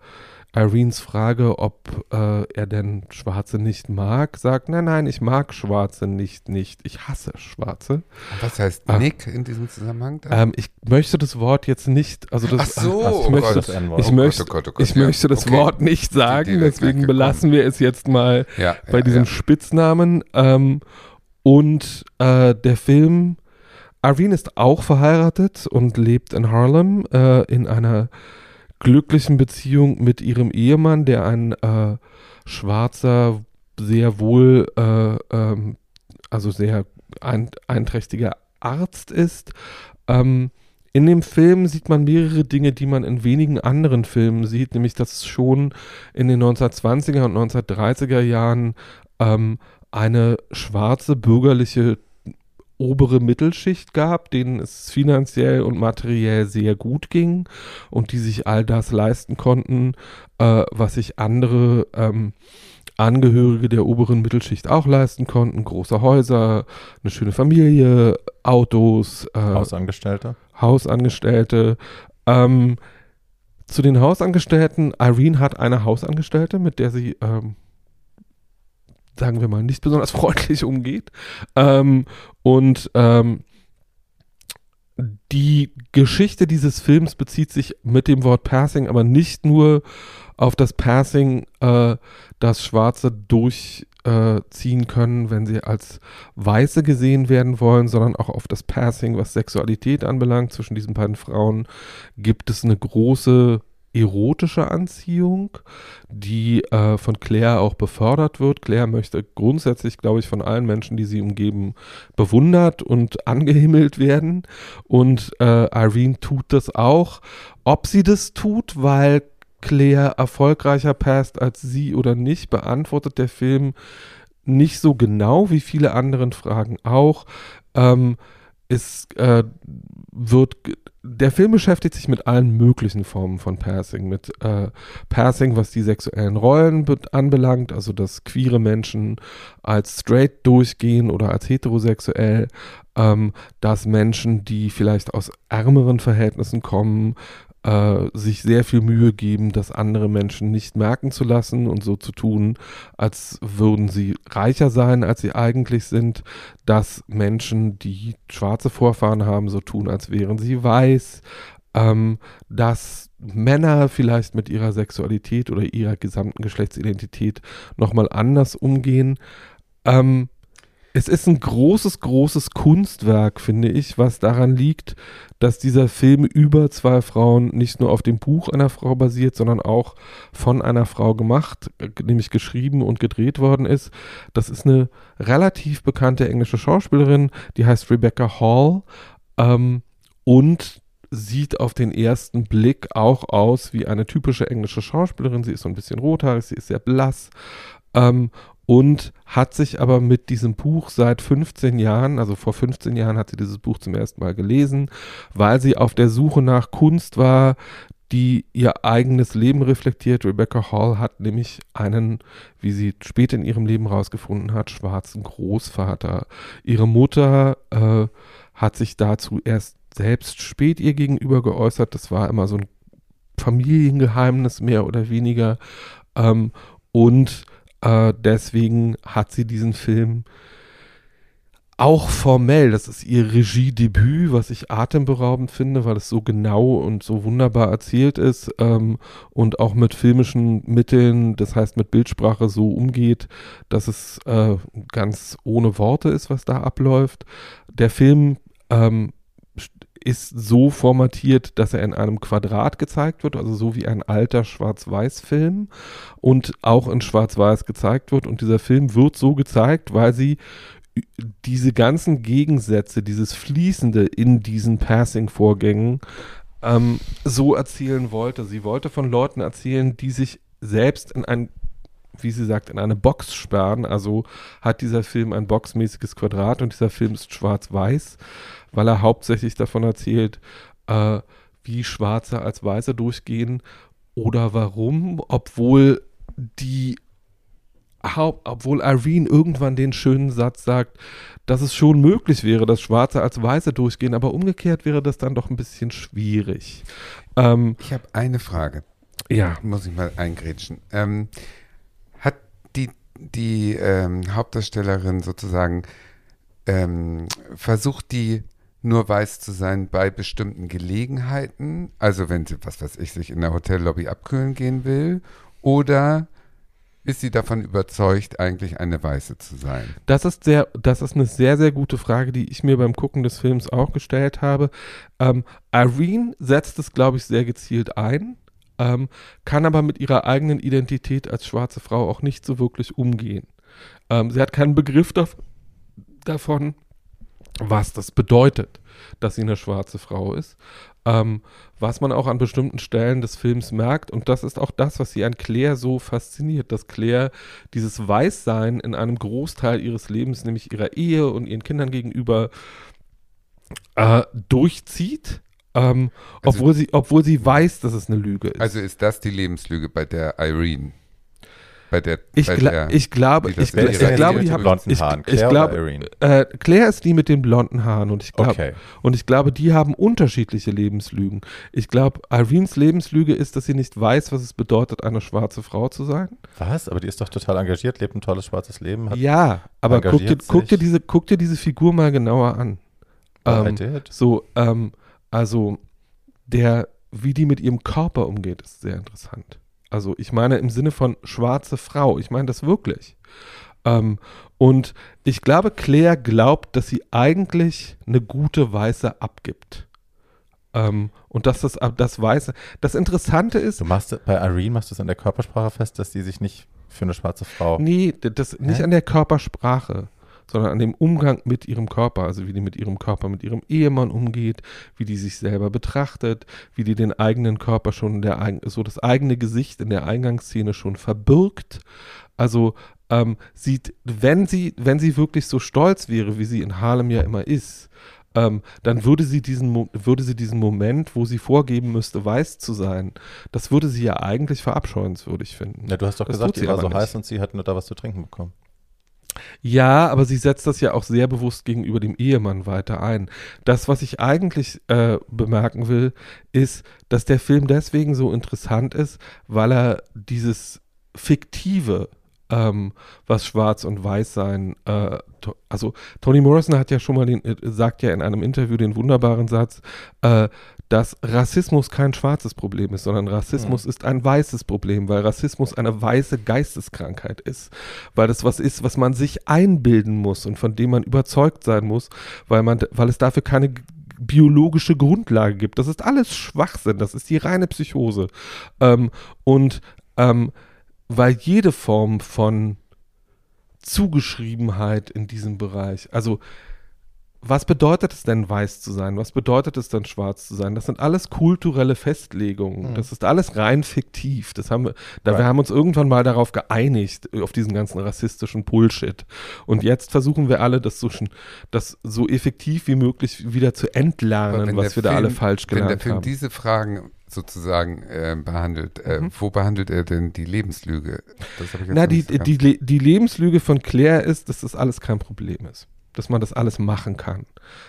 Irenes Frage, ob äh, er denn Schwarze nicht mag, sagt, nein, nein, ich mag Schwarze nicht, nicht. Ich hasse Schwarze. Was heißt äh, Nick in diesem Zusammenhang? Ähm, ich möchte das Wort jetzt nicht, also das, Ach so, ich, möchte, Gott. ich, möchte, oh Gott, oh Gott, ich ja. möchte das Okay. Wort nicht sagen, deswegen belassen wir es jetzt mal Ja, bei ja, diesem. Spitznamen. Ähm, und äh, der Film, Irene ist auch verheiratet und lebt in Harlem äh, in einer glücklichen Beziehung mit ihrem Ehemann, der ein äh, schwarzer, sehr wohl, äh, ähm, also sehr ein, einträchtiger Arzt ist. Ähm, in dem Film sieht man mehrere Dinge, die man in wenigen anderen Filmen sieht, nämlich dass schon in den 1920er und 1930er Jahren ähm, eine schwarze bürgerliche obere Mittelschicht gab, denen es finanziell und materiell sehr gut ging und die sich all das leisten konnten, äh, was sich andere ähm, Angehörige der oberen Mittelschicht auch leisten konnten. Große Häuser, eine schöne Familie, Autos, äh, Hausangestellte. Hausangestellte. Ähm, zu den Hausangestellten, Irene hat eine Hausangestellte, mit der sie, ähm, sagen wir mal, nicht besonders freundlich umgeht. Ähm, und ähm, die Geschichte dieses Films bezieht sich mit dem Wort Passing aber nicht nur auf das Passing, äh, das Schwarze durchziehen können, wenn sie als Weiße gesehen werden wollen, sondern auch auf das Passing, was Sexualität anbelangt. Zwischen diesen beiden Frauen gibt es eine große erotische Anziehung, die äh, von Claire auch befördert wird. Claire möchte grundsätzlich, glaube ich, von allen Menschen, die sie umgeben, bewundert und angehimmelt werden. Und äh, Irene tut das auch. Ob sie das tut, weil Claire erfolgreicher passt als sie oder nicht, beantwortet der Film nicht so genau wie viele anderen Fragen auch. Ähm, es äh, wird, der Film beschäftigt sich mit allen möglichen Formen von Passing, mit äh, Passing, was die sexuellen Rollen anbelangt, also dass queere Menschen als straight durchgehen oder als heterosexuell, ähm, dass Menschen, die vielleicht aus ärmeren Verhältnissen kommen, äh, sich sehr viel Mühe geben, das andere Menschen nicht merken zu lassen und so zu tun, als würden sie reicher sein, als sie eigentlich sind, dass Menschen, die schwarze Vorfahren haben, so tun, als wären sie weiß, ähm, dass Männer vielleicht mit ihrer Sexualität oder ihrer gesamten Geschlechtsidentität nochmal anders umgehen. Ähm, es ist ein großes, großes Kunstwerk, finde ich, was daran liegt, dass dieser Film über zwei Frauen nicht nur auf dem Buch einer Frau basiert, sondern auch von einer Frau gemacht, nämlich geschrieben und gedreht worden ist. Das ist eine relativ bekannte englische Schauspielerin, die heißt Rebecca Hall ähm, und sieht auf den ersten Blick auch aus wie eine typische englische Schauspielerin. Sie ist so ein bisschen rothaarig, sie ist sehr blass. Ähm, und hat sich aber mit diesem Buch seit 15 Jahren, also vor 15 Jahren hat sie dieses Buch zum ersten Mal gelesen, weil sie auf der Suche nach Kunst war, die ihr eigenes Leben reflektiert. Rebecca Hall hat nämlich einen, wie sie später in ihrem Leben herausgefunden hat, schwarzen Großvater. Ihre Mutter äh, hat sich dazu erst selbst spät ihr gegenüber geäußert. Das war immer so ein Familiengeheimnis mehr oder weniger. Ähm, und äh, deswegen hat sie diesen Film auch formell, das ist ihr Regiedebüt, was ich atemberaubend finde, weil es so genau und so wunderbar erzählt ist ähm, und auch mit filmischen Mitteln, das heißt mit Bildsprache so umgeht, dass es äh, ganz ohne Worte ist, was da abläuft. Der Film ähm, ist so formatiert, dass er in einem Quadrat gezeigt wird, also so wie ein alter Schwarz-Weiß-Film und auch in Schwarz-Weiß gezeigt wird. Und dieser Film wird so gezeigt, weil sie diese ganzen Gegensätze, dieses Fließende in diesen Passing-Vorgängen ähm, so erzählen wollte. Sie wollte von Leuten erzählen, die sich selbst in ein wie sie sagt, in eine Box sperren. Also hat dieser Film ein boxmäßiges Quadrat und dieser Film ist schwarz-weiß weil er hauptsächlich davon erzählt, äh, wie Schwarze als Weiße durchgehen oder warum, obwohl die obwohl Irene irgendwann den schönen Satz sagt, dass es schon möglich wäre, dass Schwarze als Weiße durchgehen, aber umgekehrt wäre das dann doch ein bisschen schwierig. Ähm, ich habe eine Frage. Ja. Muss ich mal eingrätschen. Ähm, hat die, die ähm, Hauptdarstellerin sozusagen ähm, versucht, die nur weiß zu sein bei bestimmten Gelegenheiten, also wenn sie, was weiß ich, sich in der Hotellobby abkühlen gehen will, oder ist sie davon überzeugt, eigentlich eine Weiße zu sein? Das ist sehr, das ist eine sehr, sehr gute Frage, die ich mir beim Gucken des Films auch gestellt habe. Ähm, Irene setzt es, glaube ich, sehr gezielt ein, ähm, kann aber mit ihrer eigenen Identität als schwarze Frau auch nicht so wirklich umgehen. Ähm, sie hat keinen Begriff davon, was das bedeutet, dass sie eine schwarze Frau ist. Ähm, was man auch an bestimmten Stellen des Films merkt, und das ist auch das, was sie an Claire so fasziniert, dass Claire dieses Weißsein in einem Großteil ihres Lebens, nämlich ihrer Ehe und ihren Kindern gegenüber, äh, durchzieht. Ähm, also, obwohl, sie, obwohl sie weiß, dass es eine Lüge ist. Also ist das die Lebenslüge bei der Irene? Bei der. Ich, bei gla der, ich glaube, ich, ich, ich glaube, die haben blonden Haaren. Ich, ich glaube, äh, Claire ist die mit den blonden Haaren und ich glaube, okay. und ich glaube, die haben unterschiedliche Lebenslügen. Ich glaube, Irenes Lebenslüge ist, dass sie nicht weiß, was es bedeutet, eine schwarze Frau zu sein. Was? Aber die ist doch total engagiert, lebt ein tolles schwarzes Leben. ja, aber guck dir, guck dir, diese, guck dir diese Figur mal genauer an. Ähm, so, ähm, also der, wie die mit ihrem Körper umgeht, ist sehr interessant. Also ich meine im Sinne von schwarze Frau. Ich meine das wirklich. Ähm, und ich glaube, Claire glaubt, dass sie eigentlich eine gute Weiße abgibt. Ähm, und dass das, das Weiße. Das Interessante ist. Du machst bei Irene machst du es an der Körpersprache fest, dass sie sich nicht für eine schwarze Frau. Nee, das Hä? nicht an der Körpersprache sondern an dem Umgang mit ihrem Körper, also wie die mit ihrem Körper, mit ihrem Ehemann umgeht, wie die sich selber betrachtet, wie die den eigenen Körper schon, der, so das eigene Gesicht in der Eingangsszene schon verbirgt. Also ähm, sieht, wenn sie, wenn sie wirklich so stolz wäre, wie sie in Harlem ja immer ist, ähm, dann würde sie, diesen, würde sie diesen Moment, wo sie vorgeben müsste, weiß zu sein, das würde sie ja eigentlich verabscheuenswürdig finden. Ja, du hast doch Das gesagt, sie war so nicht. heiß und sie hat nur da was zu trinken bekommen. Ja, aber sie setzt das ja auch sehr bewusst gegenüber dem Ehemann weiter ein. Das, was ich eigentlich äh, bemerken will, ist, dass der Film deswegen so interessant ist, weil er dieses fiktive, ähm, was Schwarz und Weiß sein, äh, to- also Toni Morrison hat ja schon mal den, äh, sagt ja in einem Interview den wunderbaren Satz, äh, dass Rassismus kein schwarzes Problem ist, sondern Rassismus ist ein weißes Problem, weil Rassismus eine weiße Geisteskrankheit ist weil das was ist, was man sich einbilden muss und von dem man überzeugt sein muss, weil man, weil es dafür keine biologische Grundlage gibt. Das ist alles Schwachsinn, das ist die reine Psychose. Ähm, und ähm, weil jede Form von Zugeschriebenheit in diesem Bereich, also was bedeutet es denn, weiß zu sein? Was bedeutet es dann, schwarz zu sein? Das sind alles kulturelle Festlegungen. Mhm. Das ist alles rein fiktiv. Das haben wir, da wir Right. haben uns irgendwann mal darauf geeinigt, auf diesen ganzen rassistischen Bullshit. Und jetzt versuchen wir alle, das so, das so effektiv wie möglich wieder zu entlernen, was wir da alle Film- falsch Wenn der gelernt Film haben. diese Fragen sozusagen äh, behandelt, äh, Mhm. wo behandelt er denn die Lebenslüge? Das habe ich jetzt Na, die, die, die Lebenslüge von Claire ist, dass das alles kein Problem ist. Dass man das alles machen kann.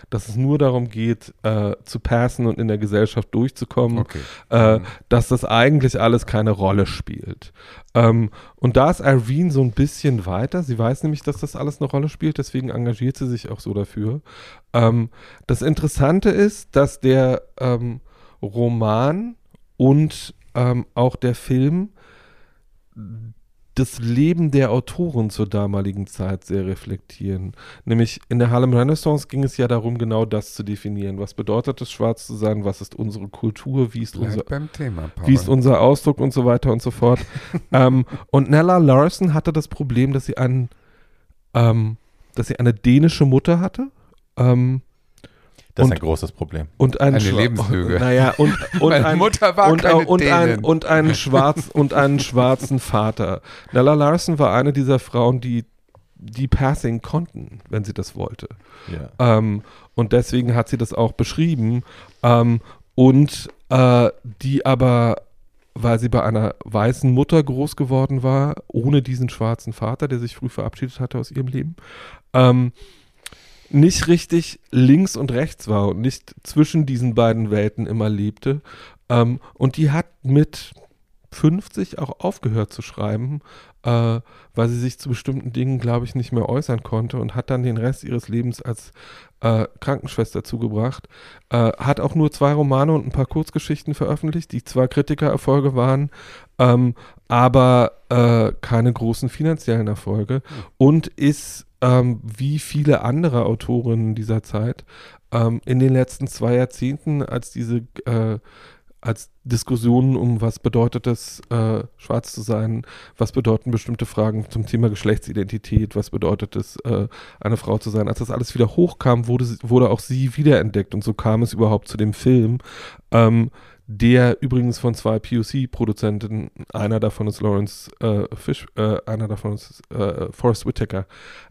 Dass es nur darum geht, äh, zu passen und in der Gesellschaft durchzukommen. Okay. äh, Mhm. dass das eigentlich alles keine Rolle spielt. Ähm, und da ist Irene so ein bisschen weiter. Sie weiß nämlich, dass das alles eine Rolle spielt, deswegen engagiert sie sich auch so dafür. Ähm, das Interessante ist, dass der ähm, Roman und ähm, auch der Film das Leben der Autoren zur damaligen Zeit sehr reflektieren. Nämlich in der Harlem Renaissance ging es ja darum, genau das zu definieren. Was bedeutet es, schwarz zu sein? Was ist unsere Kultur? Wie ist unser, Thema, wie ist unser Ausdruck und so weiter und so fort. ähm, und Nella Larson hatte das Problem, dass sie einen, ähm, dass sie eine dänische Mutter hatte. Ähm, Das ist Und- ein großes Problem. und einen Eine Schwa- Lebenslüge. Naja, und, und, Meine ein, Mutter war und, keine und, ein, und einen schwarz und einen schwarzen Vater. Nella Larson war eine dieser Frauen, die die Passing konnten, wenn sie das wollte. Ja. Ähm, und deswegen hat sie das auch beschrieben. Ähm, und äh, die aber, weil sie bei einer weißen Mutter groß geworden war, ohne diesen schwarzen Vater, der sich früh verabschiedet hatte aus ihrem Leben, ähm, nicht richtig links und rechts war und nicht zwischen diesen beiden Welten immer lebte. Ähm, und die hat mit 50 auch aufgehört zu schreiben, äh, weil sie sich zu bestimmten Dingen, glaube ich, nicht mehr äußern konnte und hat dann den Rest ihres Lebens als äh, Krankenschwester zugebracht. Äh, hat auch nur zwei Romane und ein paar Kurzgeschichten veröffentlicht, die zwar Kritikererfolge waren, ähm, aber äh, keine großen finanziellen Erfolge und ist ähm, wie viele andere Autorinnen dieser Zeit ähm, in den letzten zwei Jahrzehnten, als diese äh, als Diskussionen um, was bedeutet es, äh, schwarz zu sein, was bedeuten bestimmte Fragen zum Thema Geschlechtsidentität, was bedeutet es, äh, eine Frau zu sein. Als das alles wieder hochkam, wurde, wurde auch sie wiederentdeckt und so kam es überhaupt zu dem Film, ähm, der übrigens von zwei POC-Produzenten, einer davon ist Lawrence äh, Fish, äh, einer davon ist äh, Forrest Whitaker,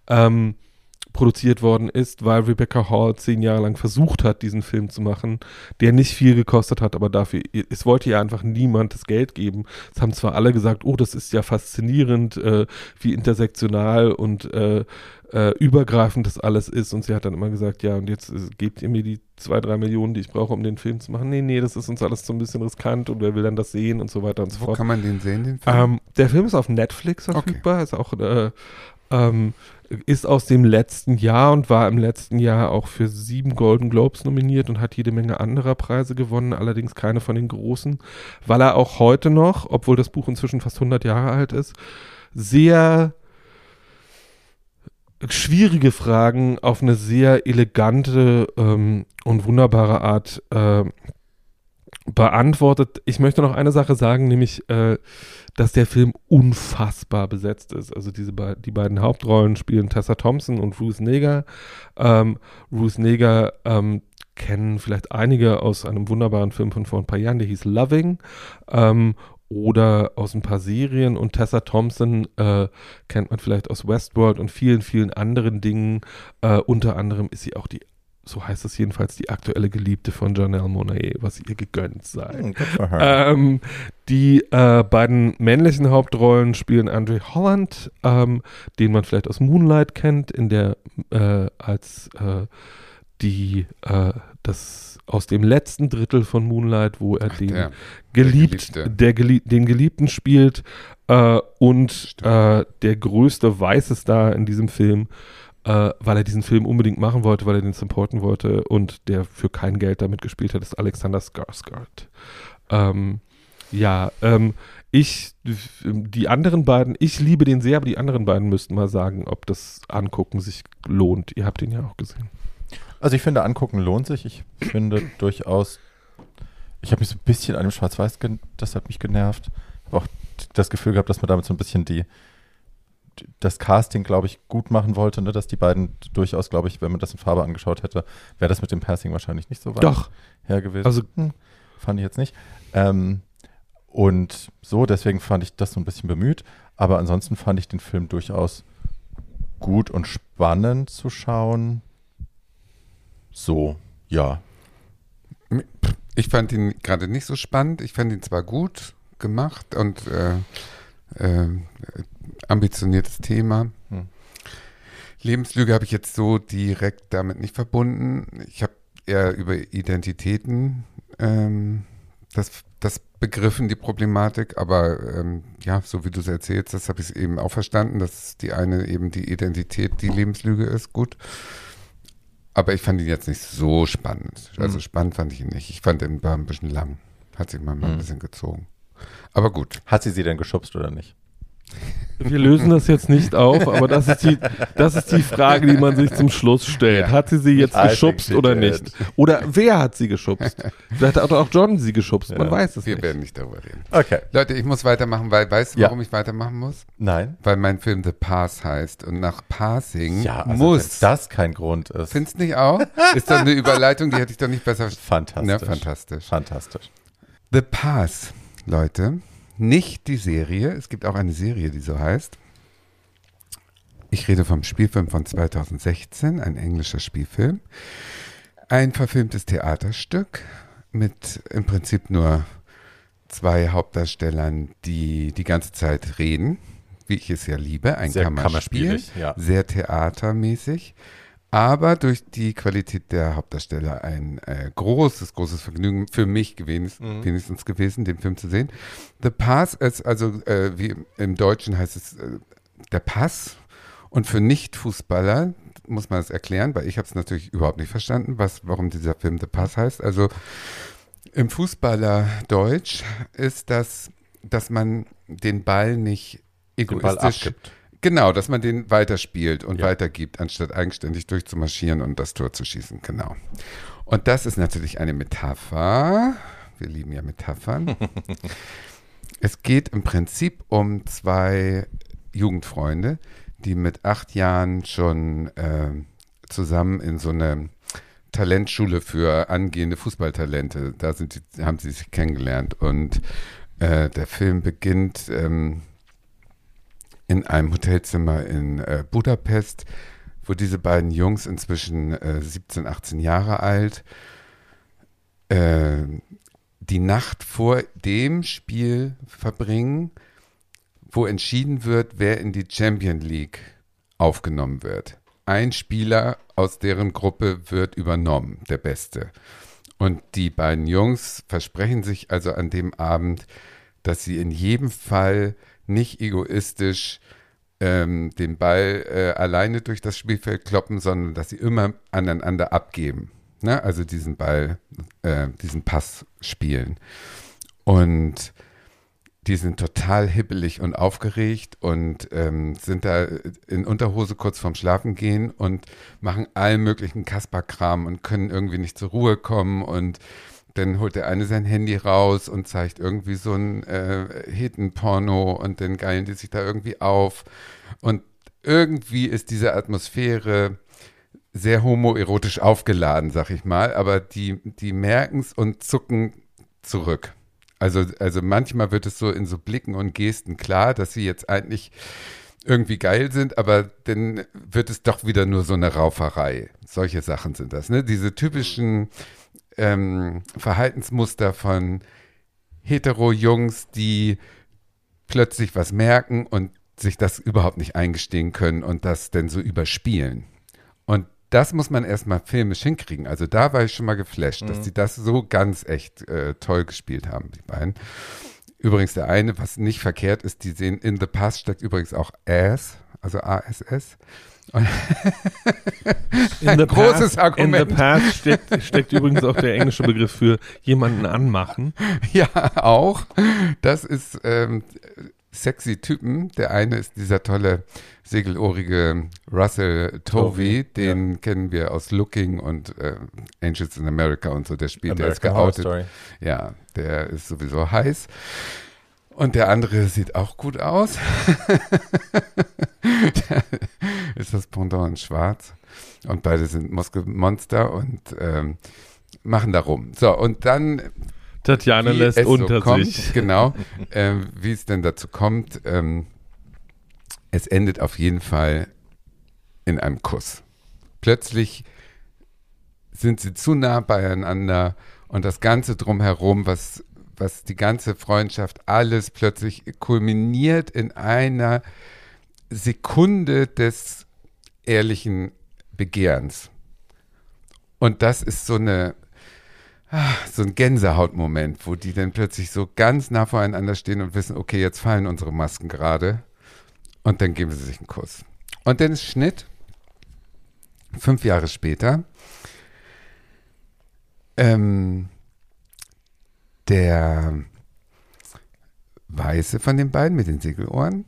ähm, produziert worden ist, weil Rebecca Hall zehn Jahre lang versucht hat, diesen Film zu machen, der nicht viel gekostet hat, aber dafür, es wollte ihr einfach niemand das Geld geben. Es haben zwar alle gesagt, oh, das ist ja faszinierend, äh, wie intersektional und äh, äh, übergreifend das alles ist. Und sie hat dann immer gesagt, ja, und jetzt äh, gebt ihr mir die zwei, drei Millionen, die ich brauche, um den Film zu machen. Nee, nee, das ist uns alles so ein bisschen riskant und wer will dann das sehen und so weiter und so Wo fort. kann man den sehen, den Film? Ähm, der Film ist auf Netflix verfügbar, ist auch äh, ähm, ist aus dem letzten Jahr und war im letzten Jahr auch für sieben Golden Globes nominiert und hat jede Menge anderer Preise gewonnen, allerdings keine von den großen, weil er auch heute noch, obwohl das Buch inzwischen fast 100 Jahre alt ist, sehr schwierige Fragen auf eine sehr elegante ähm, und wunderbare Art äh, beantwortet. Ich möchte noch eine Sache sagen, nämlich, äh, dass der Film unfassbar besetzt ist. Also diese be die beiden Hauptrollen spielen Tessa Thompson und Ruth Neger. Ähm, Ruth Neger ähm, kennen vielleicht einige aus einem wunderbaren Film von vor ein paar Jahren, der hieß Loving. Ähm, oder aus ein paar Serien und Tessa Thompson äh, kennt man vielleicht aus Westworld und vielen, vielen anderen Dingen. Äh, unter anderem ist sie auch die so heißt es jedenfalls, die aktuelle Geliebte von Janelle Monae, was ihr gegönnt sei. Hm. Ähm, die äh, beiden männlichen Hauptrollen spielen Andre Holland, ähm, den man vielleicht aus Moonlight kennt, in der äh, als äh, die äh, das aus dem letzten Drittel von Moonlight, wo er Ach, den der. geliebt, Geliebte. der Gelie den Geliebten spielt äh, und äh, der größte weiße Star in diesem Film, äh, weil er diesen Film unbedingt machen wollte, weil er den supporten wollte und der für kein Geld damit gespielt hat, ist Alexander Skarsgård. Ähm, ja, ähm, ich, die anderen beiden, ich liebe den sehr, aber die anderen beiden müssten mal sagen, ob das Angucken sich lohnt. Ihr habt ihn ja auch gesehen. Also ich finde, angucken lohnt sich. Ich finde durchaus, ich habe mich so ein bisschen an dem Schwarz-Weiß, das hat mich genervt. Ich habe auch das Gefühl gehabt, dass man damit so ein bisschen die, die- das Casting, glaube ich, gut machen wollte, ne? dass die beiden durchaus, glaube ich, wenn man das in Farbe angeschaut hätte, wäre das mit dem Passing wahrscheinlich nicht so weit Doch, her gewesen. also Hm, fand ich jetzt nicht. Ähm, und so, deswegen fand ich das so ein bisschen bemüht. Aber ansonsten fand ich den Film durchaus gut und spannend zu schauen. So, ja. Ich fand ihn gerade nicht so spannend. Ich fand ihn zwar gut gemacht und äh, äh, ambitioniertes Thema. Hm. Lebenslüge habe ich jetzt so direkt damit nicht verbunden. Ich habe eher über Identitäten ähm, das, das begriffen, die Problematik. Aber ähm, ja, so wie du es erzählst, das habe ich eben auch verstanden, dass die eine eben die Identität, die Lebenslüge ist. Gut. Aber ich fand ihn jetzt nicht so spannend. Also Mhm. spannend fand ich ihn nicht. Ich fand ihn war ein bisschen lang. Hat sich mal, mal ein Mhm. bisschen gezogen. Aber gut. Hat sie sie denn geschubst oder nicht? Wir lösen das jetzt nicht auf, aber das ist die, das ist die Frage, die man sich zum Schluss stellt. Hat sie sie jetzt geschubst oder nicht? Oder wer hat sie geschubst? Vielleicht hat auch John sie geschubst, man Ja. weiß es Wir nicht. werden nicht darüber reden. Okay. Leute, ich muss weitermachen, weil weißt du, Ja. warum ich weitermachen muss? Nein. Weil mein Film The Pass heißt und nach Passing Ja, also wenn muss. das kein Grund ist. Findest du nicht auch? Ist doch eine Überleitung, die hätte ich doch nicht besser. Fantastisch. Ne, fantastisch. Fantastisch. The Pass, Leute, nicht die Serie. Es gibt auch eine Serie, die so heißt. Ich rede vom Spielfilm von 2016, ein englischer Spielfilm. Ein verfilmtes Theaterstück mit im Prinzip nur zwei Hauptdarstellern, die die ganze Zeit reden, wie ich es ja liebe. Ein Sehr Kammerspiel ja. sehr theatermäßig, aber durch die Qualität der Hauptdarsteller ein äh, großes, großes Vergnügen für mich gewesen, Mhm. wenigstens gewesen, den Film zu sehen. The Pass ist also, äh, wie im Deutschen heißt es, äh, der Pass. Und für Nicht-Fußballer muss man das erklären, weil ich habe es natürlich überhaupt nicht verstanden, was, warum dieser Film The Pass heißt. Also im Fußballer-Deutsch ist das, dass man den Ball nicht Den Ball egoistisch abgibt. Genau, dass man den weiterspielt und Ja. weitergibt, anstatt eigenständig durchzumarschieren und das Tor zu schießen. Genau. Und das ist natürlich eine Metapher. Wir lieben ja Metaphern. es geht im Prinzip um zwei Jugendfreunde, die mit acht Jahren schon ähm, zusammen in so eine Talentschule für angehende Fußballtalente, da sind die, haben sie sich kennengelernt. Und äh, der Film beginnt ähm, in einem Hotelzimmer in äh, Budapest, wo diese beiden Jungs inzwischen äh, 17, 18 Jahre alt äh, die Nacht vor dem Spiel verbringen, wo entschieden wird, wer in die Champion League aufgenommen wird. Ein Spieler aus deren Gruppe wird übernommen, der Beste. Und die beiden Jungs versprechen sich also an dem Abend, dass sie in jedem Fall nicht egoistisch ähm, den Ball äh, alleine durch das Spielfeld kloppen, sondern dass sie immer aneinander abgeben. Ne? Also diesen Ball, äh, diesen Pass spielen. Und die sind total hibbelig und aufgeregt und ähm, sind da in Unterhose kurz vorm Schlafen gehen und machen allen möglichen Kasperkram und können irgendwie nicht zur Ruhe kommen und dann holt der eine sein Handy raus und zeigt irgendwie so ein äh, Hetenporno und dann geilen die sich da irgendwie auf und irgendwie ist diese Atmosphäre sehr homoerotisch aufgeladen, sag ich mal, aber die, die merken es und zucken zurück. Also, also manchmal wird es so in so Blicken und Gesten klar, dass sie jetzt eigentlich irgendwie geil sind, aber dann wird es doch wieder nur so eine Rauferei. Solche Sachen sind das, ne? Diese typischen ähm, Verhaltensmuster von Hetero-Jungs, die plötzlich was merken und sich das überhaupt nicht eingestehen können und das dann so überspielen. Und das muss man erstmal filmisch hinkriegen. Also da war ich schon mal geflasht, mhm. dass die das so ganz echt äh, toll gespielt haben, die beiden. Übrigens der eine, was nicht verkehrt ist, die sehen, in the past steckt übrigens auch Ass, also ASS. in the großes past, Argument. In the past steckt, steckt übrigens auch der englische Begriff für jemanden anmachen. Ja, auch. Das ist ähm, sexy Typen. Der eine ist dieser tolle segelohrige Russell Tovey, den ja. kennen wir aus Looking und äh, Angels in America und so. Der spielt, American der ist geoutet. Ja, der ist sowieso heiß. Und der andere sieht auch gut aus. ist das Pendant in schwarz. Und beide sind Muskelmonster und ähm, machen da rum. So, und dann Tatjana lässt unter so kommt, sich. Genau, ähm, wie es denn dazu kommt. Ähm, es endet auf jeden Fall in einem Kuss. Plötzlich sind sie zu nah beieinander und das Ganze drumherum, was, was die ganze Freundschaft, alles plötzlich kulminiert in einer Sekunde des ehrlichen Begehrens. Und das ist so eine so ein Gänsehautmoment, wo die dann plötzlich so ganz nah voreinander stehen und wissen, okay, jetzt fallen unsere Masken gerade. Und dann geben sie sich einen Kuss. Und dann ist Schnitt, fünf Jahre später, ähm, der Weiße von den beiden mit den Segelohren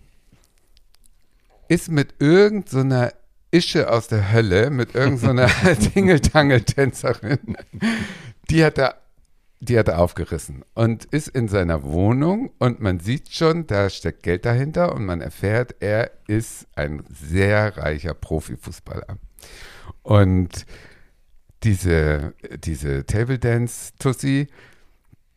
ist mit irgendeiner so Ische aus der Hölle, mit irgendeiner so Tingeltangel-Tänzerin, die hat er, die hat er aufgerissen und ist in seiner Wohnung und man sieht schon, da steckt Geld dahinter und man erfährt, er ist ein sehr reicher Profifußballer. Und diese, diese Table Dance Tussi,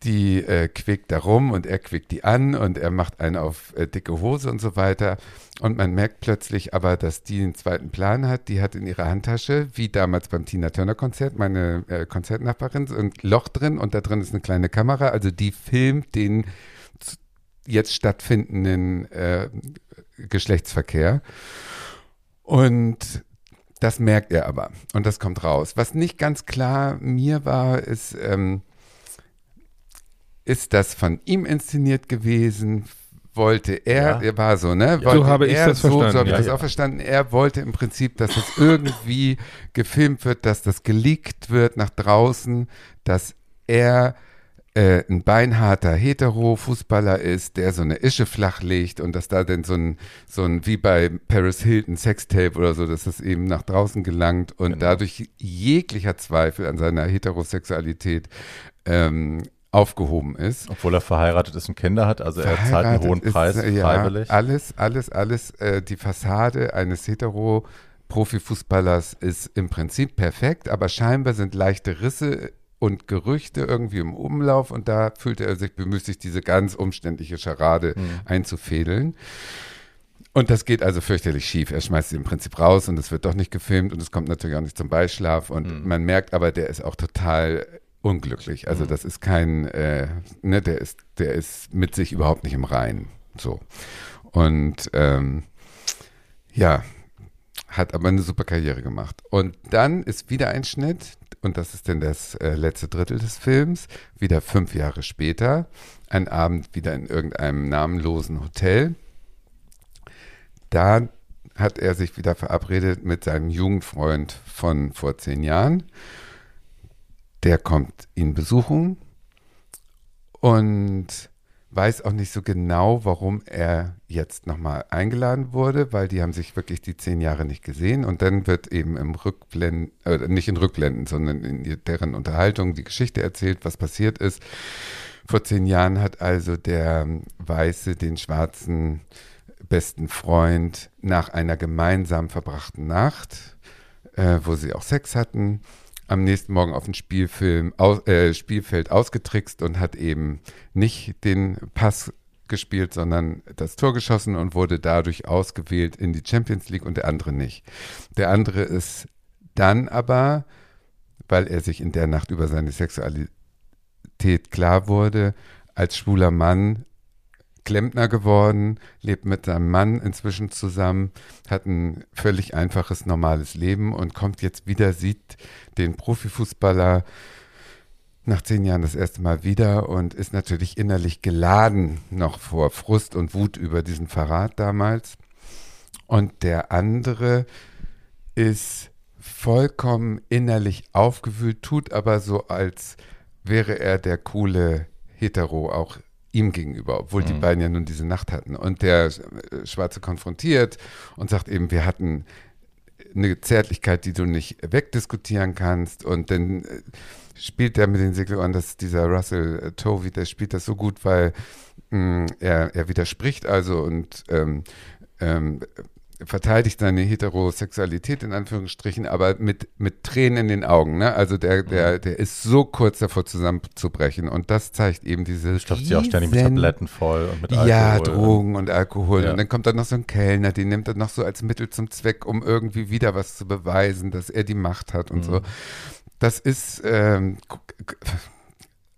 die äh, quickt da rum und er quickt die an und er macht einen auf äh, dicke Hose und so weiter. Und man merkt plötzlich aber, dass die einen zweiten Plan hat. Die hat in ihrer Handtasche, wie damals beim Tina Turner Konzert, meine äh, Konzertnachbarin, ein Loch drin und da drin ist eine kleine Kamera. Also die filmt den jetzt stattfindenden äh, Geschlechtsverkehr. Und das merkt er aber und das kommt raus. Was nicht ganz klar mir war, ist, ähm, ist das von ihm inszeniert gewesen? Wollte er, ja. war so, ne? Wollte so habe ich das so, verstanden. So habe ich ja, das ja. auch verstanden. Er wollte im Prinzip, dass das irgendwie gefilmt wird, dass das geleakt wird nach draußen, dass er äh, ein beinharter Hetero-Fußballer ist, der so eine Ische flachlegt und dass da denn so ein, so ein, wie bei Paris Hilton Sextape oder so, dass das eben nach draußen gelangt und genau. dadurch jeglicher Zweifel an seiner Heterosexualität ähm, aufgehoben ist. Obwohl er verheiratet ist und Kinder hat, also er zahlt einen hohen Preis ist, ja, freiwillig. Alles, alles, alles. Äh, die Fassade eines hetero Profifußballers ist im Prinzip perfekt, aber scheinbar sind leichte Risse und Gerüchte irgendwie im Umlauf und da fühlte er sich bemüßigt, diese ganz umständliche Scharade mhm. einzufädeln. Und das geht also fürchterlich schief. Er schmeißt sie im Prinzip raus und es wird doch nicht gefilmt und es kommt natürlich auch nicht zum Beischlaf und mhm. man merkt aber, der ist auch total unglücklich. Also mhm. das ist kein, äh, ne, der ist, der ist mit sich überhaupt nicht im Reinen. So. Und ähm, ja, hat aber eine super Karriere gemacht. Und dann ist wieder ein Schnitt, und das ist dann das äh, letzte Drittel des Films, wieder fünf Jahre später, ein Abend wieder in irgendeinem namenlosen Hotel. Da hat er sich wieder verabredet mit seinem Jugendfreund von vor zehn Jahren der kommt ihn besuchen und weiß auch nicht so genau, warum er jetzt nochmal eingeladen wurde, weil die haben sich wirklich die zehn Jahre nicht gesehen und dann wird eben im Rückblenden, äh, nicht in Rückblenden, sondern in deren Unterhaltung die Geschichte erzählt, was passiert ist. Vor zehn Jahren hat also der Weiße den schwarzen besten Freund nach einer gemeinsam verbrachten Nacht, äh, wo sie auch Sex hatten, am nächsten Morgen auf dem Spielfilm, aus, äh, Spielfeld ausgetrickst und hat eben nicht den Pass gespielt, sondern das Tor geschossen und wurde dadurch ausgewählt in die Champions League und der andere nicht. Der andere ist dann aber, weil er sich in der Nacht über seine Sexualität klar wurde, als schwuler Mann Klempner geworden, lebt mit seinem Mann inzwischen zusammen, hat ein völlig einfaches, normales Leben und kommt jetzt wieder, sieht den Profifußballer nach zehn Jahren das erste Mal wieder und ist natürlich innerlich geladen noch vor Frust und Wut über diesen Verrat damals. Und der andere ist vollkommen innerlich aufgewühlt, tut aber so, als wäre er der coole Hetero auch ihm gegenüber, obwohl mhm. die beiden ja nun diese Nacht hatten. Und der äh, Schwarze konfrontiert und sagt eben, wir hatten eine Zärtlichkeit, die du nicht wegdiskutieren kannst. Und dann äh, spielt er mit den Segelohren, dass dieser Russell äh, Tovey, der spielt das so gut, weil mh, mm, er, er widerspricht also und ähm, ähm, verteidigt seine Heterosexualität in Anführungsstrichen, aber mit, mit Tränen in den Augen. Ne? Also der, der, mhm. der ist so kurz davor zusammenzubrechen und das zeigt eben diese Stopft sie auch ständig mit Tabletten voll und mit Alkohol. Ja, Drogen und, Alkohol. Ja. Und dann kommt dann noch so ein Kellner, den nimmt er noch so als Mittel zum Zweck, um irgendwie wieder was zu beweisen, dass er die Macht hat und mhm. so. Das ist ähm,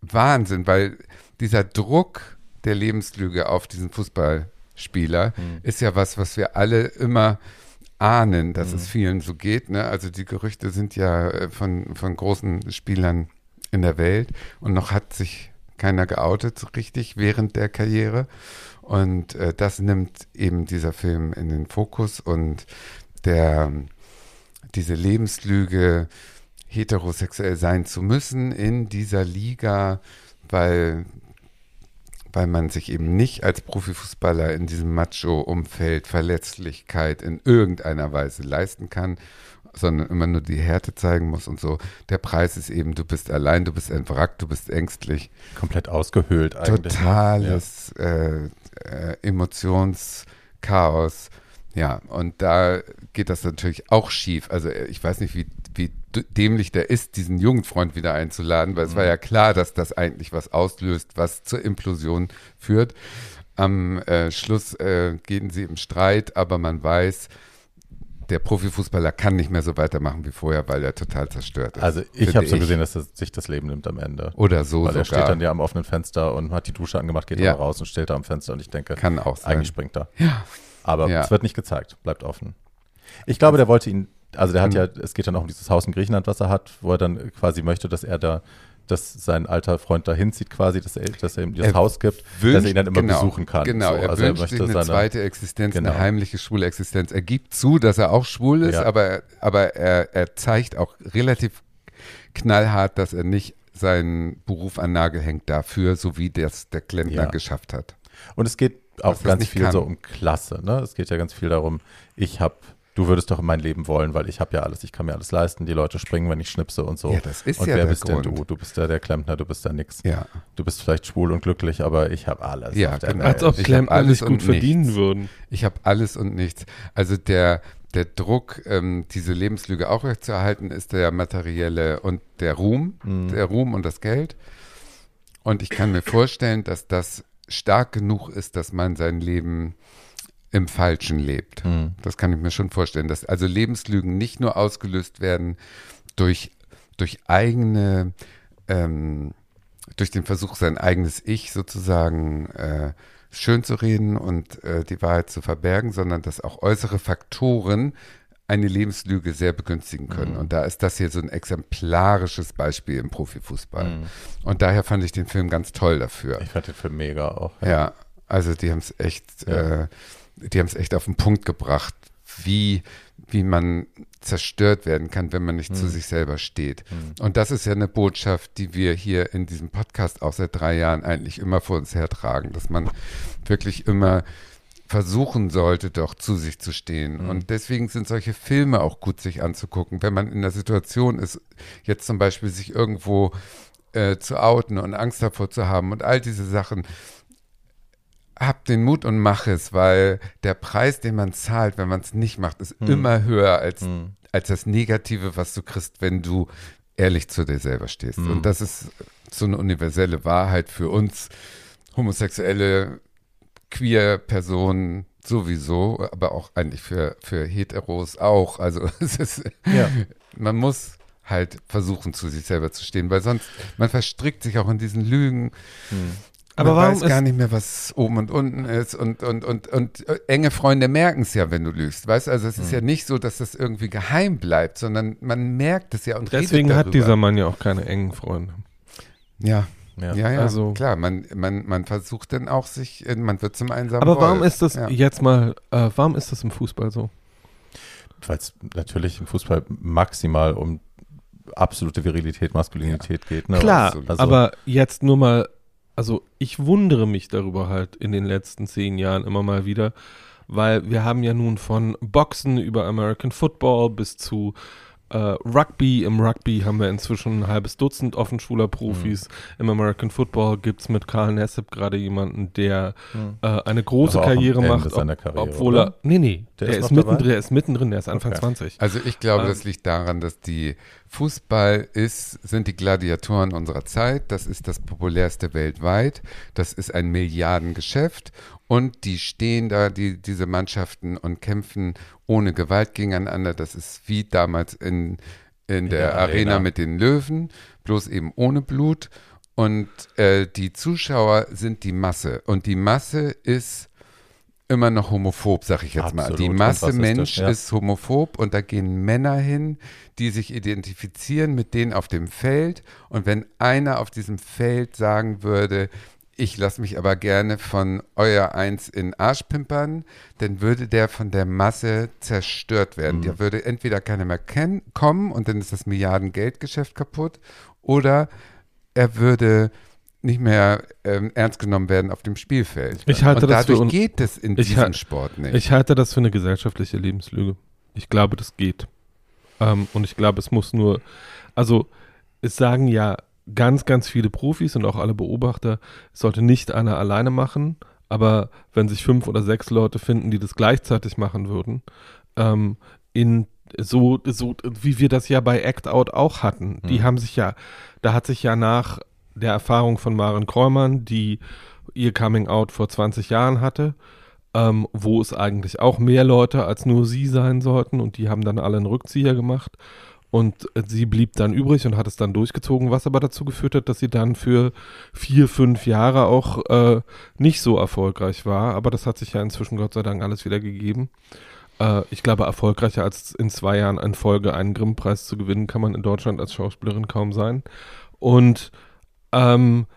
Wahnsinn, weil dieser Druck der Lebenslüge auf diesen Fußballspieler mhm. ist ja was, was wir alle immer ahnen, dass mhm. es vielen so geht. Ne? Also die Gerüchte sind ja äh, von, von großen Spielern in der Welt und noch hat sich keiner geoutet richtig während der Karriere. Und äh, das nimmt eben dieser Film in den Fokus und der diese Lebenslüge heterosexuell sein zu müssen in dieser Liga, weil, weil man sich eben nicht als Profifußballer in diesem Macho-Umfeld Verletzlichkeit in irgendeiner Weise leisten kann, sondern immer nur die Härte zeigen muss und so. Der Preis ist eben, du bist allein, du bist ein Wrack, du bist ängstlich. Komplett ausgehöhlt eigentlich. Totales ja. äh, äh, Emotionschaos. Ja, und da geht das natürlich auch schief. Also äh, ich weiß nicht, wie dämlich der ist, diesen Jugendfreund wieder einzuladen, weil mhm. es war mhm. ja klar, dass das eigentlich was auslöst, was zur Implosion führt. Am äh, Schluss äh, gehen sie im Streit, aber man weiß, der Profifußballer kann nicht mehr so weitermachen wie vorher, weil er total zerstört ist. Also ich habe so gesehen, dass er sich das Leben nimmt am Ende. Oder so Weil sogar. er steht dann ja am offenen Fenster und hat die Dusche angemacht, geht ja. raus und steht da am Fenster und ich denke, kann auch sein. eigentlich springt er. Ja. Aber ja. es wird nicht gezeigt, bleibt offen. Ich glaube, der wollte ihn also der hat mhm. ja, es geht dann auch um dieses Haus in Griechenland, was er hat, wo er dann quasi möchte, dass er da, dass sein alter Freund da hinzieht quasi, dass er, dass er ihm das er Haus gibt, wünscht, dass er ihn dann immer genau, besuchen kann. Genau, so. er also wünscht er sich eine seine, zweite Existenz, genau. eine heimliche schwule Existenz. Er gibt zu, dass er auch schwul ist, ja. aber, aber er, er zeigt auch relativ knallhart, dass er nicht seinen Beruf an Nagel hängt dafür, so wie das der Klempner ja. geschafft hat. Und es geht auch ganz viel kann. so um Klasse. Ne? Es geht ja ganz viel darum, ich habe du würdest doch in mein Leben wollen, weil ich habe ja alles, ich kann mir alles leisten, die Leute springen, wenn ich schnipse und so. Ja, das ist und ja wer der bist Grund. denn du? Du bist ja der Klempner, du bist ja nix. Ja. Du bist vielleicht schwul und glücklich, aber ich habe alles. Ja, genau. Als ob Klempner nicht gut verdienen nichts. würden. Ich habe alles und nichts. Also der, der Druck, ähm, diese Lebenslüge aufrechtzuerhalten, ist der materielle und der Ruhm, mhm. der Ruhm und das Geld. Und ich kann mir vorstellen, dass das stark genug ist, dass man sein Leben im Falschen lebt. Mhm. Das kann ich mir schon vorstellen, dass also Lebenslügen nicht nur ausgelöst werden durch, durch eigene, ähm, durch den Versuch, sein eigenes Ich sozusagen äh, schön zu reden und äh, die Wahrheit zu verbergen, sondern dass auch äußere Faktoren eine Lebenslüge sehr begünstigen können. Mhm. Und da ist das hier so ein exemplarisches Beispiel im Profifußball. Mhm. Und daher fand ich den Film ganz toll dafür. Ich fand den Film mega auch. Ja, ja also die haben es echt ja. äh, die haben es echt auf den Punkt gebracht, wie, wie man zerstört werden kann, wenn man nicht mhm. zu hm. sich selber steht. Mhm. Und das ist ja eine Botschaft, die wir hier in diesem Podcast auch seit drei Jahren eigentlich immer vor uns hertragen, dass man wirklich immer versuchen sollte, doch zu sich zu stehen. Mhm. Und deswegen sind solche Filme auch gut sich anzugucken, wenn man in der Situation ist, jetzt zum Beispiel sich irgendwo äh, zu outen und Angst davor zu haben und all diese Sachen hab den Mut und mach es, weil der Preis, den man zahlt, wenn man es nicht macht, ist hm. immer höher als, hm. als das Negative, was du kriegst, wenn du ehrlich zu dir selber stehst. Hm. Und das ist so eine universelle Wahrheit für uns Homosexuelle, queer Personen sowieso, aber auch eigentlich für, für Heteros auch. Also es ist, Ja. man muss halt versuchen, zu sich selber zu stehen, weil sonst, man verstrickt sich auch in diesen Lügen. Aber man warum weiß ist- gar nicht mehr, was oben und unten ist und, und, und, und äh, enge Freunde merken es ja, wenn du lügst, weißt du? Also es ist ja nicht so, dass das irgendwie geheim bleibt, sondern man merkt es ja und Deswegen redet hat dieser Mann ja auch keine engen Freunde. Ja, Ja. ja, ja, Also- klar, man, man, man versucht dann auch sich, man wird zum einsamen Aber warum Wolf. ist das Ja. jetzt mal, äh, warum ist das im Fußball so? Weil es natürlich im Fußball maximal um absolute Virilität, Maskulinität geht. Ne? Klar, Also- aber jetzt nur mal, also ich wundere mich darüber halt in den letzten zehn Jahren immer mal wieder, weil wir haben ja nun von Boxen über American Football bis zu äh, Rugby. Im Rugby haben wir inzwischen ein halbes Dutzend offenschwuler Profis. Im American Football gibt es mit Karl Nessep gerade jemanden, der äh, eine große Karriere macht, Karriere, obwohl oder? er, nee, nee, Der der, ist ist, mittendrin, der ist mittendrin, der ist Anfang Okay. 20. Also ich glaube, Ähm, das liegt daran, dass die Fußball ist, sind die Gladiatoren unserer Zeit. Das ist das populärste weltweit. Das ist ein Milliardengeschäft. Und die stehen da, die, diese Mannschaften, und kämpfen ohne Gewalt gegeneinander. Das ist wie damals in, in, der, der Arena. Arena. mit den Löwen, bloß eben ohne Blut. Und äh, die Zuschauer sind die Masse. Und die Masse ist immer noch homophob, sag ich jetzt mal. Absolut Die und Masse Mensch ja. ist homophob und da gehen Männer hin, die sich identifizieren mit denen auf dem Feld. Und wenn einer auf diesem Feld sagen würde, ich lasse mich aber gerne von euer Eins in Arsch pimpern, dann würde der von der Masse zerstört werden. Mhm. Der würde entweder keiner mehr kennen, kommen und dann ist das Milliarden-Geldgeschäft kaputt oder er würde nicht mehr ähm, ernst genommen werden auf dem Spielfeld. Ich halte und das für dadurch un- geht es in Ich diesem Sport nicht. Ich halte das für eine gesellschaftliche Lebenslüge. Ich glaube, das geht. Ähm, und ich glaube, es muss nur, also es sagen ja ganz, ganz viele Profis und auch alle Beobachter, es sollte nicht einer alleine machen, aber wenn sich fünf oder sechs Leute finden, die das gleichzeitig machen würden, ähm, in so, so wie wir das ja bei Act Out auch hatten, die Mhm. haben sich ja, da hat sich ja nach der Erfahrung von Maren Kräumann, die ihr Coming Out vor 20 Jahren hatte, ähm, wo es eigentlich auch mehr Leute als nur sie sein sollten und die haben dann alle einen Rückzieher gemacht und sie blieb dann übrig und hat es dann durchgezogen, was aber dazu geführt hat, dass sie dann für vier, fünf Jahre auch äh, nicht so erfolgreich war, aber das hat sich ja inzwischen Gott sei Dank alles wieder gegeben. Äh, ich glaube, erfolgreicher als in zwei Jahren in Folge einen Grimm-Preis zu gewinnen, kann man in Deutschland als Schauspielerin kaum sein. Und ähm,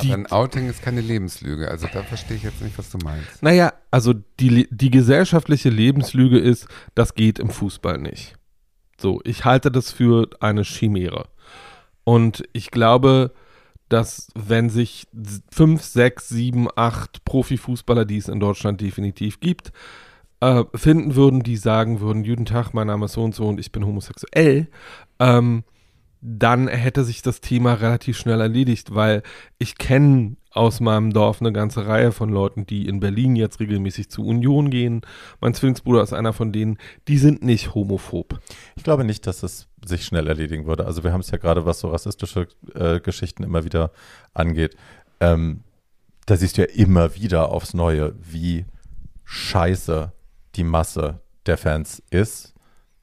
die, Aber ein Outing ist keine Lebenslüge. Also da verstehe ich jetzt nicht, was du meinst. naja, also die, die gesellschaftliche Lebenslüge ist, das geht im Fußball nicht. So, ich halte das für eine Chimäre. Und ich glaube, dass wenn sich fünf, sechs, sieben, acht Profifußballer, die es in Deutschland definitiv gibt, äh, finden würden, die sagen würden, guten Tag, mein Name ist so und so und ich bin homosexuell, ähm, dann hätte sich das Thema relativ schnell erledigt, weil ich kenne aus meinem Dorf eine ganze Reihe von Leuten, die in Berlin jetzt regelmäßig zu Union gehen. Mein Zwillingsbruder ist einer von denen, die sind nicht homophob. Ich glaube nicht, dass es sich schnell erledigen würde. Also wir haben es ja gerade, was so rassistische äh, Geschichten immer wieder angeht. Ähm, da siehst du ja immer wieder aufs Neue, wie scheiße die Masse der Fans ist.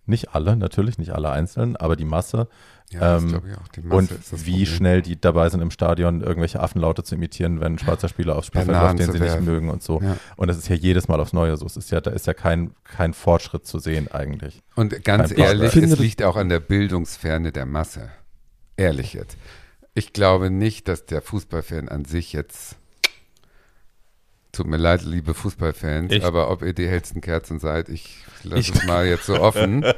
Nicht alle, natürlich, nicht alle einzeln, aber die Masse. Ja, Ähm, glaube ich auch. Die Masse Und ist das wie Problem. schnell die dabei sind im Stadion, irgendwelche Affenlaute zu imitieren, wenn ein schwarzer Spieler aufs Spielfeld läuft, den sie nicht werfen. mögen und so. Ja. Und das ist ja jedes Mal aufs Neue so. Es ist ja, da ist ja kein, kein Fortschritt zu sehen eigentlich. Und ganz ehrlich, es liegt auch an der Bildungsferne der Masse. Ehrlich jetzt. Ich glaube nicht, dass der Fußballfan an sich jetzt. Tut mir leid, liebe Fußballfans, Ich- aber ob ihr die hellsten Kerzen seid, ich lasse Ich- es mal jetzt so offen.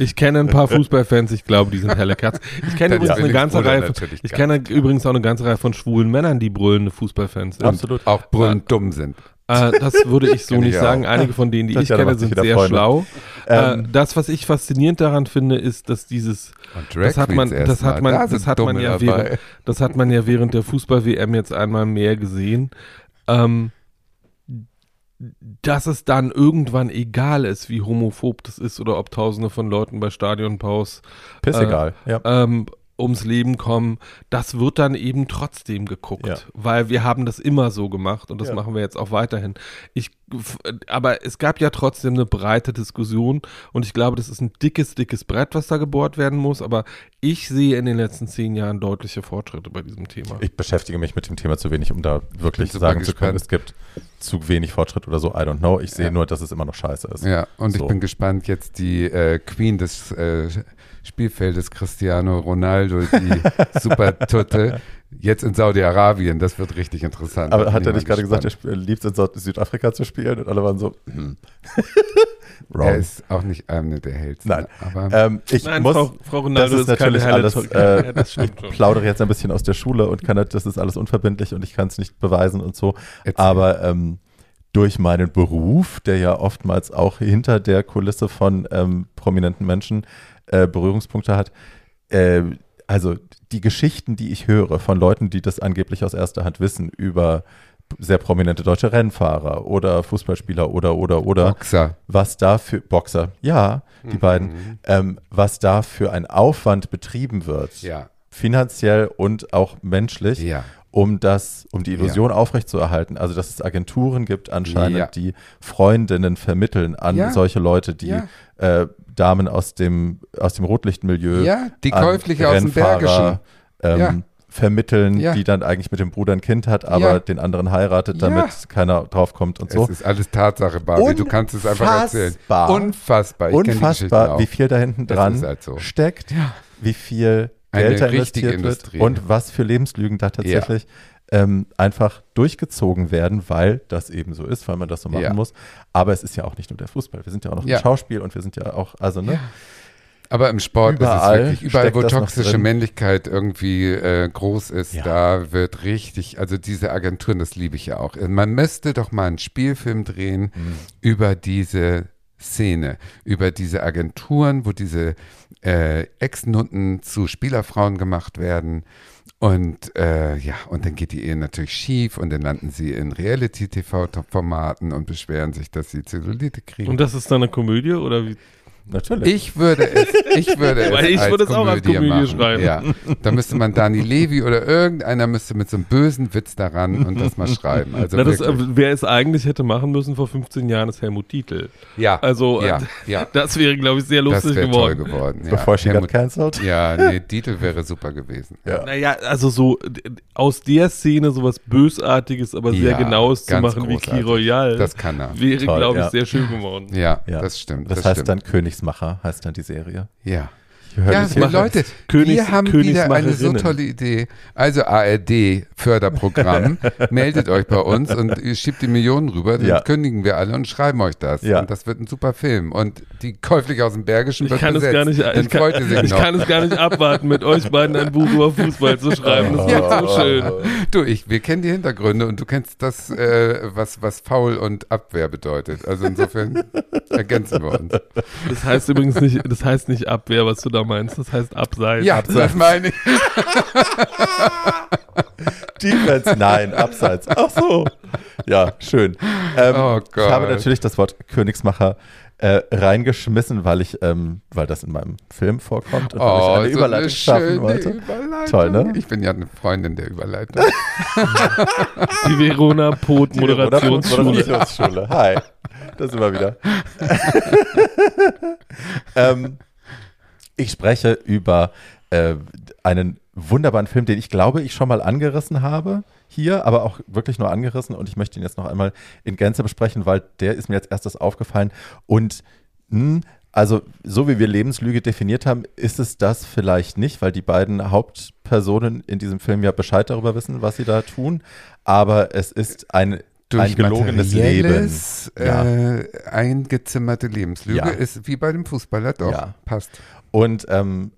Ich kenne ein paar Fußballfans, ich glaube, die sind helle Kerzen. Ich kenne übrigens eine ganze Reihe von, ich kenne nicht. übrigens auch eine ganze Reihe von schwulen Männern, die brüllende Fußballfans sind. Absolut. Auch brüllend dumm sind. Äh, das würde ich so ich nicht auch. sagen. Einige von denen, die ich Tatjana kenne, sind sehr Freunde. schlau. Ähm, äh, das, was ich faszinierend daran finde, ist, dass dieses, das hat man, das hat man, da das hat man ja dabei. während, das hat man ja während der Fußball-WM jetzt einmal mehr gesehen. Ähm, dass es dann irgendwann egal ist, wie homophob das ist oder ob tausende von Leuten bei Stadionpaus Piss äh, egal. Ja. ähm, ums Leben kommen, das wird dann eben trotzdem geguckt, Ja. weil wir haben das immer so gemacht und das Ja. machen wir jetzt auch weiterhin. Ich, aber es gab ja trotzdem eine breite Diskussion und ich glaube, das ist ein dickes, dickes Brett, was da gebohrt werden muss, aber ich sehe in den letzten zehn Jahren deutliche Fortschritte bei diesem Thema. Ich beschäftige mich mit dem Thema zu wenig, um da wirklich sagen zu können, es gibt zu wenig Fortschritt oder so. I don't know. Ich sehe Ja. nur, dass es immer noch scheiße ist. Ja, und So. ich bin gespannt, jetzt die äh, Queen des äh, Spielfeldes, Cristiano Ronaldo, die Supertutte, jetzt in Saudi-Arabien. Das wird richtig interessant. Aber hat er ich nicht gerade gesagt, er liebt es in Süd- Südafrika zu spielen und alle waren so, hm. Er ist auch nicht einer der hellsten. Nein. Aber Ähm, ich Nein, muss, Frau, Frau Ronaldo das ist ist, natürlich alles, äh, ja, das schon. plaudere jetzt ein bisschen aus der Schule und kann das ist alles unverbindlich und ich kann es nicht beweisen und so. Erzähl. Aber ähm, durch meinen Beruf, der ja oftmals auch hinter der Kulisse von ähm, prominenten Menschen äh, Berührungspunkte hat, äh, also die Geschichten, die ich höre von Leuten, die das angeblich aus erster Hand wissen über sehr prominente deutsche Rennfahrer oder Fußballspieler oder oder oder Boxer. was da für Boxer, ja, die Mhm. beiden, ähm, was da für ein Aufwand betrieben wird, Ja. finanziell und auch menschlich, Ja. Um das, um die Illusion aufrechtzuerhalten. Also dass es Agenturen gibt anscheinend, Ja. die Freundinnen vermitteln an Ja. solche Leute, die Ja. äh, Damen aus dem aus dem Rotlichtmilieu, Ja, die käufliche aus dem Bergischen. ähm, Ja. vermitteln, Ja. die dann eigentlich mit dem Bruder ein Kind hat, aber Ja. den anderen heiratet, Ja. damit keiner draufkommt und so. Es ist alles Tatsache, Barbie. Du kannst es einfach erzählen. Unfassbar. Unfassbar. Ich Unfassbar, wie viel da hinten dran halt so. steckt, wie viel Eine Geld da richtige investiert wird Industrie. und was für Lebenslügen da tatsächlich ähm, einfach durchgezogen werden, weil das eben so ist, weil man das so machen Ja. muss. Aber es ist ja auch nicht nur der Fußball. Wir sind ja auch noch Ja. im Schauspiel und wir sind ja auch, also ne, Aber im Sport Überall ist es wirklich, überall, wo toxische. Männlichkeit irgendwie äh, groß ist, Ja. da wird richtig, also diese Agenturen, das liebe ich ja auch. Man müsste doch mal einen Spielfilm drehen Mhm. über diese Szene, über diese Agenturen, wo diese äh, Ex-Nutten zu Spielerfrauen gemacht werden. Und äh, ja, und dann geht die Ehe natürlich schief und dann landen sie in Reality-TV-Formaten und beschweren sich, dass sie Zellulite kriegen. Und das ist dann eine Komödie oder wie? Natürlich. Ich würde es, ich würde es, Weil ich als würde es auch als Komödie machen. schreiben. Ja, da müsste man Dani Levi oder irgendeiner müsste mit so einem bösen Witz daran und das mal schreiben. Also Na, das, äh, wer es eigentlich hätte machen müssen vor 15 Jahren, ist Helmut Dietl. ja, Also, ja, äh, ja, das wäre, glaube ich, sehr das lustig wäre toll geworden. geworden. Ja. Bevor she Helmut- cancelled. ja, nee, Dietl wäre super gewesen. Ja. Naja, also so aus der Szene sowas Bösartiges, aber sehr Ja, Genaues zu machen wie großartig. Key Royale, Das kann er. wäre, glaube ich, ja. sehr schön geworden. Ja, Ja. das stimmt. Das, Das, heißt stimmt. dann Königsmacher, heißt dann die Serie. ja. Ich Ja, Leute, Königs- wir haben wieder eine so tolle Idee. Also ARD Förderprogramm, meldet euch bei uns und ihr schiebt die Millionen rüber, dann Ja. kündigen wir alle und schreiben euch das. Ja. Und das wird ein super Film. Und die käuflich aus dem Bergischen Ich wird kann, es besetzt. gar nicht, dann ich, kann, freut ihr sich ich noch. kann es gar nicht abwarten, mit euch beiden ein Buch über Fußball zu schreiben. Das wird so schön. Du, ich, wir kennen die Hintergründe und du kennst das, äh, was, was Foul und Abwehr bedeutet. Also insofern ergänzen wir uns. Das heißt übrigens nicht, das heißt nicht Abwehr, was du da meinst. Das heißt Abseits. Ja, das meine ich. Defense, nein, abseits. Ach so. Ja, schön. Ähm, Oh Ich habe natürlich das Wort Königsmacher äh, reingeschmissen, weil ich, ähm, weil das in meinem Film vorkommt und weil ich Oh, eine so Überleitung eine schaffen wollte. Überleitung. Toll, ne? Ich bin ja eine Freundin der Überleitung. Die Verona Pot Moderationsschule. Moderationsschule. Hi. Da sind wir wieder. ähm, ich spreche über äh, einen wunderbaren Film, den ich glaube, ich schon mal angerissen habe hier, aber auch wirklich nur angerissen und ich möchte ihn jetzt noch einmal in Gänze besprechen, weil der ist mir als erstes aufgefallen und mh, also so wie wir Lebenslüge definiert haben, ist es das vielleicht nicht, weil die beiden Hauptpersonen in diesem Film ja Bescheid darüber wissen, was sie da tun, aber es ist ein ein gelogenes Leben. Äh, eingezimmerte Lebenslüge Ja. ist wie bei dem Fußballer doch. Ja. Passt. Und ähm,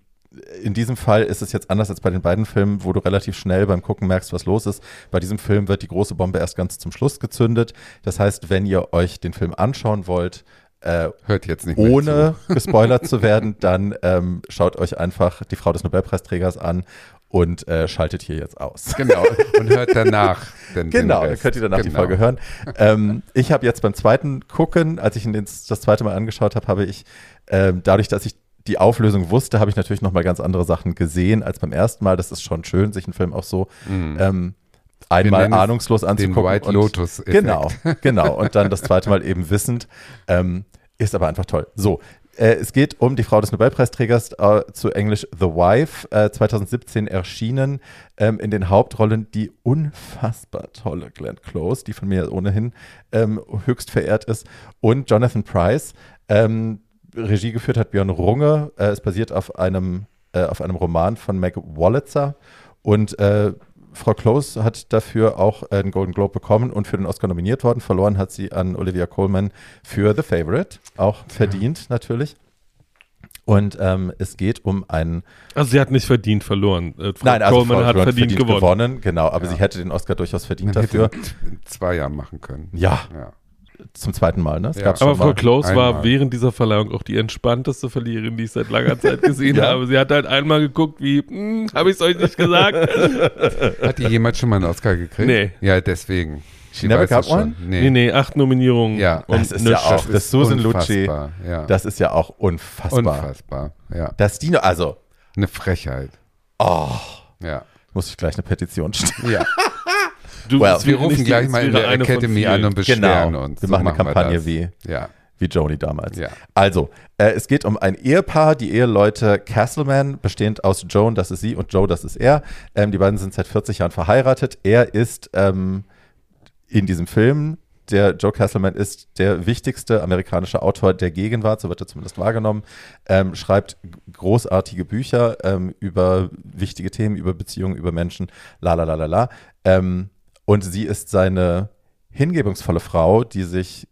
in diesem Fall ist es jetzt anders als bei den beiden Filmen, wo du relativ schnell beim Gucken merkst, was los ist. Bei diesem Film wird die große Bombe erst ganz zum Schluss gezündet. Das heißt, wenn ihr euch den Film anschauen wollt, äh, Hört jetzt nicht ohne gespoilert zu werden, dann ähm, schaut euch einfach die Frau des Nobelpreisträgers an und äh, schaltet hier jetzt aus. Genau. Und hört danach. Dann den Genau, dann Rest. könnt ihr danach die Genau. Folge hören. Ähm, ich habe jetzt beim zweiten Gucken, als ich ihn den, das zweite Mal angeschaut habe, habe ich ähm, dadurch, dass ich die Auflösung wusste, habe ich natürlich noch mal ganz andere Sachen gesehen als beim ersten Mal. Das ist schon schön, sich einen Film auch so ähm, einmal ahnungslos Den anzugucken. White und- Lotus. Genau, genau. Und dann das zweite Mal eben wissend. Ähm, ist aber einfach toll. So, äh, es geht um die Frau des Nobelpreisträgers, äh, zu Englisch The Wife, äh, 2017 erschienen. Ähm, in den Hauptrollen die unfassbar tolle Glenn Close, die von mir ohnehin ähm, höchst verehrt ist, und Jonathan Price. Ähm, Regie geführt hat Björn Runge. Äh, es basiert auf einem, äh, auf einem Roman von Meg Wolitzer. Und äh, Frau Close hat dafür auch äh, einen Golden Globe bekommen und für den Oscar nominiert worden. Verloren hat sie an Olivia Colman für The Favorite. Auch verdient natürlich. Und ähm, es geht um einen. Also sie hat nicht verdient verloren. Äh, Frau Nein, also Coleman Frau hat Close verdient, gewonnen. Genau, aber Ja. sie hätte den Oscar durchaus verdient Man dafür. hätte in zwei Jahren machen können. Ja, Ja. Zum zweiten Mal, ne? Es Ja. Aber Frau mal. Close war Einmal. während dieser Verleihung auch die entspannteste Verliererin, die ich seit langer Zeit gesehen Ja. habe. Sie hat halt einmal geguckt, wie, hm, habe ich es euch nicht gesagt? Hat die jemand schon mal einen Oscar gekriegt? Nee. Ja, deswegen. She never got one? schon. nee, nee, acht Nominierungen. Ja. und Das ist ja auch- das Susan Lucci. Unfassbar, Ja. Das ist ja auch unfassbar. Unfassbar. Ja. Dass die, also, Eine Frechheit. oh, Ja. muss ich gleich eine Petition stellen. Ja. Du, Well, Wir rufen nicht- gleich mal in der eine von Academy vielen. an und beschweren Genau. uns. Wir So machen eine Kampagne wie- Ja. Wie Joni damals. Ja. Also, äh, es geht um ein Ehepaar, die Eheleute Castleman, bestehend aus Joan, das ist sie, und Joe, das ist er. Ähm, die beiden sind seit 40 Jahren verheiratet. Er ist ähm, in diesem Film, der Joe Castleman ist der wichtigste amerikanische Autor der Gegenwart, so wird er zumindest wahrgenommen, ähm, schreibt großartige Bücher ähm, über wichtige Themen, über Beziehungen, über Menschen, la la la la la. Ähm, und sie ist seine hingebungsvolle Frau, die sich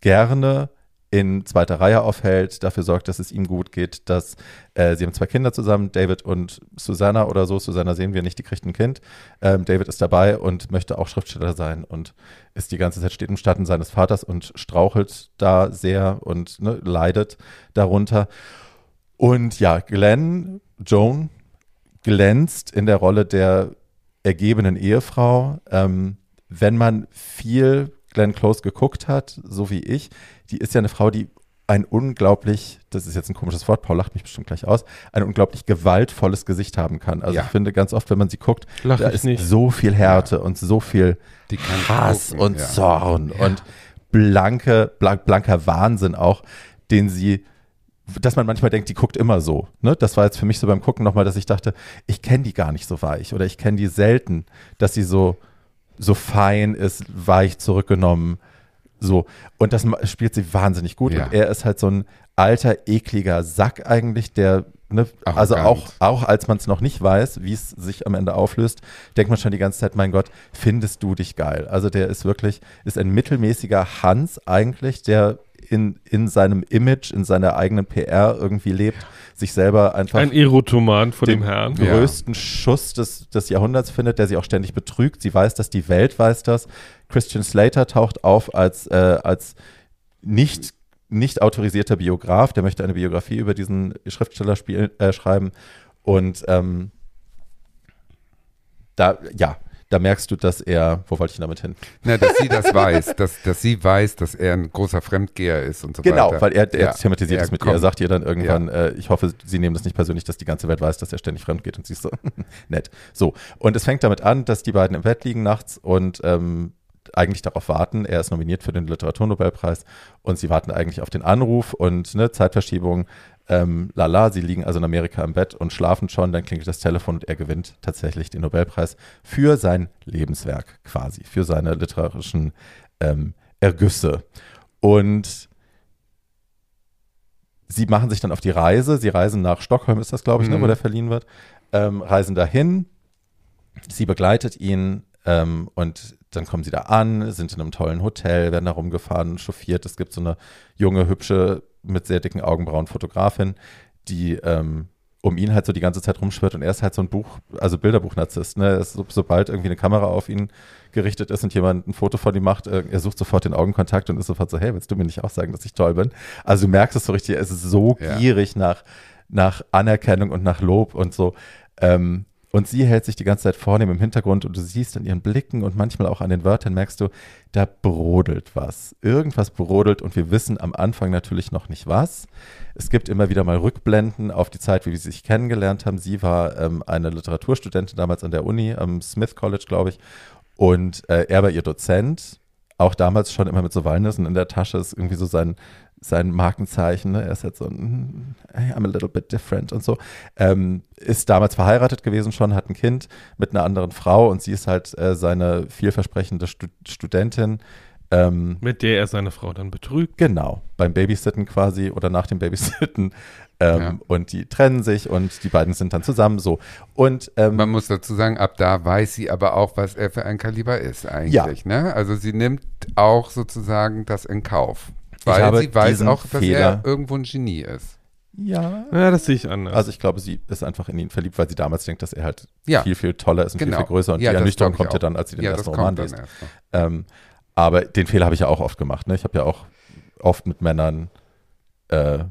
gerne in zweiter Reihe aufhält, dafür sorgt, dass es ihm gut geht, dass äh, sie haben zwei Kinder zusammen, David und Susanna oder so. Susanna sehen wir nicht, die kriegt ein Kind. Ähm, David ist dabei und möchte auch Schriftsteller sein und ist die ganze Zeit steht im Schatten seines Vaters und strauchelt da sehr und ne, leidet darunter. Und ja, Glenn, Joan, glänzt in der Rolle der ergebenen Ehefrau. Ähm, wenn man viel Glenn Close geguckt hat, so wie ich, die ist ja eine Frau, die ein unglaublich, das ist jetzt ein komisches Wort, Paul lacht mich bestimmt gleich aus, ein unglaublich gewaltvolles Gesicht haben kann. Also Ja. ich finde ganz oft, wenn man sie guckt, Lach da ist nicht. so viel Härte und so viel Hass gucken, und ja. Zorn und blanke, blank, blanker Wahnsinn auch, den sie, dass man manchmal denkt, die guckt immer so. Ne? Das war jetzt für mich so beim Gucken nochmal, dass ich dachte, ich kenne die gar nicht so weich oder ich kenne die selten, dass sie so, so fein ist, weich zurückgenommen. So. Und das spielt sie wahnsinnig gut. Ja. Und er ist halt so ein alter, ekliger Sack eigentlich, der, ne, also auch, auch als man es noch nicht weiß, wie es sich am Ende auflöst, denkt man schon die ganze Zeit, mein Gott, findest du dich geil. Also der ist wirklich, ist ein mittelmäßiger Hans eigentlich, der in, in seinem Image, in seiner eigenen PR irgendwie lebt, sich selber einfach Ein Erotoman von den dem Herrn. Ja. größten Schuss des, des Jahrhunderts findet, der sie auch ständig betrügt. Sie weiß das, die Welt weiß das. Christian Slater taucht auf als, äh, als nicht, nicht autorisierter Biograf. Der möchte eine Biografie über diesen Schriftsteller spielen, äh, schreiben. Und ähm, da, ja, da merkst du, dass er, wo wollte ich damit hin? Na, dass sie das weiß, dass, dass sie weiß, dass er ein großer Fremdgeher ist und so Genau, weiter. weil er, er Ja, thematisiert er es mit ihr. kommt. Er sagt ihr dann irgendwann, äh, ich hoffe, sie nehmen das nicht persönlich, dass die ganze Welt weiß, dass er ständig fremd geht. Und sie ist so, nett. So, und es fängt damit an, dass die beiden im Bett liegen nachts und ähm, eigentlich darauf warten. Er ist nominiert für den Literaturnobelpreis und sie warten eigentlich auf den Anruf und ne, Zeitverschiebung. Ähm, lala, sie liegen also in Amerika im Bett und schlafen schon. Dann klingelt das Telefon und er gewinnt tatsächlich den Nobelpreis für sein Lebenswerk quasi, für seine literarischen ähm, Ergüsse. Und sie machen sich dann auf die Reise. Sie reisen nach Stockholm, ist das, glaube ich, ne, Mhm. wo der verliehen wird. Ähm, reisen dahin. Sie begleitet ihn ähm, und dann kommen sie da an, sind in einem tollen Hotel, werden da rumgefahren, chauffiert. Es gibt so eine junge, hübsche, mit sehr dicken Augenbrauen Fotografin, die ähm, um ihn halt so die ganze Zeit rumschwirrt und er ist halt so ein Buch, also Bilderbuchnarzisst, ne? So, sobald irgendwie eine Kamera auf ihn gerichtet ist und jemand ein Foto von ihm macht, äh, er sucht sofort den Augenkontakt und ist sofort so, hey, willst du mir nicht auch sagen, dass ich toll bin? Also du merkst es so richtig, es ist so Ja. gierig nach, nach Anerkennung und nach Lob und so. Ähm, Und sie hält sich die ganze Zeit vornehm im Hintergrund und du siehst an ihren Blicken und manchmal auch an den Wörtern, merkst du, da brodelt was. Irgendwas brodelt und wir wissen am Anfang natürlich noch nicht was. Es gibt immer wieder mal Rückblenden auf die Zeit, wie wir sich kennengelernt haben. Sie war ähm, eine Literaturstudentin damals an der Uni, am Smith College, glaube ich. Und äh, er war ihr Dozent. Auch damals schon immer mit so Walnüssen in der Tasche. Ist irgendwie so sein, sein Markenzeichen. Ne? Er ist halt so ein, hey, I'm a little bit different und so. Ähm, ist damals verheiratet gewesen schon, hat ein Kind mit einer anderen Frau und sie ist halt äh, seine vielversprechende Stu Studentin. Ähm, Mit der er seine Frau dann betrügt. Genau, beim Babysitten quasi oder nach dem Babysitten. Ähm, Ja. Und die trennen sich und die beiden sind dann zusammen so. Und ähm, Man muss dazu sagen, ab da weiß sie aber auch, was er für ein Kaliber ist eigentlich. Ne? Also sie nimmt auch sozusagen das in Kauf. Weil habe sie weiß diesen auch, dass Fehler- er irgendwo ein Genie ist. ja. Ja, das sehe ich anders. Also ich glaube, sie ist einfach in ihn verliebt, weil sie damals denkt, dass er halt Ja. viel, viel toller ist und Genau. viel, viel größer. Und Ja, die das Ernüchterung glaub ich kommt ja auch. dann, als sie den ja, ersten Roman kommt dann liest. erst noch. Ähm, aber den Fehler habe ich ja auch oft gemacht. Ne? Ich habe ja auch oft mit Männern äh,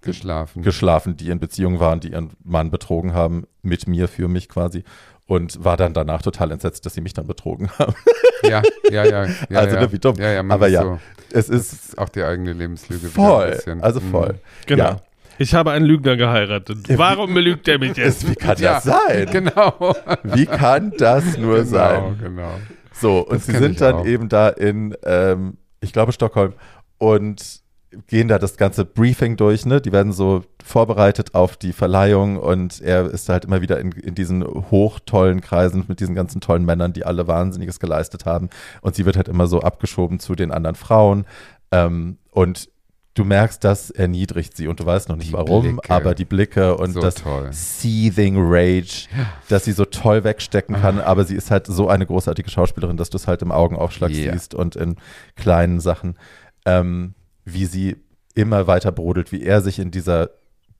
Geschlafen. geschlafen, die in Beziehung waren, die ihren Mann betrogen haben, mit mir, für mich quasi. Und war dann danach total entsetzt, dass sie mich dann betrogen haben. ja, ja, ja. ja Also, ja. ne, wie dumm. Ja, ja, Aber ja, So, Es ist ist auch die eigene Lebenslüge. voll, also Mhm. voll. genau. Ja. Ich habe einen Lügner geheiratet. Warum belügt er mich jetzt? Wie kann Ja, das sein? Genau. Wie kann das nur genau, sein? genau. So, und Das sie sind dann auch. eben da in, ähm, ich glaube, Stockholm und gehen da das ganze Briefing durch, ne? Die werden so vorbereitet auf die Verleihung und er ist halt immer wieder in, in diesen hochtollen Kreisen mit diesen ganzen tollen Männern, die alle Wahnsinniges geleistet haben. Und sie wird halt immer so abgeschoben zu den anderen Frauen. Ähm, und du merkst, das erniedrigt sie und du weißt noch nicht Die warum, Blicke. aber die Blicke und So das toll. Seething Rage, dass sie so toll wegstecken Ah. kann, aber sie ist halt so eine großartige Schauspielerin, dass du es halt im Augenaufschlag Yeah. siehst und in kleinen Sachen, ähm, wie sie immer weiter brodelt, wie er sich in dieser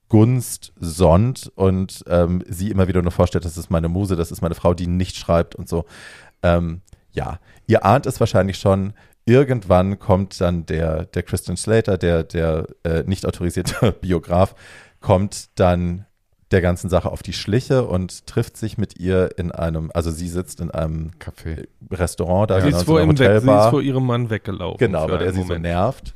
Gunst sonnt und ähm, sie immer wieder nur vorstellt, das ist meine Muse, das ist meine Frau, die nicht schreibt und so. Ähm, ja, ihr ahnt es wahrscheinlich schon. Irgendwann kommt dann der, der Christian Slater, der, der äh, nicht autorisierte Biograf, kommt dann der ganzen Sache auf die Schliche und trifft sich mit ihr in einem, also sie sitzt in einem Kaffee. Restaurant, da sie, in ist so vor einer ihm weg, sie ist vor ihrem Mann weggelaufen. Genau, weil er sie so nervt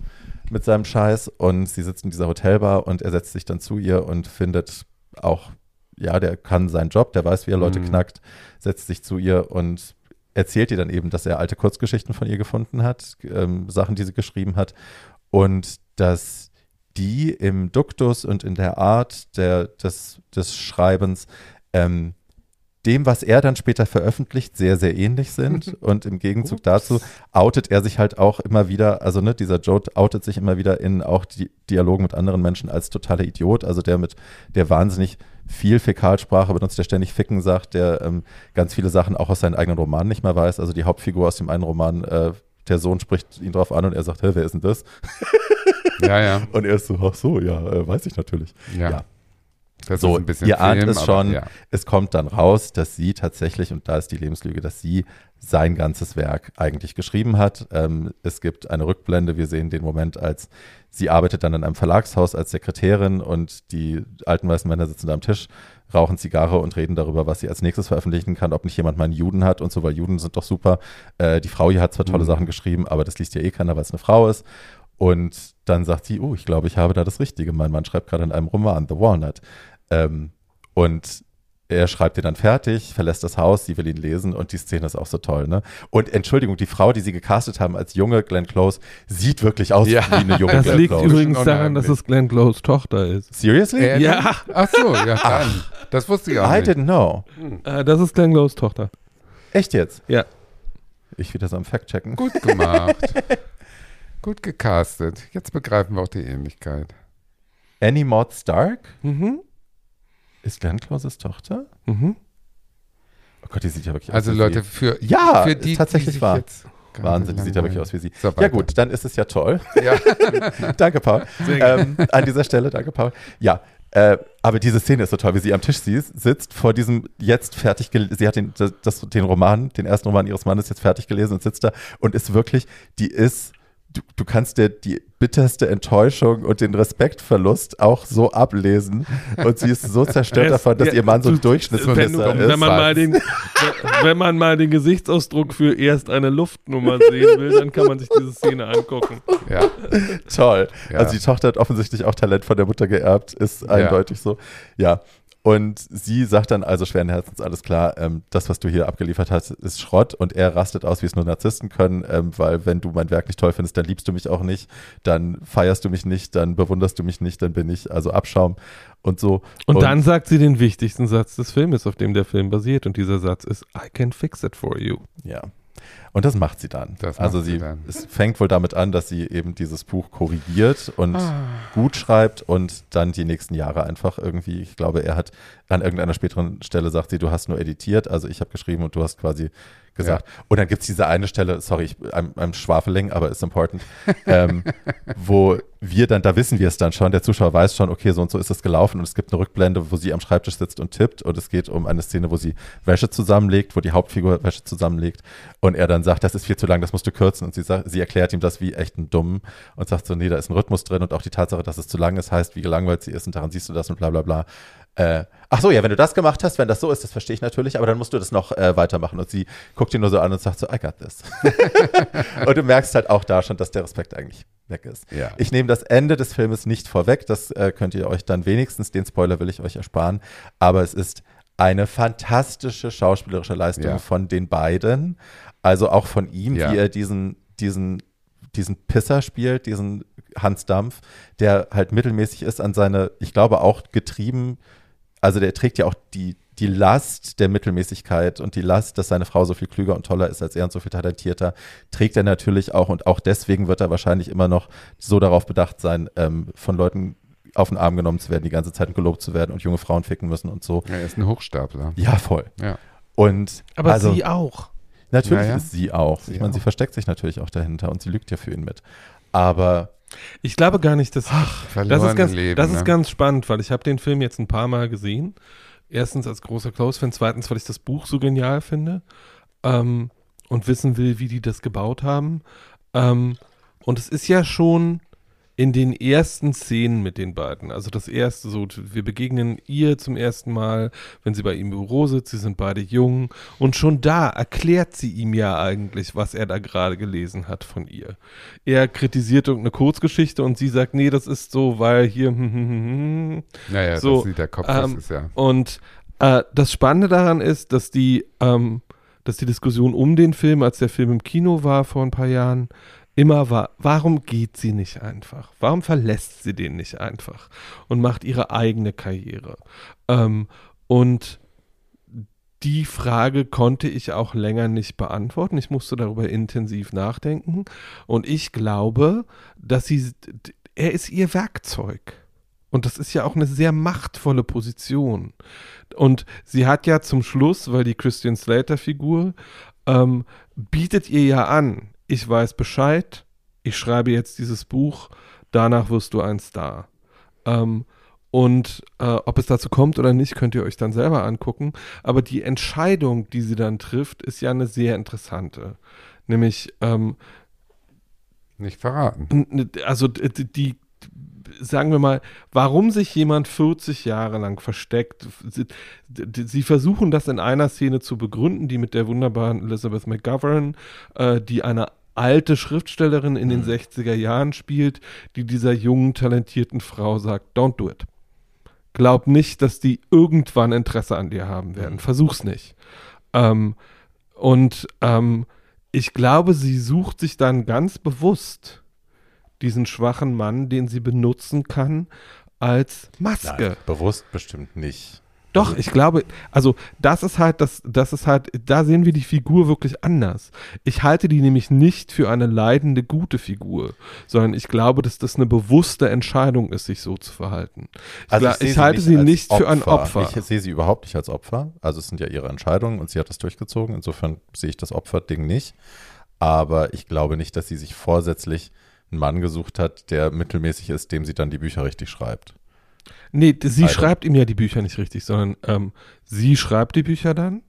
mit seinem Scheiß und sie sitzt in dieser Hotelbar und er setzt sich dann zu ihr und findet auch, ja, der kann seinen Job, der weiß, wie er Leute Mhm. knackt, setzt sich zu ihr und erzählt ihr dann eben, dass er alte Kurzgeschichten von ihr gefunden hat, ähm, Sachen, die sie geschrieben hat und dass die im Duktus und in der Art der, des, des Schreibens ähm, dem, was er dann später veröffentlicht, sehr, sehr ähnlich sind. Und im Gegenzug Ups. dazu outet er sich halt auch immer wieder, also ne, dieser Joe outet sich immer wieder in auch die Dialogen mit anderen Menschen als totaler Idiot, also der mit, der wahnsinnig viel Fäkalsprache benutzt, der ständig Ficken sagt, der ähm, ganz viele Sachen auch aus seinen eigenen Romanen nicht mehr weiß. Also die Hauptfigur aus dem einen Roman, äh, der Sohn spricht ihn drauf an und er sagt, hä, wer ist denn das? Ja, ja. Und er ist so, ach so, ja, äh, weiß ich natürlich. Ja. Ja. Das So, ihr ahnt Film, es aber schon. Ja. Es kommt dann raus, dass sie tatsächlich, und da ist die Lebenslüge, dass sie sein ganzes Werk eigentlich geschrieben hat. Ähm, es gibt eine Rückblende, wir sehen den Moment, als sie arbeitet dann in einem Verlagshaus als Sekretärin und die alten weißen Männer sitzen da am Tisch, rauchen Zigarre und reden darüber, was sie als nächstes veröffentlichen kann, ob nicht jemand mal einen Juden hat und so, weil Juden sind doch super. Äh, die Frau hier hat zwar tolle Mhm. Sachen geschrieben, aber das liest ja eh keiner, weil es eine Frau ist. Und dann sagt sie, oh, ich glaube, ich habe da das Richtige. Mein Mann schreibt gerade in einem Roman, The Walnut. Ähm, und er schreibt ihr dann fertig, verlässt das Haus, sie will ihn lesen und die Szene ist auch so toll, ne? Und Entschuldigung, die Frau, die sie gecastet haben als junge Glenn Close, sieht wirklich aus Ja. wie eine junge Das Glenn liegt Close. übrigens Schon daran, dass es Glenn Close Tochter ist. Seriously? Äh, Ja. Ach so, ja, dann. Das wusste ich auch I nicht. didn't know. Äh, das ist Glenn Close Tochter. Echt jetzt? Ja. Ich wieder so am Fact-Checken. Gut gemacht. Gut gecastet. Jetzt begreifen wir auch die Ähnlichkeit. Annie Maud Stark Mhm. Ist Closes Tochter? Mhm. Oh Gott, die sieht ja wirklich aus Also wie Leute, sie. für, Ja, für die, tatsächlich die wahr. jetzt Wahnsinn, die sieht ja wirklich aus wie sie. So, Ja gut, dann ist es ja toll. Ja. danke, Paul. Ähm, an dieser Stelle, danke, Paul. Ja, äh, aber diese Szene ist so toll, wie sie am Tisch sitzt vor diesem jetzt fertig, sie hat den, das, den Roman, den ersten Roman ihres Mannes jetzt fertig gelesen und sitzt da und ist wirklich, die ist, du, du kannst dir die bitterste Enttäuschung und den Respektverlust auch so ablesen. Und sie ist so zerstört davon, dass ja, ihr Mann so ein ist. wenn, man mal den, wenn man mal den Gesichtsausdruck für erst eine Luftnummer sehen will, dann kann man sich diese Szene angucken. Ja. Toll. Ja. Also die Tochter hat offensichtlich auch Talent von der Mutter geerbt, ist eindeutig so. Ja. Und sie sagt dann also schweren Herzens, alles klar, ähm, das, was du hier abgeliefert hast, ist Schrott und er rastet aus, wie es nur Narzissten können, ähm, weil wenn du mein Werk nicht toll findest, dann liebst du mich auch nicht, dann feierst du mich nicht, dann bewunderst du mich nicht, dann bin ich also Abschaum und so. Und, dann sagt sie den wichtigsten Satz des Filmes, auf dem der Film basiert. Und dieser Satz ist, I can fix it for you. Ja. Und das macht sie dann. Das also sie sie, dann. es fängt wohl damit an, dass sie eben dieses Buch korrigiert und Ah. gut schreibt und dann die nächsten Jahre einfach irgendwie, ich glaube, er hat an irgendeiner späteren Stelle sagt sie, du hast nur editiert, also ich habe geschrieben und du hast quasi gesagt. Und dann gibt es diese eine Stelle, sorry, ich, I'm, I'm Schwafeling, aber ist important, ähm, wo wir dann, da wissen wir es dann schon, der Zuschauer weiß schon, okay, so und so ist es gelaufen und es gibt eine Rückblende, wo sie am Schreibtisch sitzt und tippt und es geht um eine Szene, wo sie Wäsche zusammenlegt, wo die Hauptfigur Wäsche zusammenlegt und er dann sagt, das ist viel zu lang, das musst du kürzen und sie, sagt, sie erklärt ihm das wie echt ein Dumm und sagt so, nee, da ist ein Rhythmus drin und auch die Tatsache, dass es zu lang ist, heißt, wie gelangweilt sie ist und daran siehst du das und bla bla bla. Äh, ach so, ja, wenn du das gemacht hast, wenn das so ist, das verstehe ich natürlich, aber dann musst du das noch äh, weitermachen. Und sie guckt ihn nur so an und sagt so, I got this. und du merkst halt auch da schon, dass der Respekt eigentlich weg ist. Ja. Ich nehme das Ende des Filmes nicht vorweg, das äh, könnt ihr euch dann wenigstens, den Spoiler will ich euch ersparen, aber es ist eine fantastische schauspielerische Leistung Ja. von den beiden, also auch von ihm, Ja. wie er diesen, diesen, diesen Pisser spielt, diesen Hans Dampf, der halt mittelmäßig ist an seine, ich glaube auch getrieben, also der trägt ja auch die, die Last der Mittelmäßigkeit und die Last, dass seine Frau so viel klüger und toller ist als er und so viel talentierter, trägt er natürlich auch und auch deswegen wird er wahrscheinlich immer noch so darauf bedacht sein, ähm, von Leuten auf den Arm genommen zu werden, die ganze Zeit gelobt zu werden und junge Frauen ficken müssen und so. Er ist ein Hochstapler. Ja, voll. Ja. Und Aber also, sie auch. natürlich Ja, ja. ist sie auch. Sie ich meine, sie versteckt sich natürlich auch dahinter und sie lügt ja für ihn mit. Aber Ich glaube gar nicht, dass. das Verlorene ist ganz, Leben. das ist ne? ganz spannend, weil ich habe den Film jetzt ein paar Mal gesehen. Erstens als großer Close-Fan, zweitens, weil ich das Buch so genial finde ähm, und wissen will, wie die das gebaut haben. Ähm, und es ist ja schon in den ersten Szenen mit den beiden. Also das erste, so, wir begegnen ihr zum ersten Mal, wenn sie bei ihm im Büro sitzt, sie sind beide jung. Und schon da erklärt sie ihm ja eigentlich, was er da gerade gelesen hat von ihr. Er kritisiert irgendeine Kurzgeschichte und sie sagt, nee, das ist so, weil hier, hm, hm, hm, hm. Naja, so, das sieht der Kopf, ähm, ist ja. Und äh, das Spannende daran ist, dass die, ähm, dass die Diskussion um den Film, als der Film im Kino war vor ein paar Jahren, immer war, warum geht sie nicht einfach? Warum verlässt sie den nicht einfach und macht ihre eigene Karriere? Ähm, und die Frage konnte ich auch länger nicht beantworten. Ich musste darüber intensiv nachdenken. Und ich glaube, dass sie, er ist ihr Werkzeug. Und das ist ja auch eine sehr machtvolle Position. Und sie hat ja zum Schluss, weil die Christian Slater-Figur ähm, bietet ihr ja an, ich weiß Bescheid, ich schreibe jetzt dieses Buch, danach wirst du ein Star. Ähm, und äh, ob es dazu kommt oder nicht, könnt ihr euch dann selber angucken. Aber die Entscheidung, die sie dann trifft, ist ja eine sehr interessante. Nämlich, ähm, Nicht verraten. Also d- d- die, sagen wir mal, warum sich jemand 40 Jahre lang versteckt. Sie, sie versuchen das in einer Szene zu begründen, die mit der wunderbaren Elizabeth McGovern, äh, die eine alte Schriftstellerin in den 60er Jahren spielt, die dieser jungen, talentierten Frau sagt, don't do it. Glaub nicht, dass die irgendwann Interesse an dir haben werden. Versuch's nicht. Ähm, und ähm, ich glaube, sie sucht sich dann ganz bewusst diesen schwachen Mann, den sie benutzen kann, als Maske. nein, bewusst bestimmt nicht. Doch, ich glaube, also das ist halt, das, das ist halt, da sehen wir die Figur wirklich anders. Ich halte die nämlich nicht für eine leidende, gute Figur, sondern ich glaube, dass das eine bewusste Entscheidung ist, sich so zu verhalten. Ich, gla- sehe ich halte sie als nicht für ein Opfer. Ich sehe sie überhaupt nicht als Opfer. Also es sind ja ihre Entscheidungen und sie hat das durchgezogen. Insofern sehe ich das Opferding nicht. Aber ich glaube nicht, dass sie sich vorsätzlich einen Mann gesucht hat, der mittelmäßig ist, dem sie dann die Bücher richtig schreibt. Nee, sie Also- schreibt ihm ja die Bücher nicht richtig, sondern ähm, sie schreibt die Bücher dann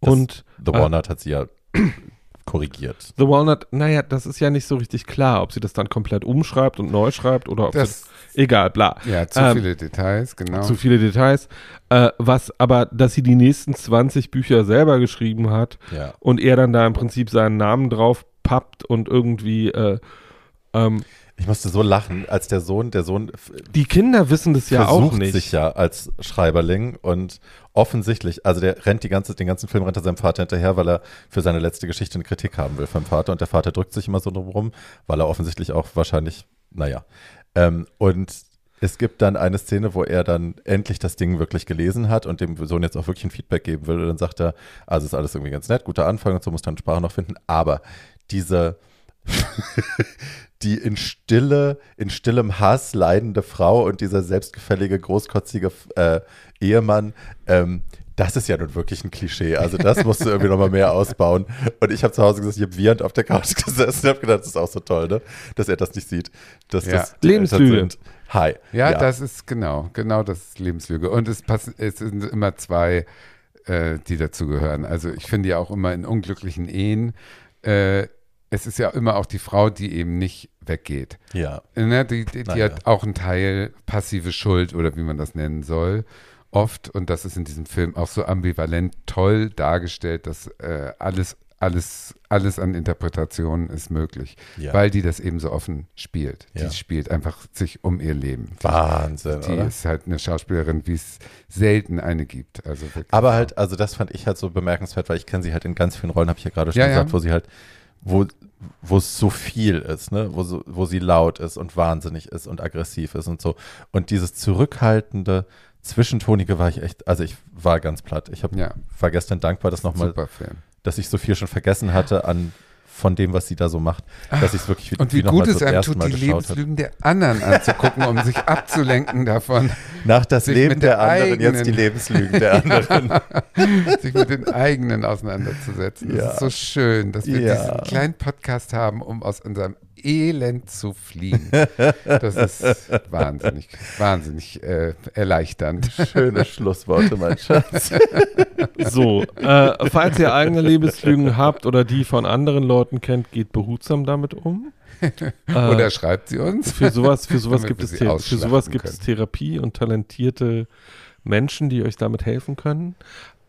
Das- und The äh, Walnut hat sie ja korrigiert. The Walnut, naja, das ist ja nicht so richtig klar, ob sie das dann komplett umschreibt und neu schreibt oder ob Das, sie, egal, bla. ja, zu Ähm, viele Details, genau. Zu viele Details. Äh, was aber, dass sie die nächsten 20 Bücher selber geschrieben hat Ja. und er dann da im Prinzip seinen Namen drauf pappt und irgendwie, äh, ähm, Ich musste so lachen, als der Sohn, der Sohn die Kinder wissen das ja auch nicht. sich ja als Schreiberling und offensichtlich, also der rennt die ganze, den ganzen Film rennt er seinem Vater hinterher, weil er für seine letzte Geschichte eine Kritik haben will vom Vater und der Vater drückt sich immer so drum rum, weil er offensichtlich auch wahrscheinlich, naja. Ähm, und es gibt dann eine Szene, wo er dann endlich das Ding wirklich gelesen hat und dem Sohn jetzt auch wirklich ein Feedback geben will. Und dann sagt er, also ist alles irgendwie ganz nett, guter Anfang und so, muss dann Sprache noch finden. Aber diese, die in Stille, in stillem Hass leidende Frau und dieser selbstgefällige, großkotzige äh, Ehemann, ähm, das ist ja nun wirklich ein Klischee. Also das musst du irgendwie nochmal mehr ausbauen. Und ich habe zu Hause gesagt, ich habe wiehernd auf der Couch gesessen und habe gedacht, das ist auch so toll, ne? dass er das nicht sieht. Dass Ja. das Lebenslüge. sind. Hi. Ja, das ist genau, genau das ist Lebenslüge. Und es, pass, es sind immer zwei, äh, die dazugehören. Also ich finde ja auch immer in unglücklichen Ehen, äh, es ist ja immer auch die Frau, die eben nicht weggeht. Ja. Ne, die die, die Na ja. hat auch einen Teil passive Schuld oder wie man das nennen soll. Oft, und das ist in diesem Film auch so ambivalent toll dargestellt, dass äh, alles, alles, alles an Interpretationen ist möglich, Ja. weil die das eben so offen spielt. Ja. Die spielt einfach sich um ihr Leben. Wahnsinn, Die oder? ist halt eine Schauspielerin, wie es selten eine gibt. Also. Aber halt, also das fand ich halt so bemerkenswert, weil ich kenne sie halt in ganz vielen Rollen, habe ich ja gerade schon gesagt, wo sie halt, wo, wo es so viel ist, ne? wo, so, wo sie laut ist und wahnsinnig ist und aggressiv ist und so. Und dieses zurückhaltende, zwischentonige war ich echt, also ich war ganz platt. Ich hab, Ja. war gestern dankbar, dass nochmal, dass ich so viel schon vergessen hatte an von dem, was sie da so macht, dass ich es wirklich wie, Und wie mal gut es einem tut, Mal die. Lebenslügen der anderen anzugucken, um sich abzulenken davon, Nach das Leben der, der anderen, jetzt die Lebenslügen der anderen. sich mit den eigenen auseinanderzusetzen. Das Ja. ist so schön, dass wir Ja. diesen kleinen Podcast haben, um aus unserem Elend zu fliehen. Das ist wahnsinnig, wahnsinnig äh, erleichternd. Schöne Schlussworte, mein Schatz. So, äh, falls ihr eigene Lebenslügen habt oder die von anderen Leuten kennt, geht behutsam damit um. Äh, Oder schreibt sie uns. für sowas, für sowas gibt es für sowas gibt es. Therapie und talentierte Menschen, die euch damit helfen können.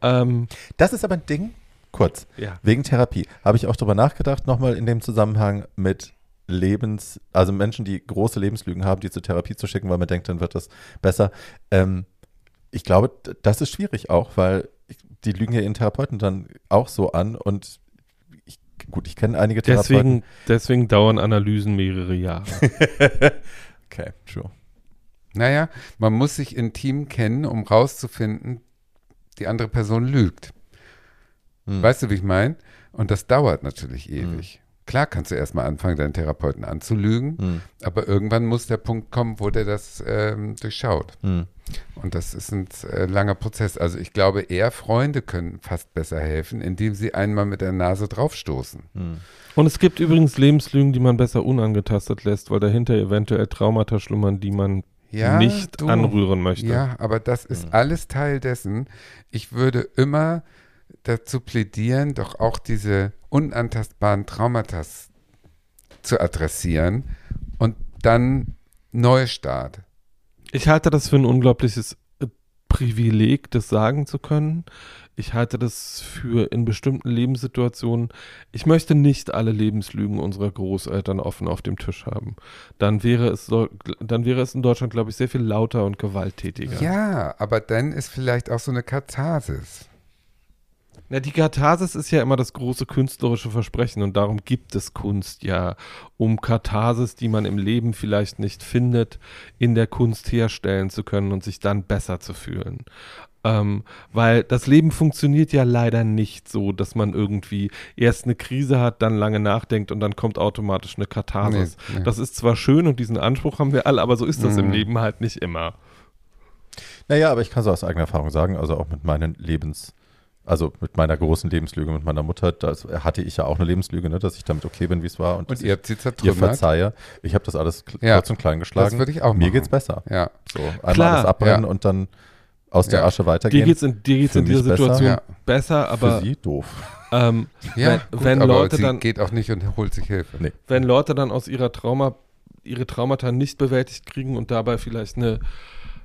Ähm, Das ist aber ein Ding, kurz, ja. wegen Therapie. Habe ich auch drüber nachgedacht, nochmal in dem Zusammenhang mit Lebens, also Menschen, die große Lebenslügen haben, die zur Therapie zu schicken, weil man denkt, dann wird das besser. Ähm, ich glaube, das ist schwierig auch, weil die lügen ja ihren Therapeuten dann auch so an und ich, gut, ich kenne einige Therapeuten. Deswegen, deswegen dauern Analysen mehrere Jahre. okay, true. Naja, man muss sich intim kennen, um rauszufinden, die andere Person lügt. Hm. Weißt du, wie ich meine? Und das dauert natürlich ewig. Klar kannst du erstmal anfangen, deinen Therapeuten anzulügen, Hm. aber irgendwann muss der Punkt kommen, wo der das ähm, durchschaut. Hm. Und das ist ein äh, langer Prozess. Also ich glaube, eher Freunde können fast besser helfen, indem sie einmal mit der Nase draufstoßen. Hm. Und es gibt übrigens Lebenslügen, die man besser unangetastet lässt, weil dahinter eventuell Traumata schlummern, die man Ja, nicht du. anrühren möchte. Ja, aber das ist Mhm. alles Teil dessen. Ich würde immer dazu plädieren, doch auch diese unantastbaren Traumata zu adressieren und dann Neustart. Ich halte das für ein unglaubliches äh, Privileg, das sagen zu können. Ich halte das für in bestimmten Lebenssituationen. Ich möchte nicht alle Lebenslügen unserer Großeltern offen auf dem Tisch haben. Dann wäre es, so, dann wäre es in Deutschland, glaube ich, sehr viel lauter und gewalttätiger. Ja, aber dann ist vielleicht auch so eine Katharsis. Na, die Katharsis ist ja immer das große künstlerische Versprechen und darum gibt es Kunst ja, um Katharsis, die man im Leben vielleicht nicht findet, in der Kunst herstellen zu können und sich dann besser zu fühlen. Ähm, weil das Leben funktioniert ja leider nicht so, dass man irgendwie erst eine Krise hat, dann lange nachdenkt und dann kommt automatisch eine Katharsis. Nee, nee. Das ist zwar schön und diesen Anspruch haben wir alle, aber so ist das im Mhm. Leben halt nicht immer. Naja, aber ich kann so aus eigener Erfahrung sagen, also auch mit meinen Lebens, also mit meiner großen Lebenslüge mit meiner Mutter, das hatte ich ja auch eine Lebenslüge, ne, dass ich damit okay bin, wie es war und, Und ihr habt sie ich ihr zertrümmert. verzeihe. Ich habe das alles Ja, kurz und klein geschlagen. Das würde ich auch machen. Mir geht's besser. Ja. So, einmal Klar, alles abbrennen ja. und dann aus der. Asche Dir weitergehen. geht's in, dir geht's Für in dieser besser. Situation Ja. besser, aber Für sie doof. ähm, Ja, wenn, gut, wenn aber Leute sie dann geht auch nicht und holt sich Hilfe. Nee. wenn Leute dann aus ihrer Trauma, ihre Traumata nicht bewältigt kriegen und dabei vielleicht eine,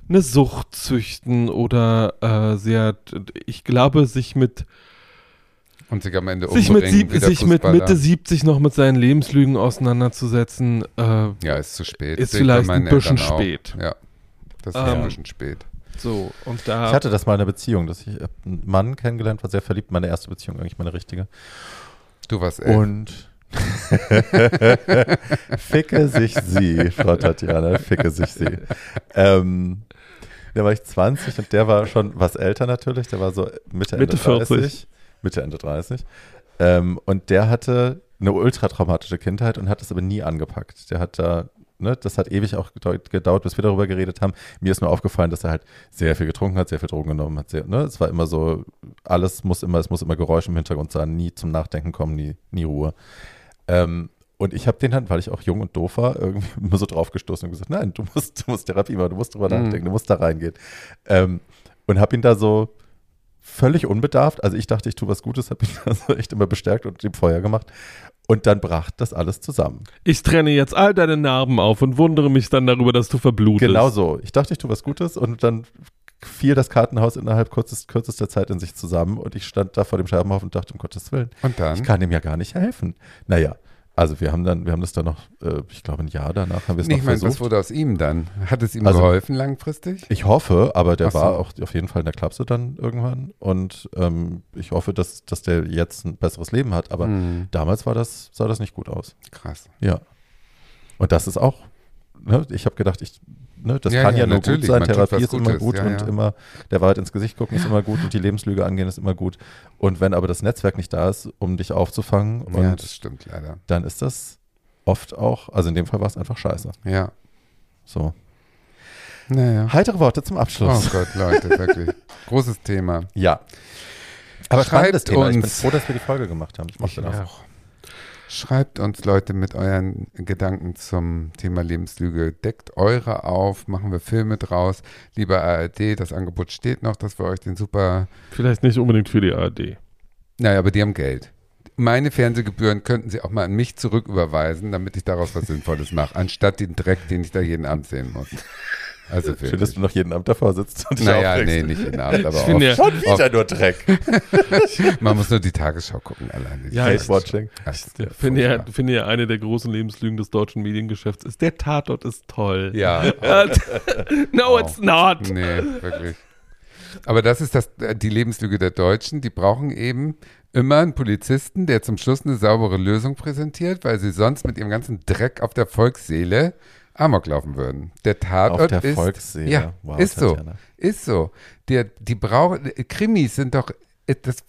eine Sucht züchten oder äh, sehr, ich glaube, sich mit, Und sich am Ende sich mit, sieb, sich mit. Mitte 70 noch mit seinen Lebenslügen auseinanderzusetzen, äh, Ja, ist zu spät. Ist vielleicht ein bisschen spät. Ja, das ist Ähm, ein bisschen spät. so, und da, Ich hatte das mal in einer Beziehung, dass ich einen Mann kennengelernt, war sehr verliebt, meine erste Beziehung, eigentlich meine richtige. Du warst elf. Und ficke sich sie, Frau Tatjana, ficke sich sie. Ähm, da war ich 20 und der war schon was älter natürlich, der war so Mitte, Ende Mitte 40. 30. Mitte, Ende 30. Ähm, und der hatte eine ultra traumatische Kindheit und hat es aber nie angepackt. Der hat da, ne, das hat ewig auch gedauert, gedauert, bis wir darüber geredet haben. Mir ist nur aufgefallen, dass er halt sehr viel getrunken hat, sehr viel Drogen genommen hat. Sehr, ne, es war immer so, alles muss immer, es muss immer Geräusch im Hintergrund sein, nie zum Nachdenken kommen, nie, nie Ruhe. Ähm, und ich habe den dann, weil ich auch jung und doof war, irgendwie immer so draufgestoßen und gesagt, nein, du musst, du musst Therapie machen, du musst drüber Mhm. nachdenken, du musst da reingehen. Ähm, und habe ihn da so völlig unbedarft, also ich dachte, ich tue was Gutes, habe ihn da so echt immer bestärkt und ihm Feuer gemacht. Und dann brach das alles zusammen. ich trenne jetzt all deine Narben auf und wundere mich dann darüber, dass du verblutest. Genau so. Ich dachte, ich tue was Gutes und dann fiel das Kartenhaus innerhalb kurzes, kürzester Zeit in sich zusammen und ich stand da vor dem Scherbenhaufen und dachte, um Gottes Willen, Und dann? ich kann ihm ja gar nicht helfen. Naja, also wir haben dann, wir haben das dann noch, äh, ich glaube ein Jahr danach haben wir es Nee, noch ich meine, was versucht. wurde aus ihm dann? Hat es ihm Also- geholfen langfristig? Ich hoffe, aber der so. war auch auf jeden Fall in der Klapse dann irgendwann und ähm, ich hoffe, dass, dass der jetzt ein besseres Leben hat, aber Hm, damals war das, sah das nicht gut aus. krass. Ja. Und das ist auch, ne, ich habe gedacht, ich, ne, das Ja, kann ja, ja, nur gut natürlich, sein, man tut Therapie ist immer gut ja, und immer der Wahrheit ins Gesicht gucken ist immer gut und die Lebenslüge angehen ist immer gut. Und wenn aber das Netzwerk nicht da ist, um dich aufzufangen, und ja, das stimmt leider. dann ist das oft auch, also in dem Fall war es einfach scheiße. Ja. So. Naja. Heitere Worte zum Oh Abschluss. Gott, Leute, wirklich. Großes Thema. Ja. Aber Schreibt spannendes Thema. Ich bin uns. froh, dass wir die Folge gemacht haben. Ich mochte Ich das. auch. Schreibt uns Leute mit euren Gedanken zum Thema Lebenslüge. Deckt eure auf, machen wir Filme draus. Lieber ARD, das Angebot steht noch, dass wir euch den super. Vielleicht nicht unbedingt für die ARD. Naja, aber die haben Geld. Meine Fernsehgebühren könnten sie auch mal an mich zurücküberweisen, damit ich daraus was Sinnvolles mache, anstatt den Dreck, den ich da jeden Abend sehen muss. Also Schön, dass wirklich. du noch jeden Abend davor sitzt und dich Naja, aufregst. nee, nicht jeden Abend, aber Ich finde ja- Schon wieder nur Dreck. man muss nur die Tagesschau gucken alleine. Ja, ich- Watching. Ja finde ja, finde ja, eine der großen Lebenslügen des deutschen Mediengeschäfts ist, der Tatort ist toll. Ja, no, Wow. it's not. Nee, wirklich. Aber das ist das, äh, die Lebenslüge der Deutschen. Die brauchen eben immer einen Polizisten, der zum Schluss eine saubere Lösung präsentiert, weil sie sonst mit ihrem ganzen Dreck auf der Volksseele Amok laufen würden. Der Tatort Auf der ist, Volksseele. Ja, Wow, ist so. Tatjana. Ist so. Der, die brauchen, Krimis sind doch, äh, das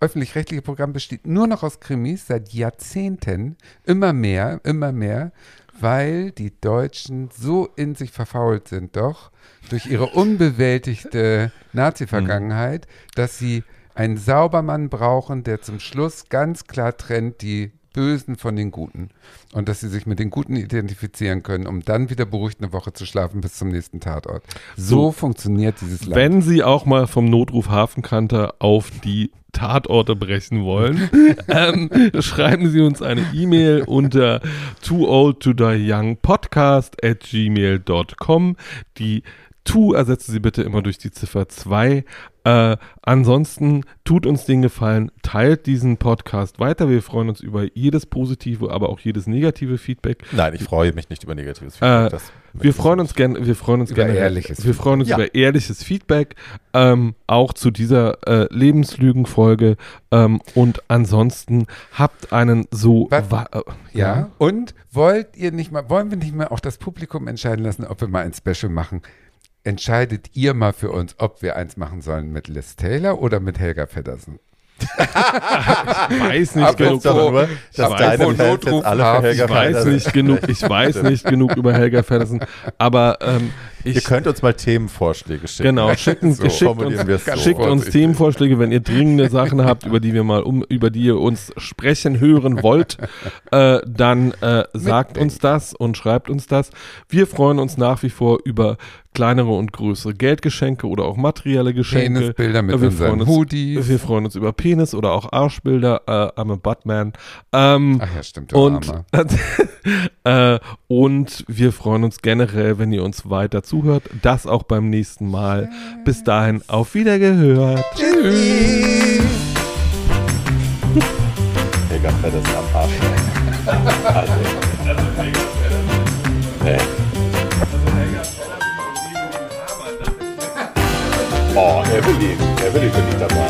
öffentlich-rechtliche Programm besteht nur noch aus Krimis seit Jahrzehnten. Immer mehr, immer mehr, weil die Deutschen so in sich verfault sind doch durch ihre unbewältigte Nazi-Vergangenheit, dass sie einen Saubermann brauchen, der zum Schluss ganz klar trennt die Bösen von den Guten. Und dass sie sich mit den Guten identifizieren können, um dann wieder beruhigt eine Woche zu schlafen bis zum nächsten Tatort. So, So. funktioniert dieses Land. Wenn Sie auch mal vom Notruf Hafenkante auf die Tatorte brechen wollen, ähm, schreiben Sie uns eine E-Mail unter too old to die young podcast at gmail.com. Die to ersetzen Sie bitte immer durch die Ziffer 2. Äh, ansonsten tut uns den Gefallen, teilt diesen Podcast weiter. Wir freuen uns über jedes positive, aber auch jedes negative Feedback. Nein, ich freue mich nicht über negatives Äh, Feedback. Möchte Wir freuen uns gerne, wir freuen uns Über gerne, ehrliches wir freuen uns Ja. über ehrliches Feedback, ähm, auch zu dieser äh, Lebenslügenfolge. Ähm, und ansonsten habt einen so Was? wa- äh, Ja. Und wollt ihr nicht mal, wollen wir nicht mal auch das Publikum entscheiden lassen, ob wir mal ein Special machen? Entscheidet ihr mal für uns, ob wir eins machen sollen mit Liz Taylor oder mit Helga Feddersen? weiß nicht genug. aber nur, dass deine alle für Notruf Helga Ich weiß nicht genug, ich weiß nicht genug über Helga Feddersen, aber ähm, Ich- Ihr könnt uns mal Themenvorschläge schicken. Genau, schicken, So schickt, uns, so. schickt uns. Themenvorschläge, wenn ihr dringende Sachen habt, über die wir mal um, über die ihr uns sprechen hören wollt, äh, dann äh, sagt uns das und schreibt uns das. Wir freuen uns nach wie vor über kleinere und größere Geldgeschenke oder auch materielle Geschenke. Penisbilder mit wir unseren uns, Hoodies. Wir freuen uns über Penis oder auch Arschbilder. Äh, I'm a Buttman. Ähm, Ach ja, stimmt. und, äh, und wir freuen uns generell, wenn ihr uns weiter zuhört. Das auch beim nächsten Mal. Bis dahin, auf Wiedergehört. Fettes. Also. Nee. Oh, Evelyn. Evelyn ich dabei.